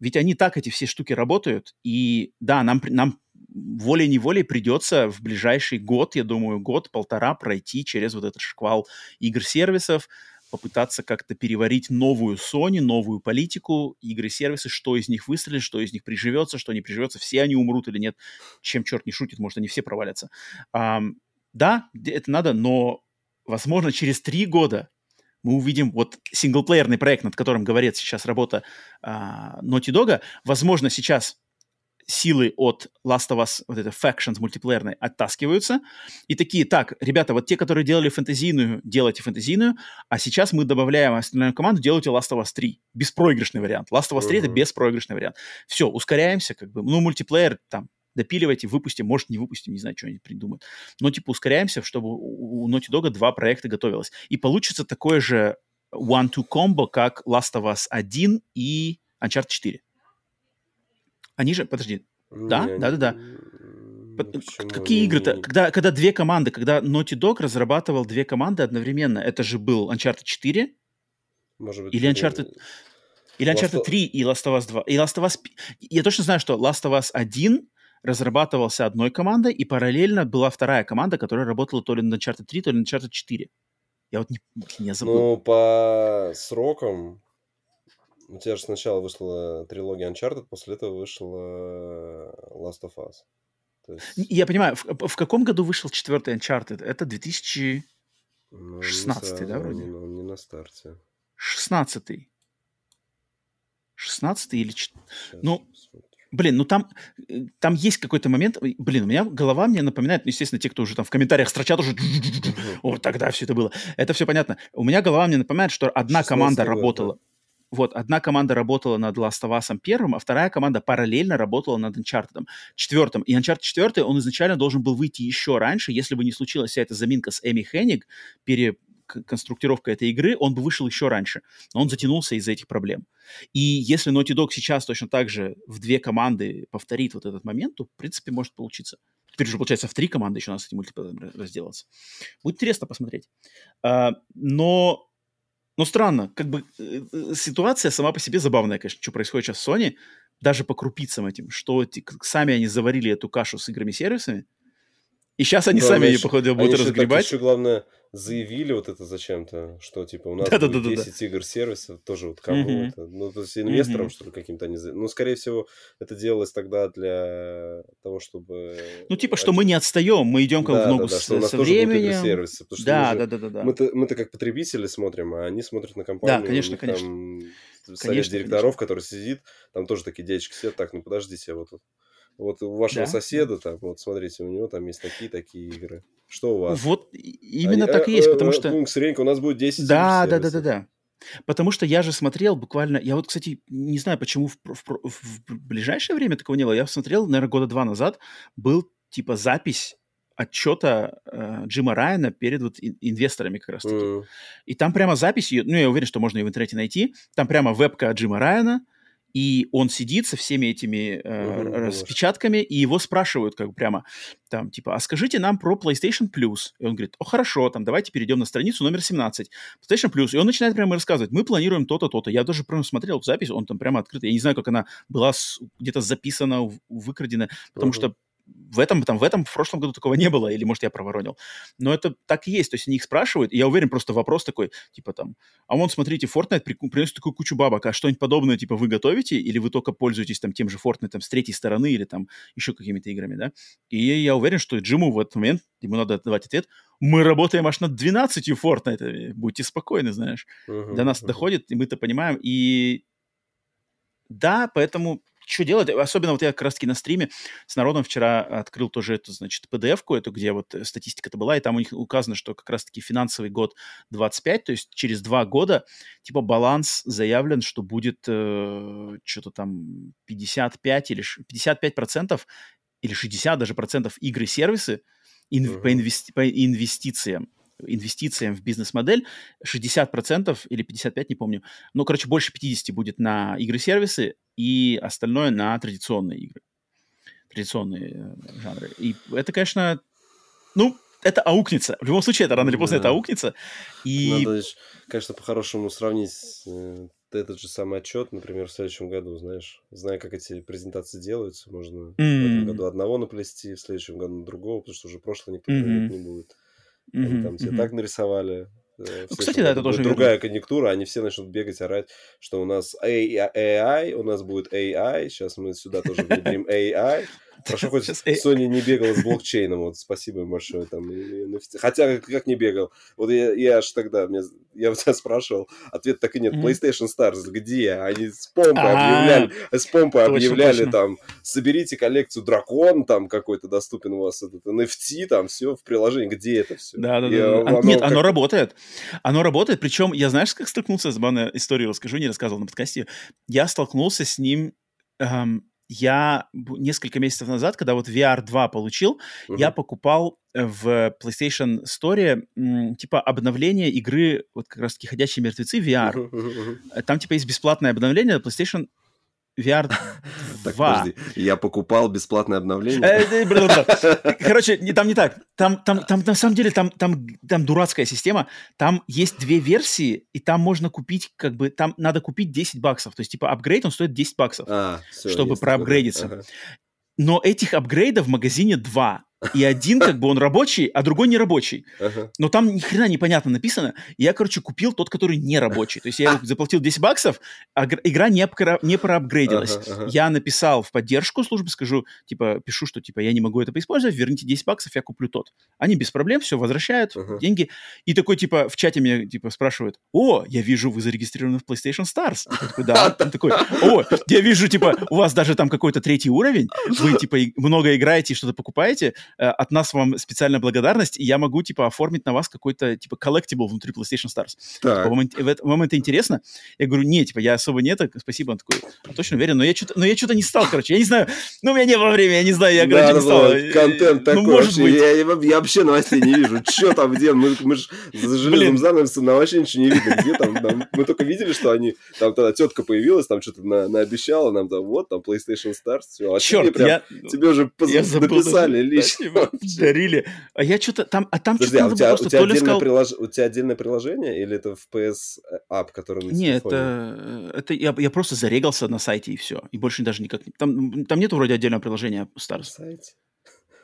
ведь они так, эти все штуки работают. И да, нам, нам волей-неволей придется в ближайший год, я думаю, год-полтора пройти через вот этот шквал игр-сервисов, попытаться как-то переварить новую Sony, новую политику, игры-сервисы, что из них выстрелит, что из них приживется, что не приживется, все они умрут или нет, чем черт не шутит, может, они все провалятся. Um, да, это надо, но, возможно, через три года мы увидим вот синглплеерный проект, над которым говорит сейчас работа uh, Naughty Dog. Возможно, сейчас силы от Last of Us, вот это Factions мультиплеерной, оттаскиваются. И такие, так, ребята, вот те, которые делали фэнтезийную, делайте фэнтезийную, а сейчас мы добавляем остальную команду, делайте Last of Us 3. Беспроигрышный вариант. Last of Us 3 uh-huh. это беспроигрышный вариант. Все, ускоряемся, как бы, ну, мультиплеер там допиливайте, выпустим, может, не выпустим, не знаю, что они придумают. Но, типа, ускоряемся, чтобы у Naughty Dog два проекта готовилось. И получится такое же one-two комбо, как Last of Us 1 и Uncharted 4. Они же, подожди, да, да, да, да. Какие игры-то? Когда, когда две команды, когда Naughty Dog разрабатывал две команды одновременно, это же был Uncharted 4 Может быть, или Uncharted... Или Uncharted Last 3 и Last of Us 2. И Last of Us... Я точно знаю, что Last of Us 1 разрабатывался одной командой, и параллельно была вторая команда, которая работала то ли на Uncharted 3, то ли на Uncharted 4. Я вот не, не забыл. Ну, по срокам у тебя же сначала вышла трилогия Uncharted, после этого вышла Last of Us. есть... Я понимаю, в, в каком году вышел четвертый Uncharted? Это 2016, ну, сразу, да, вроде? Не, ну, не на старте. 16 16 или... Сейчас ну, блин, ну там, э, там есть какой-то момент, блин, у меня голова мне напоминает, ну, естественно, те, кто уже там в комментариях строчат уже, вот тогда все это было. Это все понятно. У меня голова мне напоминает, что одна команда работала, вот, одна команда работала над Last of Us первым, а вторая команда параллельно работала над Uncharted четвертым. И Uncharted 4, он изначально должен был выйти еще раньше, если бы не случилась вся эта заминка с Эми Хенниг, пере, конструктировка этой игры, он бы вышел еще раньше. Но он затянулся из-за этих проблем. И если Naughty Dog сейчас точно так же в две команды повторит вот этот момент, то, в принципе, может получиться. Теперь уже, получается, в три команды еще у нас с этим мультиплеером разделаться. Будет интересно посмотреть. А, но но странно, как бы э, э, ситуация сама по себе забавная, конечно, что происходит сейчас в Sony, даже по крупицам этим, что эти, сами они заварили эту кашу с играми-сервисами, и сейчас они главное, сами ее, походу, будут разгребать. еще, главное, заявили вот это зачем-то, что типа у нас да, будет да, да, 10 да. игр сервисов, тоже вот кому mm-hmm. это, ну, то есть инвесторам, mm-hmm. что ли, каким-то они... Ну, скорее всего, это делалось тогда для того, чтобы... Ну, типа, что мы не отстаем, мы идем как да, в ногу да, да, с, что у нас со тоже временем. Будут сервисы, потому что да, мы же, да, да, да, да. Мы-то, мы-то как потребители смотрим, а они смотрят на компанию. Да, конечно, конечно. Там совет конечно, директоров, конечно. который сидит, там тоже такие дядечки сидят, так, ну подождите, вот вот у вашего да? соседа там, вот смотрите, у него там есть такие-такие игры. Что у вас? Вот именно Они, так и есть, потому что... Пункт Ренька, у нас будет 10 Да, да, да, да, да. Потому что я же смотрел буквально... Я вот, кстати, не знаю, почему в, в, в ближайшее время такого не было. Я смотрел, наверное, года два назад, был типа запись отчета э, Джима Райана перед вот инвесторами как раз-таки. Mm. И там прямо запись, ну, я уверен, что можно ее в интернете найти, там прямо вебка Джима Райана, и он сидит со всеми этими э, угу, распечатками, и его спрашивают как бы прямо, там, типа, а скажите нам про PlayStation Plus. И он говорит, о, хорошо, там, давайте перейдем на страницу номер 17. PlayStation Plus. И он начинает прямо рассказывать, мы планируем то-то, то-то. Я даже прямо смотрел эту запись, он там прямо открытый. Я не знаю, как она была где-то записана, выкрадена, потому угу. что в этом, там, в этом, в прошлом году такого не было, или, может, я проворонил. Но это так и есть, то есть они их спрашивают, и я уверен, просто вопрос такой, типа там, а вон, смотрите, Fortnite приносит такую кучу бабок, а что-нибудь подобное, типа, вы готовите, или вы только пользуетесь там тем же Fortnite там, с третьей стороны, или там еще какими-то играми, да? И я уверен, что Джиму в этот момент, ему надо давать ответ, мы работаем аж над 12 Fortnite, будьте спокойны, знаешь. Uh-huh, До нас uh-huh. доходит, и мы это понимаем, и да, поэтому что делать? Особенно вот я как раз-таки на стриме с народом вчера открыл тоже эту, значит, PDF-ку, эту, где вот э, статистика-то была, и там у них указано, что как раз-таки финансовый год 25, то есть через два года, типа, баланс заявлен, что будет э, что-то там 55 или 55 процентов или 60 даже процентов игры-сервисы ин, uh-huh. по, инвести, по инвестициям инвестициям в бизнес-модель 60% или 55%, не помню. Ну, короче, больше 50% будет на игры-сервисы и остальное на традиционные игры. Традиционные э, жанры. И это, конечно, ну, это аукнется. В любом случае, это рано или поздно да. это аукнется. И... Надо, конечно, по-хорошему сравнить э, этот же самый отчет, например, в следующем году, знаешь, зная, как эти презентации делаются, можно mm-hmm. в этом году одного наплести, в следующем году другого, потому что уже прошлое никто mm-hmm. не будет. Они mm-hmm. там mm-hmm. так нарисовали. Э, ну, кстати, да, это тоже другая видно. конъюнктура, они все начнут бегать, орать, что у нас AI, у нас будет AI, сейчас мы сюда тоже внедрим AI, Хорошо, хоть. Sony не бегал с блокчейном, вот спасибо им большое. Там, хотя, как не бегал. Вот я, я аж тогда, мне, я у тебя спрашивал, ответ так и нет. PlayStation Stars где? Они с помпой объявляли, с помпой объявляли там, соберите коллекцию Дракон, там какой-то доступен у вас этот NFT, там все в приложении. Где это все? Да, да, да. Нет, оно работает. Оно работает, причем я знаешь, как столкнулся, с забавная историю расскажу, не рассказывал на подкасте. Я столкнулся с ним эм, я несколько месяцев назад, когда вот VR 2 получил, uh-huh. я покупал э, в PlayStation Store типа обновление игры, вот как раз-таки «Ходячие мертвецы» VR. Uh-huh, uh-huh. Там типа есть бесплатное обновление PlayStation VR 2. Так, подожди, я покупал бесплатное обновление? Э, Короче, там не так. Там, там, там на самом деле, там, там, там дурацкая система. Там есть две версии, и там можно купить, как бы, там надо купить 10 баксов. То есть, типа, апгрейд, он стоит 10 баксов, а, все, чтобы проапгрейдиться. Ага. Но этих апгрейдов в магазине два и один как бы он рабочий, а другой не рабочий. Ага. Но там ни хрена непонятно написано. И я, короче, купил тот, который не рабочий. То есть я заплатил 10 баксов, а игра не, обкра... не проапгрейдилась. Ага, ага. Я написал в поддержку службы, скажу, типа, пишу, что, типа, я не могу это поиспользовать, верните 10 баксов, я куплю тот. Они без проблем все возвращают, ага. деньги. И такой, типа, в чате меня, типа, спрашивают, о, я вижу, вы зарегистрированы в PlayStation Stars. Я такой, да. Он такой, о, я вижу, типа, у вас даже там какой-то третий уровень, вы, типа, много играете и что-то покупаете, от нас вам специальная благодарность, и я могу, типа, оформить на вас какой-то, типа, collectible внутри PlayStation Stars. Типа, вам, вам это интересно? Я говорю, нет, типа, я особо нет, спасибо. Он такой, а точно уверен, но я что-то, но я что-то не стал, короче, я не знаю, ну, у меня не было времени, я не знаю, я, короче, да, не стал. Контент ну, такой, может быть. Я, я, я вообще новостей не вижу, что там, где, мы, мы же за железным занавесом нам вообще ничего не видно, где там, там, мы только видели, что они, там тогда тетка появилась, там что-то на, наобещала нам, там, вот, там, PlayStation Stars, все, а Черт, тебе, прям, я, тебе уже я написали лично дарили. А я что-то там, а там что-то а у тебя, просто у тебя, отдельное сказал... прилож... у тебя отдельное приложение или это в PS App, который на Нет, это, это я, я просто зарегался на сайте и все. И больше даже никак... Там, там нету вроде отдельного приложения Stars. Сайте?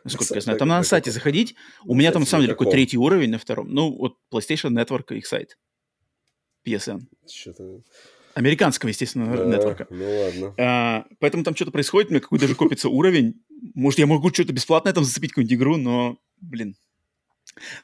насколько я знаю. Там на сайте заходить. У меня там, на самом деле, какой третий уровень на втором. Ну, вот PlayStation Network, их сайт. PSN. Что-то... Американского, естественно, да, нетворка. Ну ладно. А, поэтому там что-то происходит, у меня какой даже копится уровень. Может, я могу что-то бесплатное там зацепить, какую-нибудь игру, но, блин,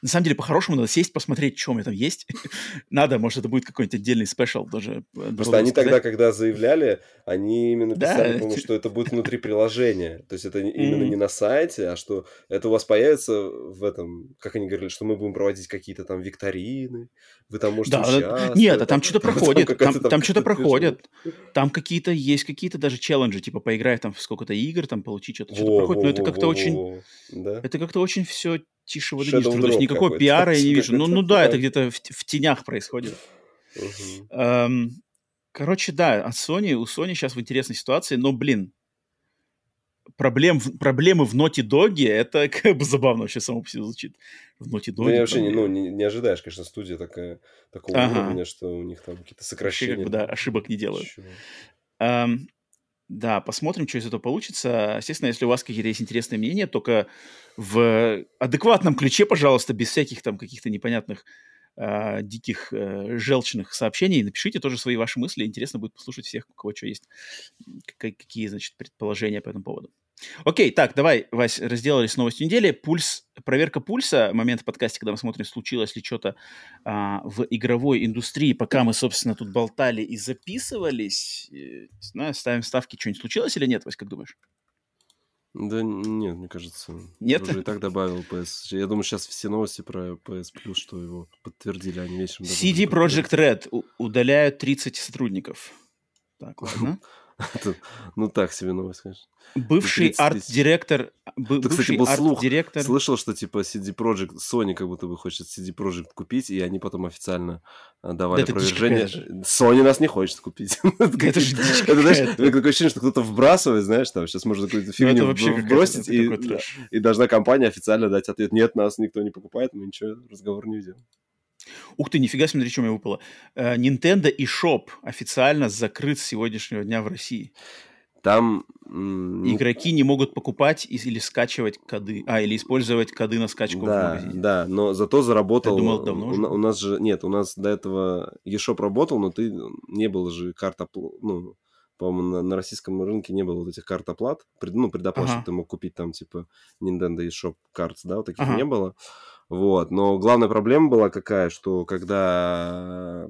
на самом деле, по-хорошему, надо сесть, посмотреть, что у меня там есть. надо, может, это будет какой-нибудь отдельный спешл даже. Э, Просто они сказать. тогда, когда заявляли, они именно писали, да. что это будет внутри приложения. То есть это именно не на сайте, а что это у вас появится в этом, как они говорили, что мы будем проводить какие-то там викторины, вы там можете да, участвовать. Нет, а там что-то проходит, там, что-то проходит. Там какие-то есть какие-то даже челленджи, типа поиграть там в сколько-то игр, там получить что-то, что-то проходит. Но это как-то очень... Это как-то очень все тише воды ниже. То есть никакого пиара я не вижу. Ну, ну да, это где-то в, в тенях происходит. Эм, короче, да, от Sony, у Sony сейчас в интересной ситуации, но, блин, проблем, проблемы в Naughty Dog, это как бы забавно вообще само по себе звучит. В Naughty Dog. Ну, я вообще не, ну, не, не ожидаешь, конечно, студия такая, такого ага. уровня, что у них там какие-то сокращения. Вообще, как бы, да, ошибок не делают. Эм, да, посмотрим, что из этого получится. Естественно, если у вас какие-то есть интересные мнения, только в адекватном ключе, пожалуйста, без всяких там каких-то непонятных э, диких э, желчных сообщений. Напишите тоже свои ваши мысли. Интересно будет послушать всех, у кого что есть, какие, значит, предположения по этому поводу. Окей, так, давай, Вась, разделались с новостью недели. Пульс, проверка пульса, момент в подкасте, когда мы смотрим, случилось ли что-то а, в игровой индустрии, пока мы, собственно, тут болтали и записывались. И, не знаю, ставим ставки, что-нибудь случилось или нет, Вась, как думаешь? Да нет, мне кажется. Нет? Уже и так добавил PS. Я думаю, сейчас все новости про PS Plus, что его подтвердили, они вечером... CD Project Red удаляют 30 сотрудников. Так, ладно. ну, так себе новость, конечно. Бывший арт-директор... Ты, кстати, был слух. Слышал, что, типа, CD Projekt, Sony как будто бы хочет CD Projekt купить, и они потом официально а, давали да опровержение. Sony нас не хочет купить. Это же Это, знаешь, такое ощущение, что кто-то вбрасывает, знаешь, там, сейчас можно какую-то ну, фигню вбросить, и должна компания официально дать ответ. Нет, нас никто не покупает, мы ничего, разговор не ведем. Ух ты, нифига, смотри, что у меня выпало. Э, Nintendo и Shop официально закрыт с сегодняшнего дня в России. Там... Игроки не могут покупать или скачивать коды, а, или использовать коды на скачку да, в магазине. Да, но зато заработал... Я думал, давно у, у нас же... Нет, у нас до этого eShop работал, но ты не было же карта... Ну, по-моему, на, на российском рынке не было вот этих карт оплат, пред, ну, предоплат, ага. ты мог купить там, типа, Nintendo eShop Cards, да, вот таких ага. не было. Вот. Но главная проблема была какая, что когда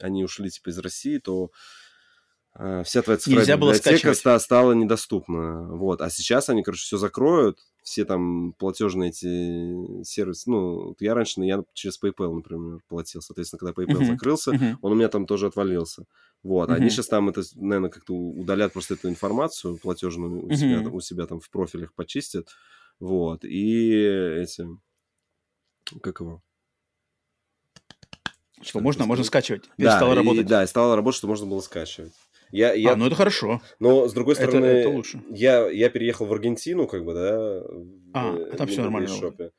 они ушли типа из России, то э, вся твоя цифровая Нельзя библиотека ста- стала недоступна. Вот. А сейчас они, короче, все закроют, все там платежные эти сервисы. Ну, я раньше, я через PayPal, например, платил. Соответственно, когда PayPal uh-huh. закрылся, uh-huh. он у меня там тоже отвалился. Вот. Uh-huh. Они сейчас там это, наверное, как-то удалят просто эту информацию платежную у, uh-huh. себя, у себя там в профилях почистят. Вот. И эти как его? Что, что можно, можно скачивать. Перестало да, работать. И, да, и стало работать, что можно было скачивать. Я, я... А, ну это хорошо. Но, с другой стороны, это, это лучше. Я, я переехал в Аргентину, как бы, да. А, в, там все нормально. Шопе.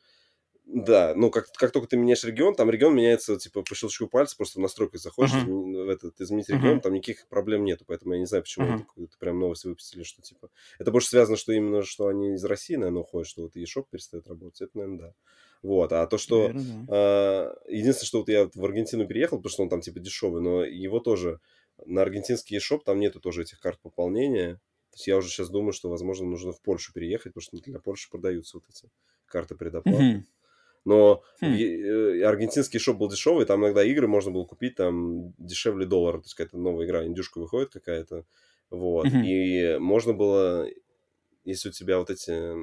Да, ну как, как только ты меняешь регион, там регион меняется типа по щелчку пальца, просто в настройках заходишь, uh-huh. в этот, изменить регион, uh-huh. там никаких проблем нету, поэтому я не знаю, почему uh-huh. это прям новость выпустили, что типа... Это больше связано, что именно, что они из России, наверное, уходят, что вот eShop перестает работать, это, наверное, да. Вот, а то, что... Наверное, да. э, единственное, что вот я в Аргентину переехал, потому что он там типа дешевый, но его тоже на аргентинский eShop там нету тоже этих карт пополнения. То есть я уже сейчас думаю, что, возможно, нужно в Польшу переехать, потому что для Польши продаются вот эти карты предоплаты. Mm-hmm. Но хм. э, аргентинский шоп был дешевый, там иногда игры можно было купить там дешевле доллара, то есть какая-то новая игра, индюшка выходит какая-то, вот, mm-hmm. и можно было, если у тебя вот эти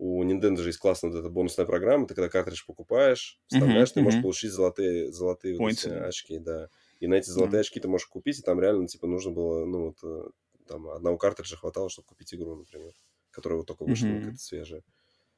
у Nintendo же есть классная вот эта бонусная программа, ты когда картридж покупаешь, вставляешь, uh-huh, ты uh-huh. можешь получить золотые, золотые вот эти очки, да. И на эти золотые uh-huh. очки ты можешь купить, и там реально, типа, нужно было, ну, вот, э, там, одного картриджа хватало, чтобы купить игру, например, которая вот только вышла, uh-huh. какая-то свежая.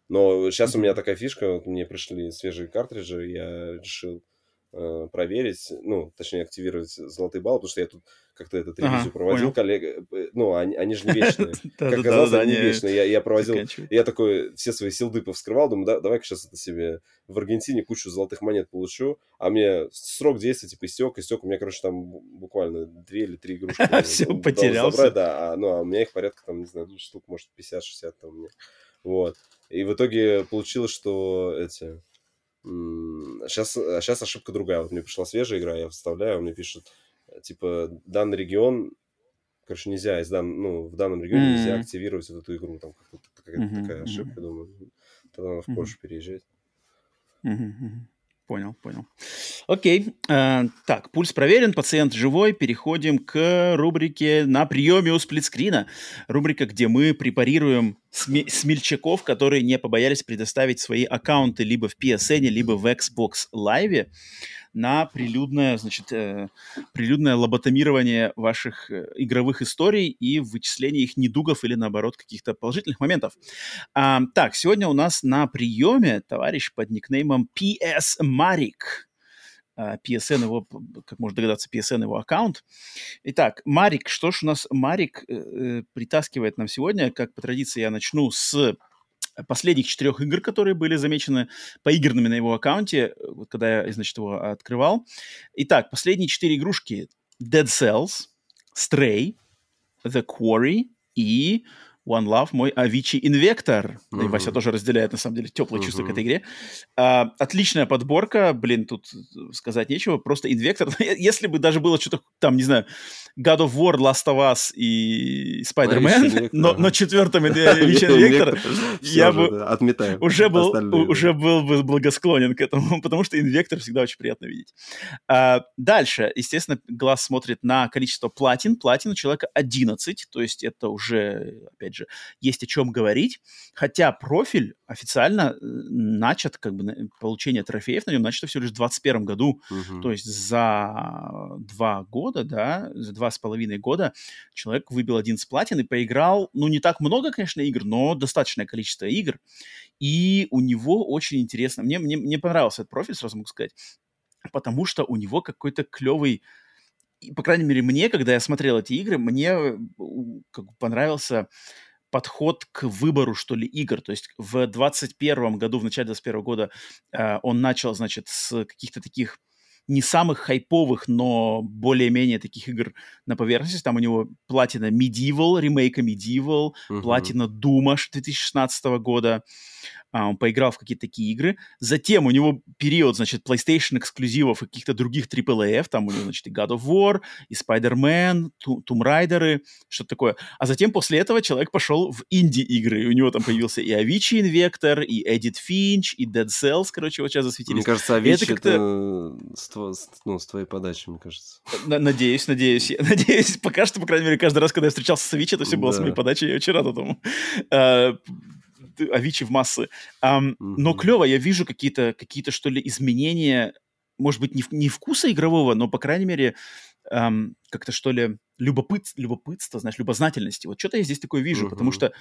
Но сейчас uh-huh. у меня такая фишка, вот мне пришли свежие картриджи, я решил э, проверить, ну, точнее, активировать золотые баллы, потому что я тут как-то этот ревизию ага, проводил, коллега. Э, ну, они, они же не вечные. Как оказалось, они не вечные. Я проводил, я такой все свои силды повскрывал, думаю, давай-ка сейчас это себе в Аргентине кучу золотых монет получу, а мне срок действия типа истек, истек, у меня, короче, там буквально две или три игрушки. Все, потерялся. Да, а, ну, а у меня их порядка, там, не знаю, штук, может, 50-60 там у меня. Вот. И в итоге получилось, что эти... Сейчас, сейчас ошибка другая. Вот мне пришла свежая игра, я вставляю, он мне пишет, типа, данный регион короче, нельзя из дан... ну, в данном регионе mm-hmm. нельзя активировать вот эту игру. Там Понял, понял. Окей. Э, так, пульс проверен, пациент живой. Переходим к рубрике «На приеме у сплитскрина». Рубрика, где мы препарируем сме- смельчаков, которые не побоялись предоставить свои аккаунты либо в PSN, либо в Xbox Live на прилюдное, значит, э, прилюдное лоботомирование ваших э, игровых историй и вычисление их недугов или, наоборот, каких-то положительных моментов. А, так, сегодня у нас на приеме товарищ под никнеймом PS Марик. PSN его, как можно догадаться, PSN его аккаунт. Итак, Марик, что ж у нас Марик э, э, притаскивает нам сегодня? Как по традиции я начну с последних четырех игр, которые были замечены поигранными на его аккаунте, вот когда я, значит, его открывал. Итак, последние четыре игрушки Dead Cells, Stray, The Quarry и One Love, мой Avicii Invector. Uh-huh. И Вася тоже разделяет, на самом деле, теплые uh-huh. чувства к этой игре. А, отличная подборка, блин, тут сказать нечего, просто Invector. Если бы даже было что-то там, не знаю, God of War, Last of Us и Spider-Man, но, но четвертым Avicii Invector, я бы уже был, уже был бы благосклонен к этому, потому что Invector всегда очень приятно видеть. А, дальше, естественно, глаз смотрит на количество платин. Платин у человека 11, то есть это уже, опять опять же, есть о чем говорить, хотя профиль официально э, начат, как бы, получение трофеев на нем начато всего лишь в 2021 году, угу. то есть за два года, да, за два с половиной года человек выбил один с платин и поиграл, ну, не так много, конечно, игр, но достаточное количество игр, и у него очень интересно, мне, мне, мне понравился этот профиль, сразу могу сказать, потому что у него какой-то клевый по крайней мере, мне, когда я смотрел эти игры, мне как бы понравился подход к выбору, что ли, игр. То есть в 21 году, в начале 21 года э, он начал, значит, с каких-то таких не самых хайповых, но более-менее таких игр на поверхности. Там у него платина Medieval, ремейка Medieval, uh-huh. платина Дума 2016 года. А, он поиграл в какие-то такие игры. Затем у него период, значит, PlayStation эксклюзивов и каких-то других AAA, там у него, значит, и God of War, и Spider-Man, Tomb Raider, что-то такое. А затем после этого человек пошел в инди-игры. У него там появился и Avicii Invector, и Edit Finch, и Dead Cells, короче, вот сейчас засветились. Мне кажется, Avicii это, это с, тво... ну, с твоей подачи, мне кажется. Надеюсь, надеюсь. Надеюсь, пока что, по крайней мере, каждый раз, когда я встречался с Avicii, это все было да. с моей подачи, я очень рад этому. Авичи в массы. Um, mm-hmm. Но клево, я вижу какие-то, какие-то что ли, изменения, может быть, не, не вкуса игрового, но, по крайней мере, um, как-то, что ли, любопыт, любопытство, знаешь, любознательности. Вот что-то я здесь такое вижу, mm-hmm. потому что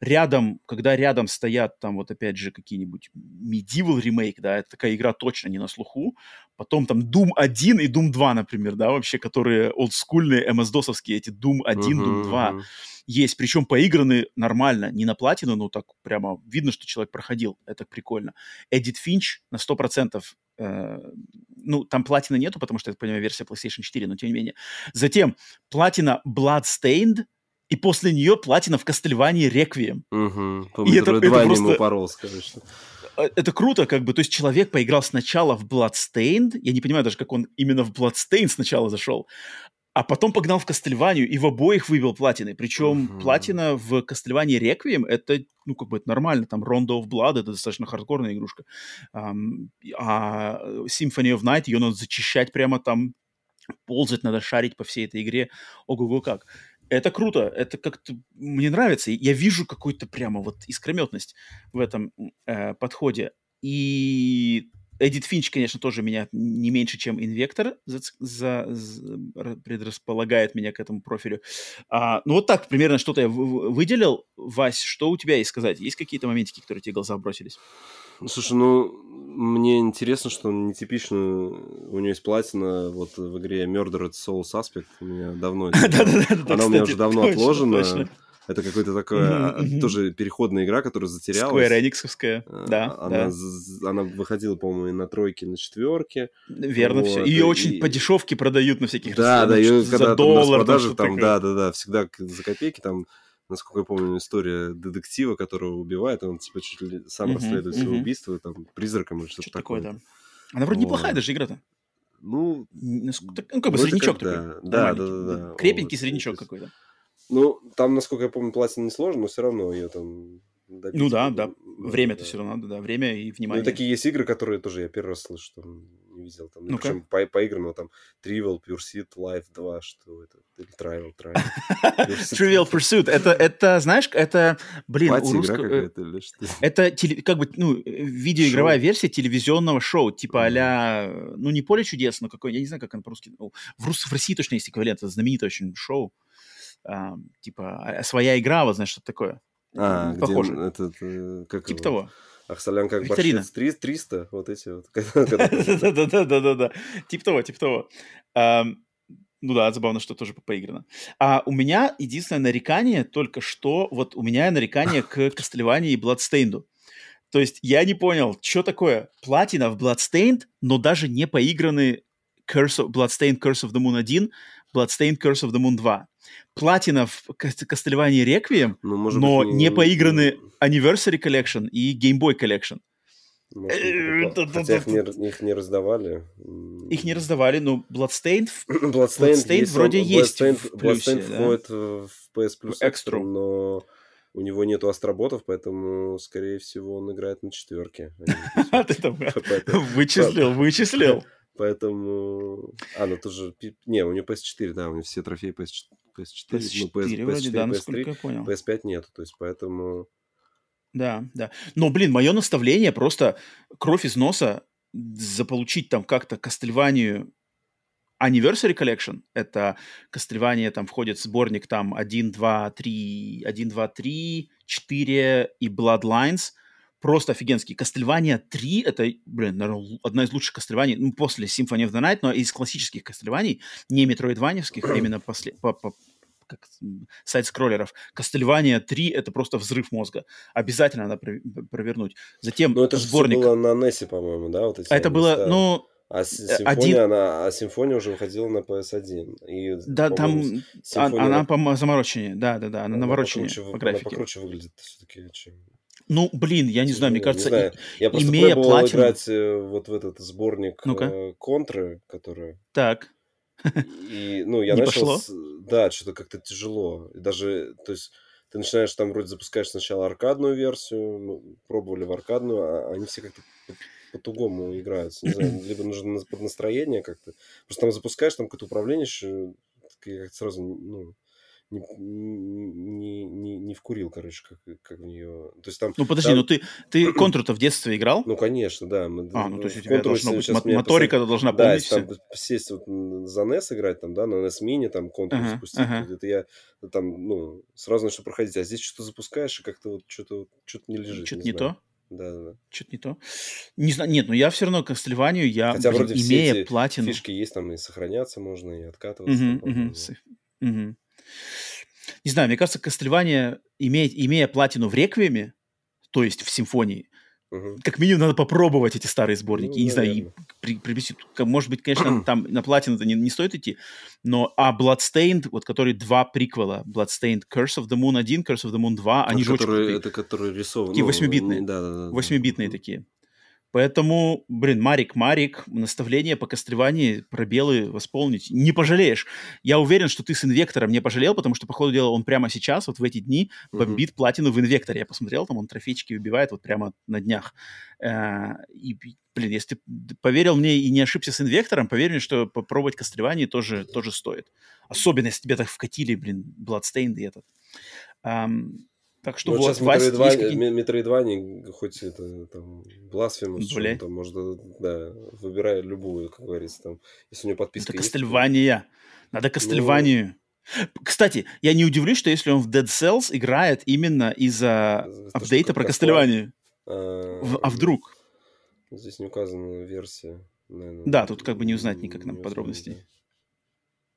рядом, когда рядом стоят там вот опять же какие-нибудь Medieval ремейк, да, это такая игра точно не на слуху, потом там Doom 1 и Doom 2, например, да, вообще, которые олдскульные MS-досовские, эти Doom 1, uh-huh, Doom 2 uh-huh. есть, причем поиграны нормально, не на платину, но так прямо видно, что человек проходил, это прикольно. Edit Finch на 100% э, ну, там платина нету, потому что, это, понимаю, версия PlayStation 4, но тем не менее. Затем платина Bloodstained, и после нее платина в Кастельвании Реквием. Угу. И это, это просто... упорол, конечно. А, это круто, как бы, то есть человек поиграл сначала в Bloodstained, я не понимаю даже, как он именно в Bloodstained сначала зашел, а потом погнал в Кастельванию и в обоих выбил платины. Причем uh-huh. платина в Кастельвании Реквием это, ну, как бы это нормально. Там Rondo of Blood это достаточно хардкорная игрушка. Um, а Symphony of Night ее надо зачищать прямо там, ползать надо, шарить по всей этой игре. Ого-го как. Это круто, это как-то мне нравится. Я вижу какую-то прямо вот искрометность в этом э, подходе. И Эдит Финч, конечно, тоже меня не меньше, чем Инвектор за, за, за, предрасполагает меня к этому профилю. А, ну вот так примерно что-то я выделил. Вась, что у тебя есть сказать? Есть какие-то моментики, которые тебе глаза бросились? Ну, слушай, ну, мне интересно, что он нетипично, у него есть платина вот в игре Murdered Soul Suspect, у меня давно... Она у меня уже давно отложена. Это какой-то такой, а, тоже переходная игра, которая затерялась. Square Enix'овская, а, да. Она, она выходила, по-моему, на тройке, на четверке. Верно, вот. все. Ее и... очень по дешевке продают на всяких Да, да, ее когда за доллар. Продажи, там, да, да, да, всегда за копейки там насколько я помню, история детектива, которого убивает, он типа чуть ли сам расследует свое убийство, там, призраком или что-то такое. такое да. Она вроде неплохая даже игра-то. Ну, ну, как бы среднячок такой. Да, да, да, да. Крепенький среднячок какой-то. Ну, там, насколько я помню, платина не сложно, но все равно ее там ну да, да. Время-то да. все равно надо, да. Время и внимание. Ну, такие есть игры, которые тоже я первый раз слышу, там не видел. Там, ну, причем по поигранного там Trivial Pursuit Life 2, что это? Или Trial, Trial. Trivial Pursuit. Это, это, знаешь, это, блин, у русского... или что? Это как бы, ну, видеоигровая версия телевизионного шоу, типа а ну, не Поле чудес, но какой, я не знаю, как он по-русски, ну, в, Рус... в России точно есть эквивалент, это знаменитое очень шоу. А, типа, а, своя игра, вот знаешь, что такое. А, Похоже. Где этот, э, как типа его? того. Ахсалян как Викторина. борщец 300, вот эти вот. Да-да-да-да-да. Типа того, типа того. Ну да, забавно, что тоже поиграно. А у меня единственное нарекание только что, вот у меня нарекание к Кастельвании и Бладстейнду. То есть я не понял, что такое платина в Bloodstained, но даже не поиграны Curse of, Bloodstained Curse of the Moon 1, Bloodstained Curse of the Moon 2 платина в Castlevania Requiem, ну, но быть, не, не поиграны Anniversary Collection и Game Boy Collection. Может, э, хотя их не, их не раздавали. Их не раздавали, но Bloodstained, Bloodstained, Bloodstained есть, вроде есть Bloodstained, в плюсе, Bloodstained да? входит в PS Plus Extra, но у него нету астроботов, поэтому, скорее всего, он играет на четверке. А ты там вычислил, вычислил. Поэтому... А, ну тоже... Не, у него PS4, да, у него все трофеи PS4. PS4, PS4 ну, PS, вроде, PS4, да, PS3, я понял. PS5 нету, то есть поэтому... Да, да. Но, блин, мое наставление просто кровь из носа заполучить там как-то Кастельванию Anniversary Collection. Это Кастельвания, там входит сборник там 1, 2, 3, 1, 2, 3, 4 и Bloodlines – просто офигенский. Кастельвания 3 — это, блин, наверное, одна из лучших Кастельваний, ну, после Symphony of the Night, но из классических Кастельваний, не метроидваневских, а именно после, по, по, как сайт-скроллеров. Кастельвания 3 — это просто взрыв мозга. Обязательно надо провернуть. Затем Но это сборник... же было на NES, по-моему, да? Вот эти а это было, ну... А симфония, один... она, а симфония уже выходила на PS1. И, да, там симфония... она по замороченнее, да, да, да, она, она навороченнее покруче, по графике. Она покруче выглядит все-таки, чем ну, блин, я не знаю, мне кажется, не знаю. Я просто имея пробовал платину... играть э, вот в этот сборник ну контры, который... Так. И, ну, я не начал... Пошло? С... Да, что-то как-то тяжело. Даже, то есть, ты начинаешь там вроде запускаешь сначала аркадную версию, ну, пробовали в аркадную, а они все как-то по-тугому играются. Не знаю, либо нужно под настроение как-то. Просто там запускаешь, там какое-то управление, как-то сразу, ну, не, не, не, не вкурил, короче, как, как в нее. То есть там. Ну подожди, там... ну ты ты контру-то в детстве играл? Ну конечно, да. А, ну то есть у тебя должно быть моторика посад... должна да, помнить там сесть вот за NES играть, там, да, на NES Mini, там контру uh-huh, спустить, uh-huh. это я там, ну, сразу начал проходить, а здесь что-то запускаешь, и как-то вот что-то что-то не лежит. Что-то не, не то? Да, да, да. Что-то не то. Не знаю, нет, но я все равно к Кастельванию, я, Хотя блин, вроде имея все эти платину... фишки есть, там и сохраняться можно, и откатываться. Uh-huh, там, uh-huh. Не знаю, мне кажется, Кастельвания, имея, имея платину в Реквиеме, то есть в симфонии, Угу. Как минимум надо попробовать эти старые сборники. Ну, не знаю, и при, при, может быть, конечно, там на платину-то не, не стоит идти, но а Bloodstained, вот который два приквела, Bloodstained Curse of the Moon 1, Curse of the Moon 2, они а же которые, очень Это которые рисованы. Такие ну, восьмибитные. Да, да, да. Восьмибитные да. такие. Поэтому, блин, Марик, Марик, наставление по кастреванию, пробелы восполнить. Не пожалеешь. Я уверен, что ты с инвектором не пожалел, потому что, по ходу дела, он прямо сейчас, вот в эти дни, бомбит mm-hmm. платину в инвекторе. Я посмотрел, там он трофейчики выбивает вот прямо на днях. Э, и, блин, если ты поверил мне и не ошибся с инвектором, поверь мне, что попробовать кастревание тоже, тоже стоит. Особенно, если тебе так вкатили, блин, Bloodstained и этот. Так что ну, вот, сейчас Вась, Метроидвания, Метроидвания, хоть это там Blasphemous, что там можно, да, выбирай любую, как говорится, там, если у него подписка Это есть. Кастельвания. Надо Кастельванию. Ну... Кстати, я не удивлюсь, что если он в Dead Cells играет именно из-за апдейта про Кастельванию. А, в, а вдруг? Здесь не указана версия. Наверное, да, тут как бы не узнать никак нам подробностей.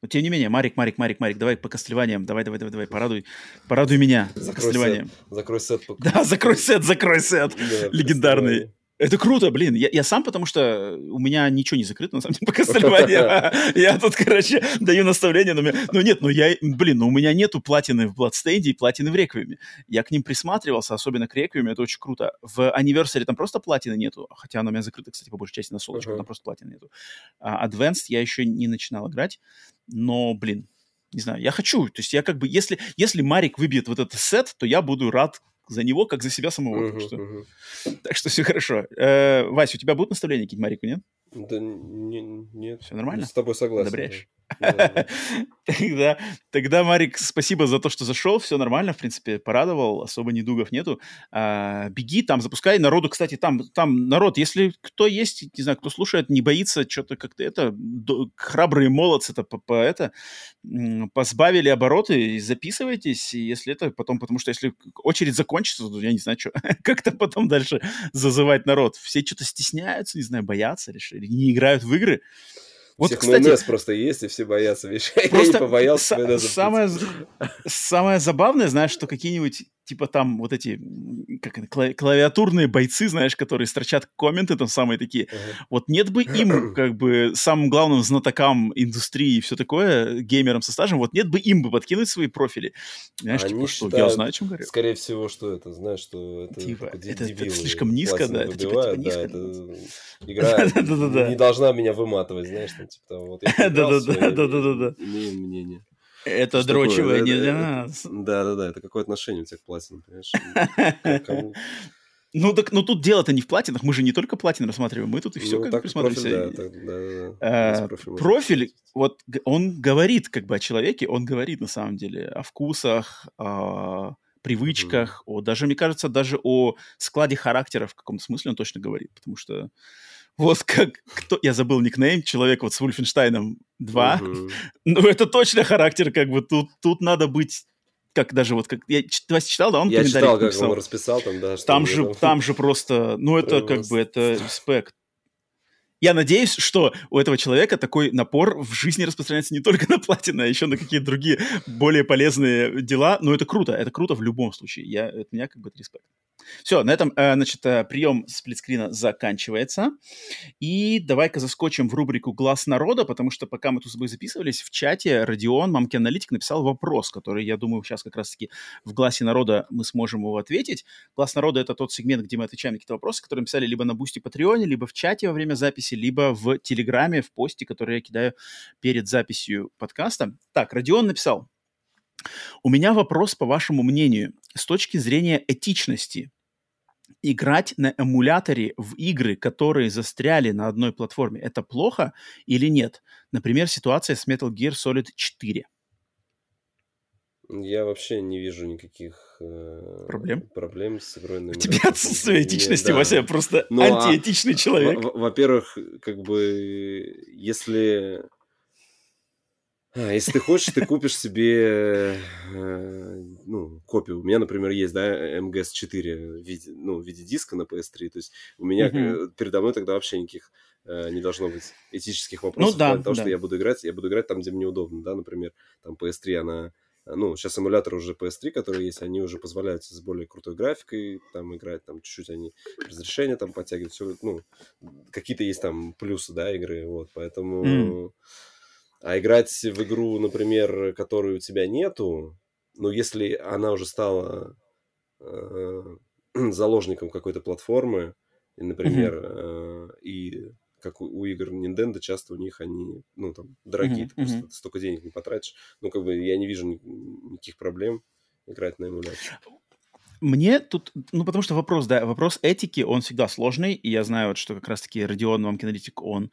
Но тем не менее, Марик, Марик, Марик, Марик, давай по костлеваниям, давай, давай, давай, давай, порадуй, порадуй меня закрой Сет, закрой сет. Да, закрой сет, закрой сет, да, легендарный. Это круто, блин. Я, я сам, потому что у меня ничего не закрыто, на самом деле, по Castlevania. Я тут, короче, даю наставление. Но ну нет, ну я, блин, ну у меня нету платины в Bloodstained и платины в Реквиеме. Я к ним присматривался, особенно к Реквиеме, это очень круто. В Anniversary там просто платины нету, хотя она у меня закрыта, кстати, по большей части на солнышко, там просто платины нету. А Advanced я еще не начинал играть, но, блин, не знаю, я хочу. То есть я как бы, если, если Марик выбьет вот этот сет, то я буду рад за него, как за себя самого. Uh-huh, так, что, uh-huh. так что все хорошо. Э, Вася, у тебя будут наставления какие-нибудь Марику, нет? Да не, нет. Все нормально? С тобой согласен. Одобряешь? Тогда, тогда, Марик, спасибо за то, что зашел. Все нормально, в принципе, порадовал. Особо недугов нету. А, беги там, запускай народу. Кстати, там, там народ, если кто есть, не знаю, кто слушает, не боится, что-то как-то это, храбрые молодцы-то по, по это, позбавили обороты, записывайтесь, если это потом, потому что если очередь закончится, то я не знаю, что, как-то потом дальше зазывать народ. Все что-то стесняются, не знаю, боятся, решили, не играют в игры. Вот, Всех кстати, майонез просто есть, и все боятся вещей. Я не побоялся майонеза. Самое, самое забавное, знаешь, что какие-нибудь типа там вот эти как клавиатурные бойцы, знаешь, которые строчат комменты там самые такие. Uh-huh. Вот нет бы им, как бы, самым главным знатокам индустрии и все такое, геймерам со стажем, вот нет бы им бы подкинуть свои профили. Знаешь, Они типа, что я знаю, о чем говорю. Скорее всего, что это, знаешь, что это, типа, это, это слишком низко, да? Это, типа, типа, низко, да, это игра не должна меня выматывать, знаешь, там, типа. Вот Да-да-да. Имею мнение. Это что дрочевое не для нас. Да-да-да, это какое отношение у тебя к платинам, понимаешь? Ну, так, ну тут дело-то не в платинах, мы же не только платин рассматриваем, мы тут и все ну, как присматриваемся. Профиль, да, да, да, а, профиль, профиль, вот он говорит как бы о человеке, он говорит на самом деле о вкусах, о привычках, mm-hmm. о даже, мне кажется, даже о складе характера в каком-то смысле он точно говорит, потому что вот как кто, я забыл никнейм, человек вот с Вульфенштайном 2, uh-huh. ну это точно характер, как бы тут, тут надо быть как даже вот как я Вася читал, да, он я читал, как написал. он расписал там, да. Там же, там... там же просто, ну это как бы это респект. Я надеюсь, что у этого человека такой напор в жизни распространяется не только на платину, а еще на какие-то другие более полезные дела. Но это круто, это круто в любом случае. Я, это меня как бы это респект. Все, на этом, э, значит, э, прием сплитскрина заканчивается. И давай-ка заскочим в рубрику «Глас народа», потому что пока мы тут с тобой записывались, в чате Родион, мамки аналитик, написал вопрос, который, я думаю, сейчас как раз-таки в «Гласе народа» мы сможем его ответить. «Глас народа» — это тот сегмент, где мы отвечаем на какие-то вопросы, которые писали либо на Бусти Патреоне, либо в чате во время записи, либо в Телеграме, в посте, который я кидаю перед записью подкаста. Так, Родион написал, у меня вопрос по вашему мнению. С точки зрения этичности, играть на эмуляторе в игры, которые застряли на одной платформе, это плохо или нет? Например, ситуация с Metal Gear Solid 4. Я вообще не вижу никаких э, проблем? проблем с игрой на У тебя отсутствие этичности, да. Вася, просто ну, а антиэтичный а, человек. Во-первых, как бы, если если ты хочешь, ты купишь себе э, ну, копию. У меня, например, есть, да, MGS4 в виде, ну, в виде диска на PS3. То есть у меня mm-hmm. передо мной тогда вообще никаких э, не должно быть этических ну вопросов. Ну, да, потому да. что я буду играть, я буду играть там, где мне удобно, да, например, там PS3, она ну, сейчас эмуляторы уже PS3, которые есть, они уже позволяют с более крутой графикой там играть, там чуть-чуть они разрешение там подтягивают, все, ну, какие-то есть там плюсы, да, игры, вот, поэтому... Mm. А играть в игру, например, которой у тебя нету, ну, если она уже стала э, заложником какой-то платформы, например, mm-hmm. э, и как у, у игр Nintendo, часто у них они, ну, там, дорогие, mm-hmm. ты просто mm-hmm. столько денег не потратишь. Ну, как бы я не вижу ни- никаких проблем играть на эмуляторе. Мне тут, ну, потому что вопрос, да, вопрос этики, он всегда сложный, и я знаю, вот, что как раз-таки Родион Мамкиналитик, он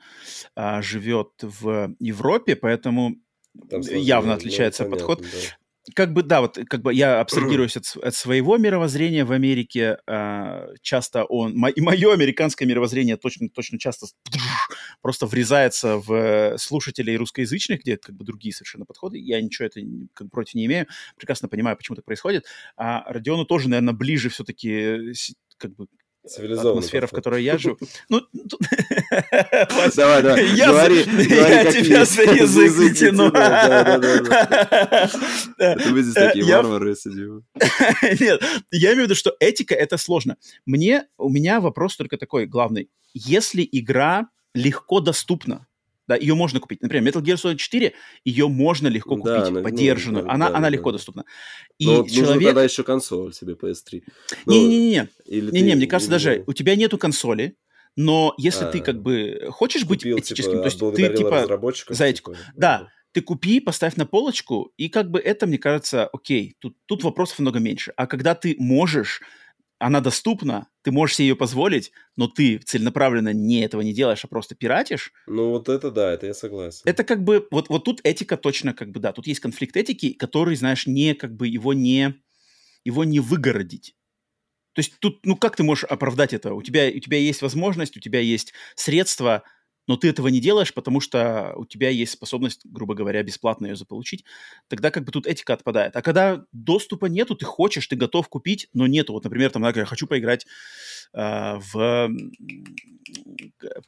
а, живет в Европе, поэтому явно отличается ну, подход. Понятно, да как бы, да, вот как бы я абстрагируюсь от, от своего мировоззрения в Америке. Э, часто он, мо, и мое американское мировоззрение точно, точно часто просто врезается в слушателей русскоязычных, где как бы другие совершенно подходы. Я ничего это как бы, против не имею. Прекрасно понимаю, почему это происходит. А Родиону тоже, наверное, ближе все-таки как бы атмосфера, в которой я живу. Ну, давай, давай, я, говори, я тебя за язык не тяну. Мы здесь такие варвары сидим. Нет, я имею в виду, что этика — это сложно. Мне, у меня вопрос только такой главный. Если игра легко доступна, да, ее можно купить. Например, Metal Gear Solid 4, ее можно легко купить, да, поддержанную. Ну, она, да, она да, легко доступна. И Но человек... нужно тогда еще консоль себе PS3. Не-не-не. Не-не, мне кажется, даже не... у тебя нету консоли, но если а, ты как бы хочешь быть типа, этическим, типа, то есть ты типа за этику, типа, да, да, ты купи, поставь на полочку, и как бы это, мне кажется, окей, тут, тут вопросов много меньше. А когда ты можешь она доступна, ты можешь себе ее позволить, но ты целенаправленно не этого не делаешь, а просто пиратишь. Ну вот это да, это я согласен. Это как бы, вот, вот тут этика точно как бы, да, тут есть конфликт этики, который, знаешь, не как бы его не, его не выгородить. То есть тут, ну как ты можешь оправдать это? У тебя, у тебя есть возможность, у тебя есть средства, но ты этого не делаешь, потому что у тебя есть способность, грубо говоря, бесплатно ее заполучить, тогда как бы тут этика отпадает. А когда доступа нету, ты хочешь, ты готов купить, но нету. Вот, например, там, я хочу поиграть э, в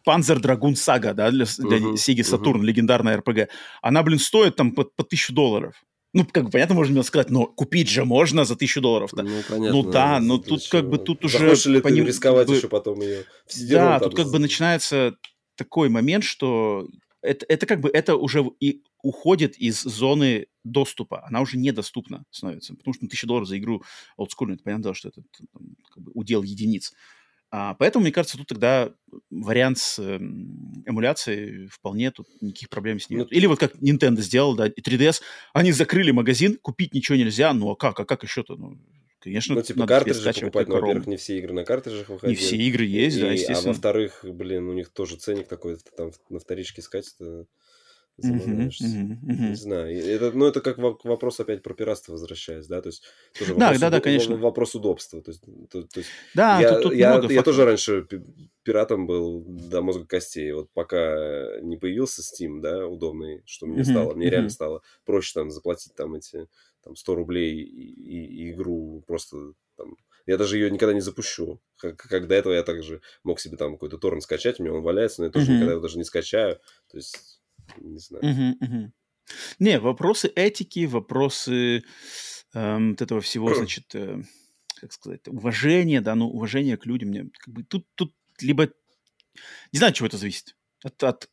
Panzer Dragoon Saga, да, для, для uh-huh, Sega Saturn, uh-huh. легендарная RPG. Она, блин, стоит там по, по тысячу долларов. Ну, как бы, понятно, можно было сказать, но купить же можно за тысячу долларов-то. Ну, понятно. Ну, да, но тут как бы, тут уже... Захочешь ли ты рисковать бы... еще потом ее? Да, тут как бы начинается такой момент, что это, это как бы это уже и уходит из зоны доступа, она уже недоступна становится, потому что ну, тысяча долларов за игру олдскульную, это понятно, что это там, как бы удел единиц. А, поэтому, мне кажется, тут тогда вариант с э, эмуляцией вполне тут никаких проблем с ним. Ну, Или вот как Nintendo сделал, да, и 3DS, они закрыли магазин, купить ничего нельзя, ну а как, а как еще-то? Ну, Конечно, ну, типа, картриджи покупать, но, во-первых, не все игры на картриджах выходили. Не все игры есть, и, да, естественно. А во-вторых, блин, у них тоже ценник такой, там на вторичке искать, это uh-huh. Не знаю. Это, ну, это как вопрос опять про пиратство возвращаясь, да, то есть тоже да, вопрос, да, да, конечно. вопрос удобства. То есть, то, то есть да, я, тут, тут я, много я тоже раньше пиратом был до мозга костей. Вот пока не появился Steam, да, удобный, что мне стало, мне реально стало проще там заплатить там эти там 100 рублей и, и, игру просто там... Я даже ее никогда не запущу. Как, как до этого я также мог себе там какой-то торрент скачать, у меня он валяется, но я тоже uh-huh. никогда его даже не скачаю. То есть, не знаю. Uh-huh, uh-huh. Не, вопросы этики, вопросы эм, вот этого всего, значит, э, как сказать, уважения, да, ну, уважение к людям. Мне, как бы, тут, тут либо... Не знаю, от чего это зависит. От, от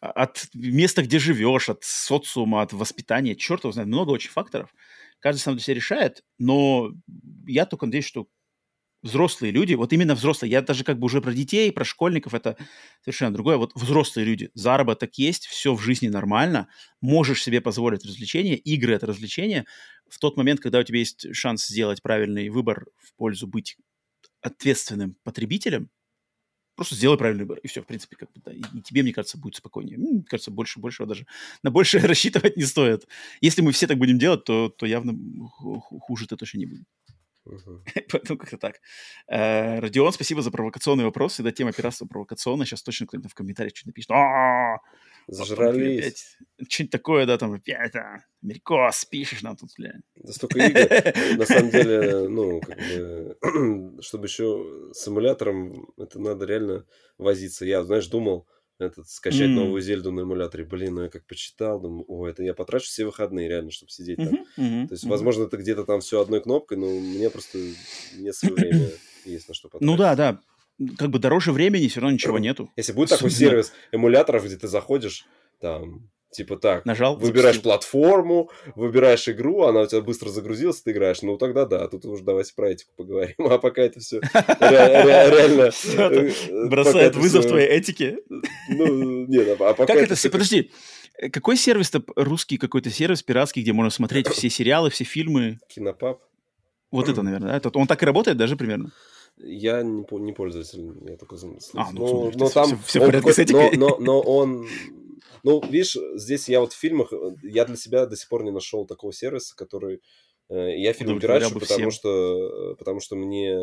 от места, где живешь, от социума, от воспитания, черт его знает, много очень факторов. Каждый сам для себя решает, но я только надеюсь, что взрослые люди, вот именно взрослые, я даже как бы уже про детей, про школьников, это совершенно другое. Вот взрослые люди, заработок есть, все в жизни нормально, можешь себе позволить развлечения, игры — это развлечение. В тот момент, когда у тебя есть шанс сделать правильный выбор в пользу быть ответственным потребителем, Просто сделай правильный выбор, и все, в принципе, как бы, да. И, и тебе, мне кажется, будет спокойнее. Мне кажется, больше, больше даже на больше рассчитывать не стоит. Если мы все так будем делать, то, то явно хуже это точно не будет. Uh-huh. Поэтому как-то так. Э, Родион, спасибо за провокационный вопрос. И да, тема пиратства провокационная. Сейчас точно кто-нибудь в комментариях что-то напишет. «А, Зажрались. Что-нибудь такое, да, там опять, а, Америкос, пишешь нам тут, блядь. Да столько игр. На самом деле, ну, как бы, чтобы еще с эмулятором, это надо реально возиться. Я, знаешь, думал, этот, скачать mm. новую Зельду на эмуляторе. Блин, ну я как почитал, думаю, о, это я потрачу все выходные реально, чтобы сидеть там. Mm-hmm, mm-hmm, То есть, mm-hmm. возможно, это где-то там все одной кнопкой, но мне просто не свое время есть на что потратить. Ну да, да. Как бы дороже времени все равно ничего нету. Если будет такой сервис эмуляторов, где ты заходишь, там, Типа так, Нажал, выбираешь запустил. платформу, выбираешь игру, она у тебя быстро загрузилась, ты играешь. Ну, тогда да, тут уже давайте про этику поговорим. А пока это все реально... Э, бросает вызов твоей этике? Ну, нет, а пока... Как это... Подожди, какой сервис-то, русский какой-то сервис пиратский, где можно смотреть все сериалы, все фильмы? Кинопаб. Вот это, наверное, да? Он так и работает даже примерно? Я не, не пользователь, я только А, ну, но, но там все, все порядке с этикой. Но, но, но он ну, видишь, здесь я вот в фильмах, э, я для себя до сих пор не нашел такого сервиса, который... Э, я фильм пирачу, потому что, э, потому что мне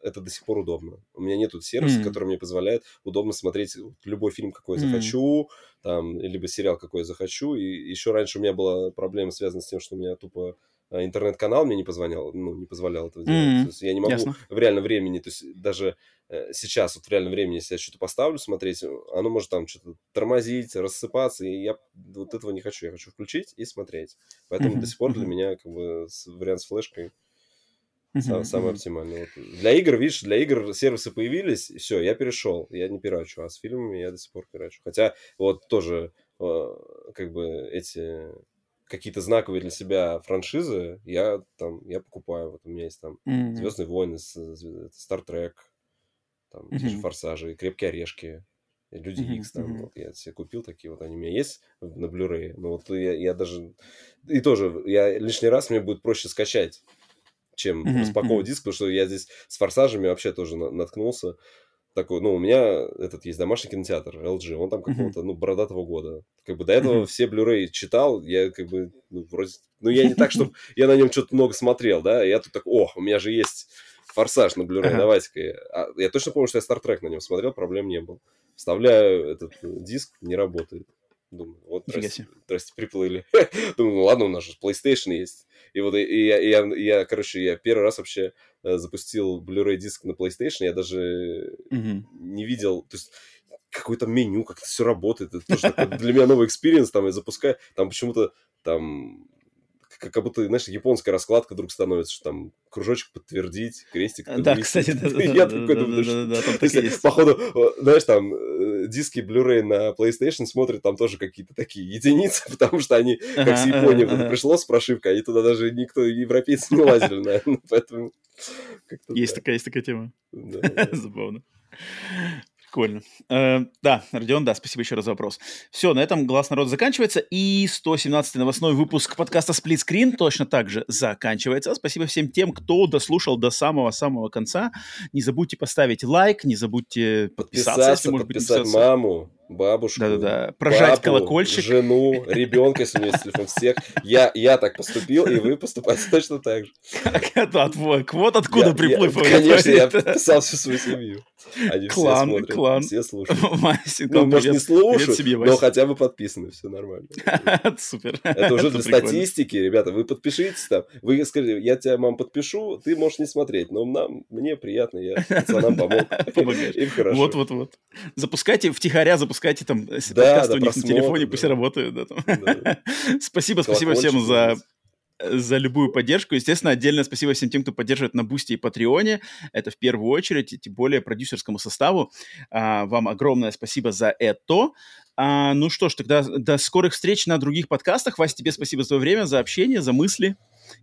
это до сих пор удобно. У меня нет сервиса, mm. который мне позволяет удобно смотреть любой фильм, какой mm. захочу, там, либо сериал, какой захочу. И еще раньше у меня была проблема, связанная с тем, что у меня тупо интернет-канал мне не позволял, ну, не позволял этого делать. Mm-hmm. То есть я не могу Ясно. в реальном времени, то есть даже э, сейчас вот в реальном времени, если я что-то поставлю смотреть, оно может там что-то тормозить, рассыпаться, и я вот этого не хочу. Я хочу включить и смотреть. Поэтому mm-hmm. до сих пор для меня как бы вариант с флешкой mm-hmm. самый оптимальный. Вот. Для игр, видишь, для игр сервисы появились, все, я перешел, я не пирачу, а с фильмами я до сих пор пирачу. Хотя вот тоже э, как бы эти какие-то знаковые для себя франшизы, я там, я покупаю. Вот у меня есть там mm-hmm. Звездные войны, Star Trek, там mm-hmm. те же Форсажи, Крепкие орешки, Люди mm-hmm. X, там, mm-hmm. вот я себе купил такие, вот они у меня есть на Blu-ray, но вот я, я даже, и тоже, я лишний раз мне будет проще скачать, чем mm-hmm. распаковывать диск, потому что я здесь с Форсажами вообще тоже наткнулся, такой, ну, у меня этот есть домашний кинотеатр, LG, он там какого-то, ну, бородатого года. Как бы до этого все Blu-ray читал, я как бы, ну, вроде, ну, я не так, что я на нем что-то много смотрел, да, я тут так, о, у меня же есть Форсаж на Blu-ray, давайте-ка. А, я точно помню, что я Star Trek на нем смотрел, проблем не было. Вставляю этот диск, не работает. Думаю, вот, здрасте, здрасте, приплыли. Думаю, ну ладно, у нас же PlayStation есть. И вот и, и, я, и я, я, короче, я первый раз вообще э, запустил Blu-ray диск на PlayStation, я даже mm-hmm. не видел, то есть какое-то меню, как это все работает. Это тоже такой, для меня новый experience, там я запускаю, там почему-то там как, как будто, знаешь, японская раскладка вдруг становится, что там кружочек подтвердить, крестик Да, кстати, да, да, Я такой думаю, что... Походу, знаешь, там э, диски Blu-ray на PlayStation смотрят, там тоже какие-то такие единицы, потому что они, как с Японии пришло с прошивкой, они туда даже никто, европейцы не лазили, наверное, поэтому... Есть такая, есть такая тема. Забавно. Прикольно. Э, да, Родион, да, спасибо еще раз за вопрос. Все, на этом «Глаз народа» заканчивается, и 117-й новостной выпуск подкаста «Сплит Скрин» точно так же заканчивается. Спасибо всем тем, кто дослушал до самого-самого конца. Не забудьте поставить лайк, не забудьте подписаться, подписаться если, может быть, подписать маму, бабушку, Да-да-да. Прожать папу, колокольчик. жену, ребенка, если у меня есть телефон, всех. Я, я так поступил, и вы поступаете точно так же. Вот откуда приплыв. Конечно, я подписал всю свою семью. Они клан, все смотрят, клан. все слушают. ну, может, не слушают, но хотя бы подписаны, все нормально. Супер. Это уже для статистики, ребята, вы подпишитесь там. Вы скажите, я тебя, мам, подпишу, ты можешь не смотреть, но нам, мне приятно, я пацанам помог. Им хорошо. Вот-вот-вот. Запускайте, втихаря запускайте там подкаст у них на телефоне, пусть работают. Спасибо, спасибо всем за за любую поддержку. Естественно, отдельное спасибо всем тем, кто поддерживает на Бусти и Патреоне. Это в первую очередь, и тем более продюсерскому составу. А, вам огромное спасибо за это. А, ну что ж, тогда до скорых встреч на других подкастах. Вася, тебе спасибо за твое время, за общение, за мысли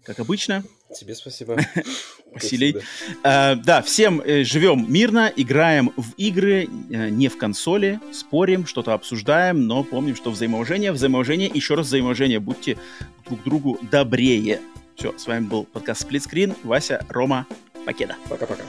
как обычно. Тебе спасибо. Василий. А, да, всем э, живем мирно, играем в игры, э, не в консоли, спорим, что-то обсуждаем, но помним, что взаимоуважение, взаимоуважение, еще раз взаимоуважение, будьте друг другу добрее. Все, с вами был подкаст Screen. Вася, Рома, Покеда. Пока-пока.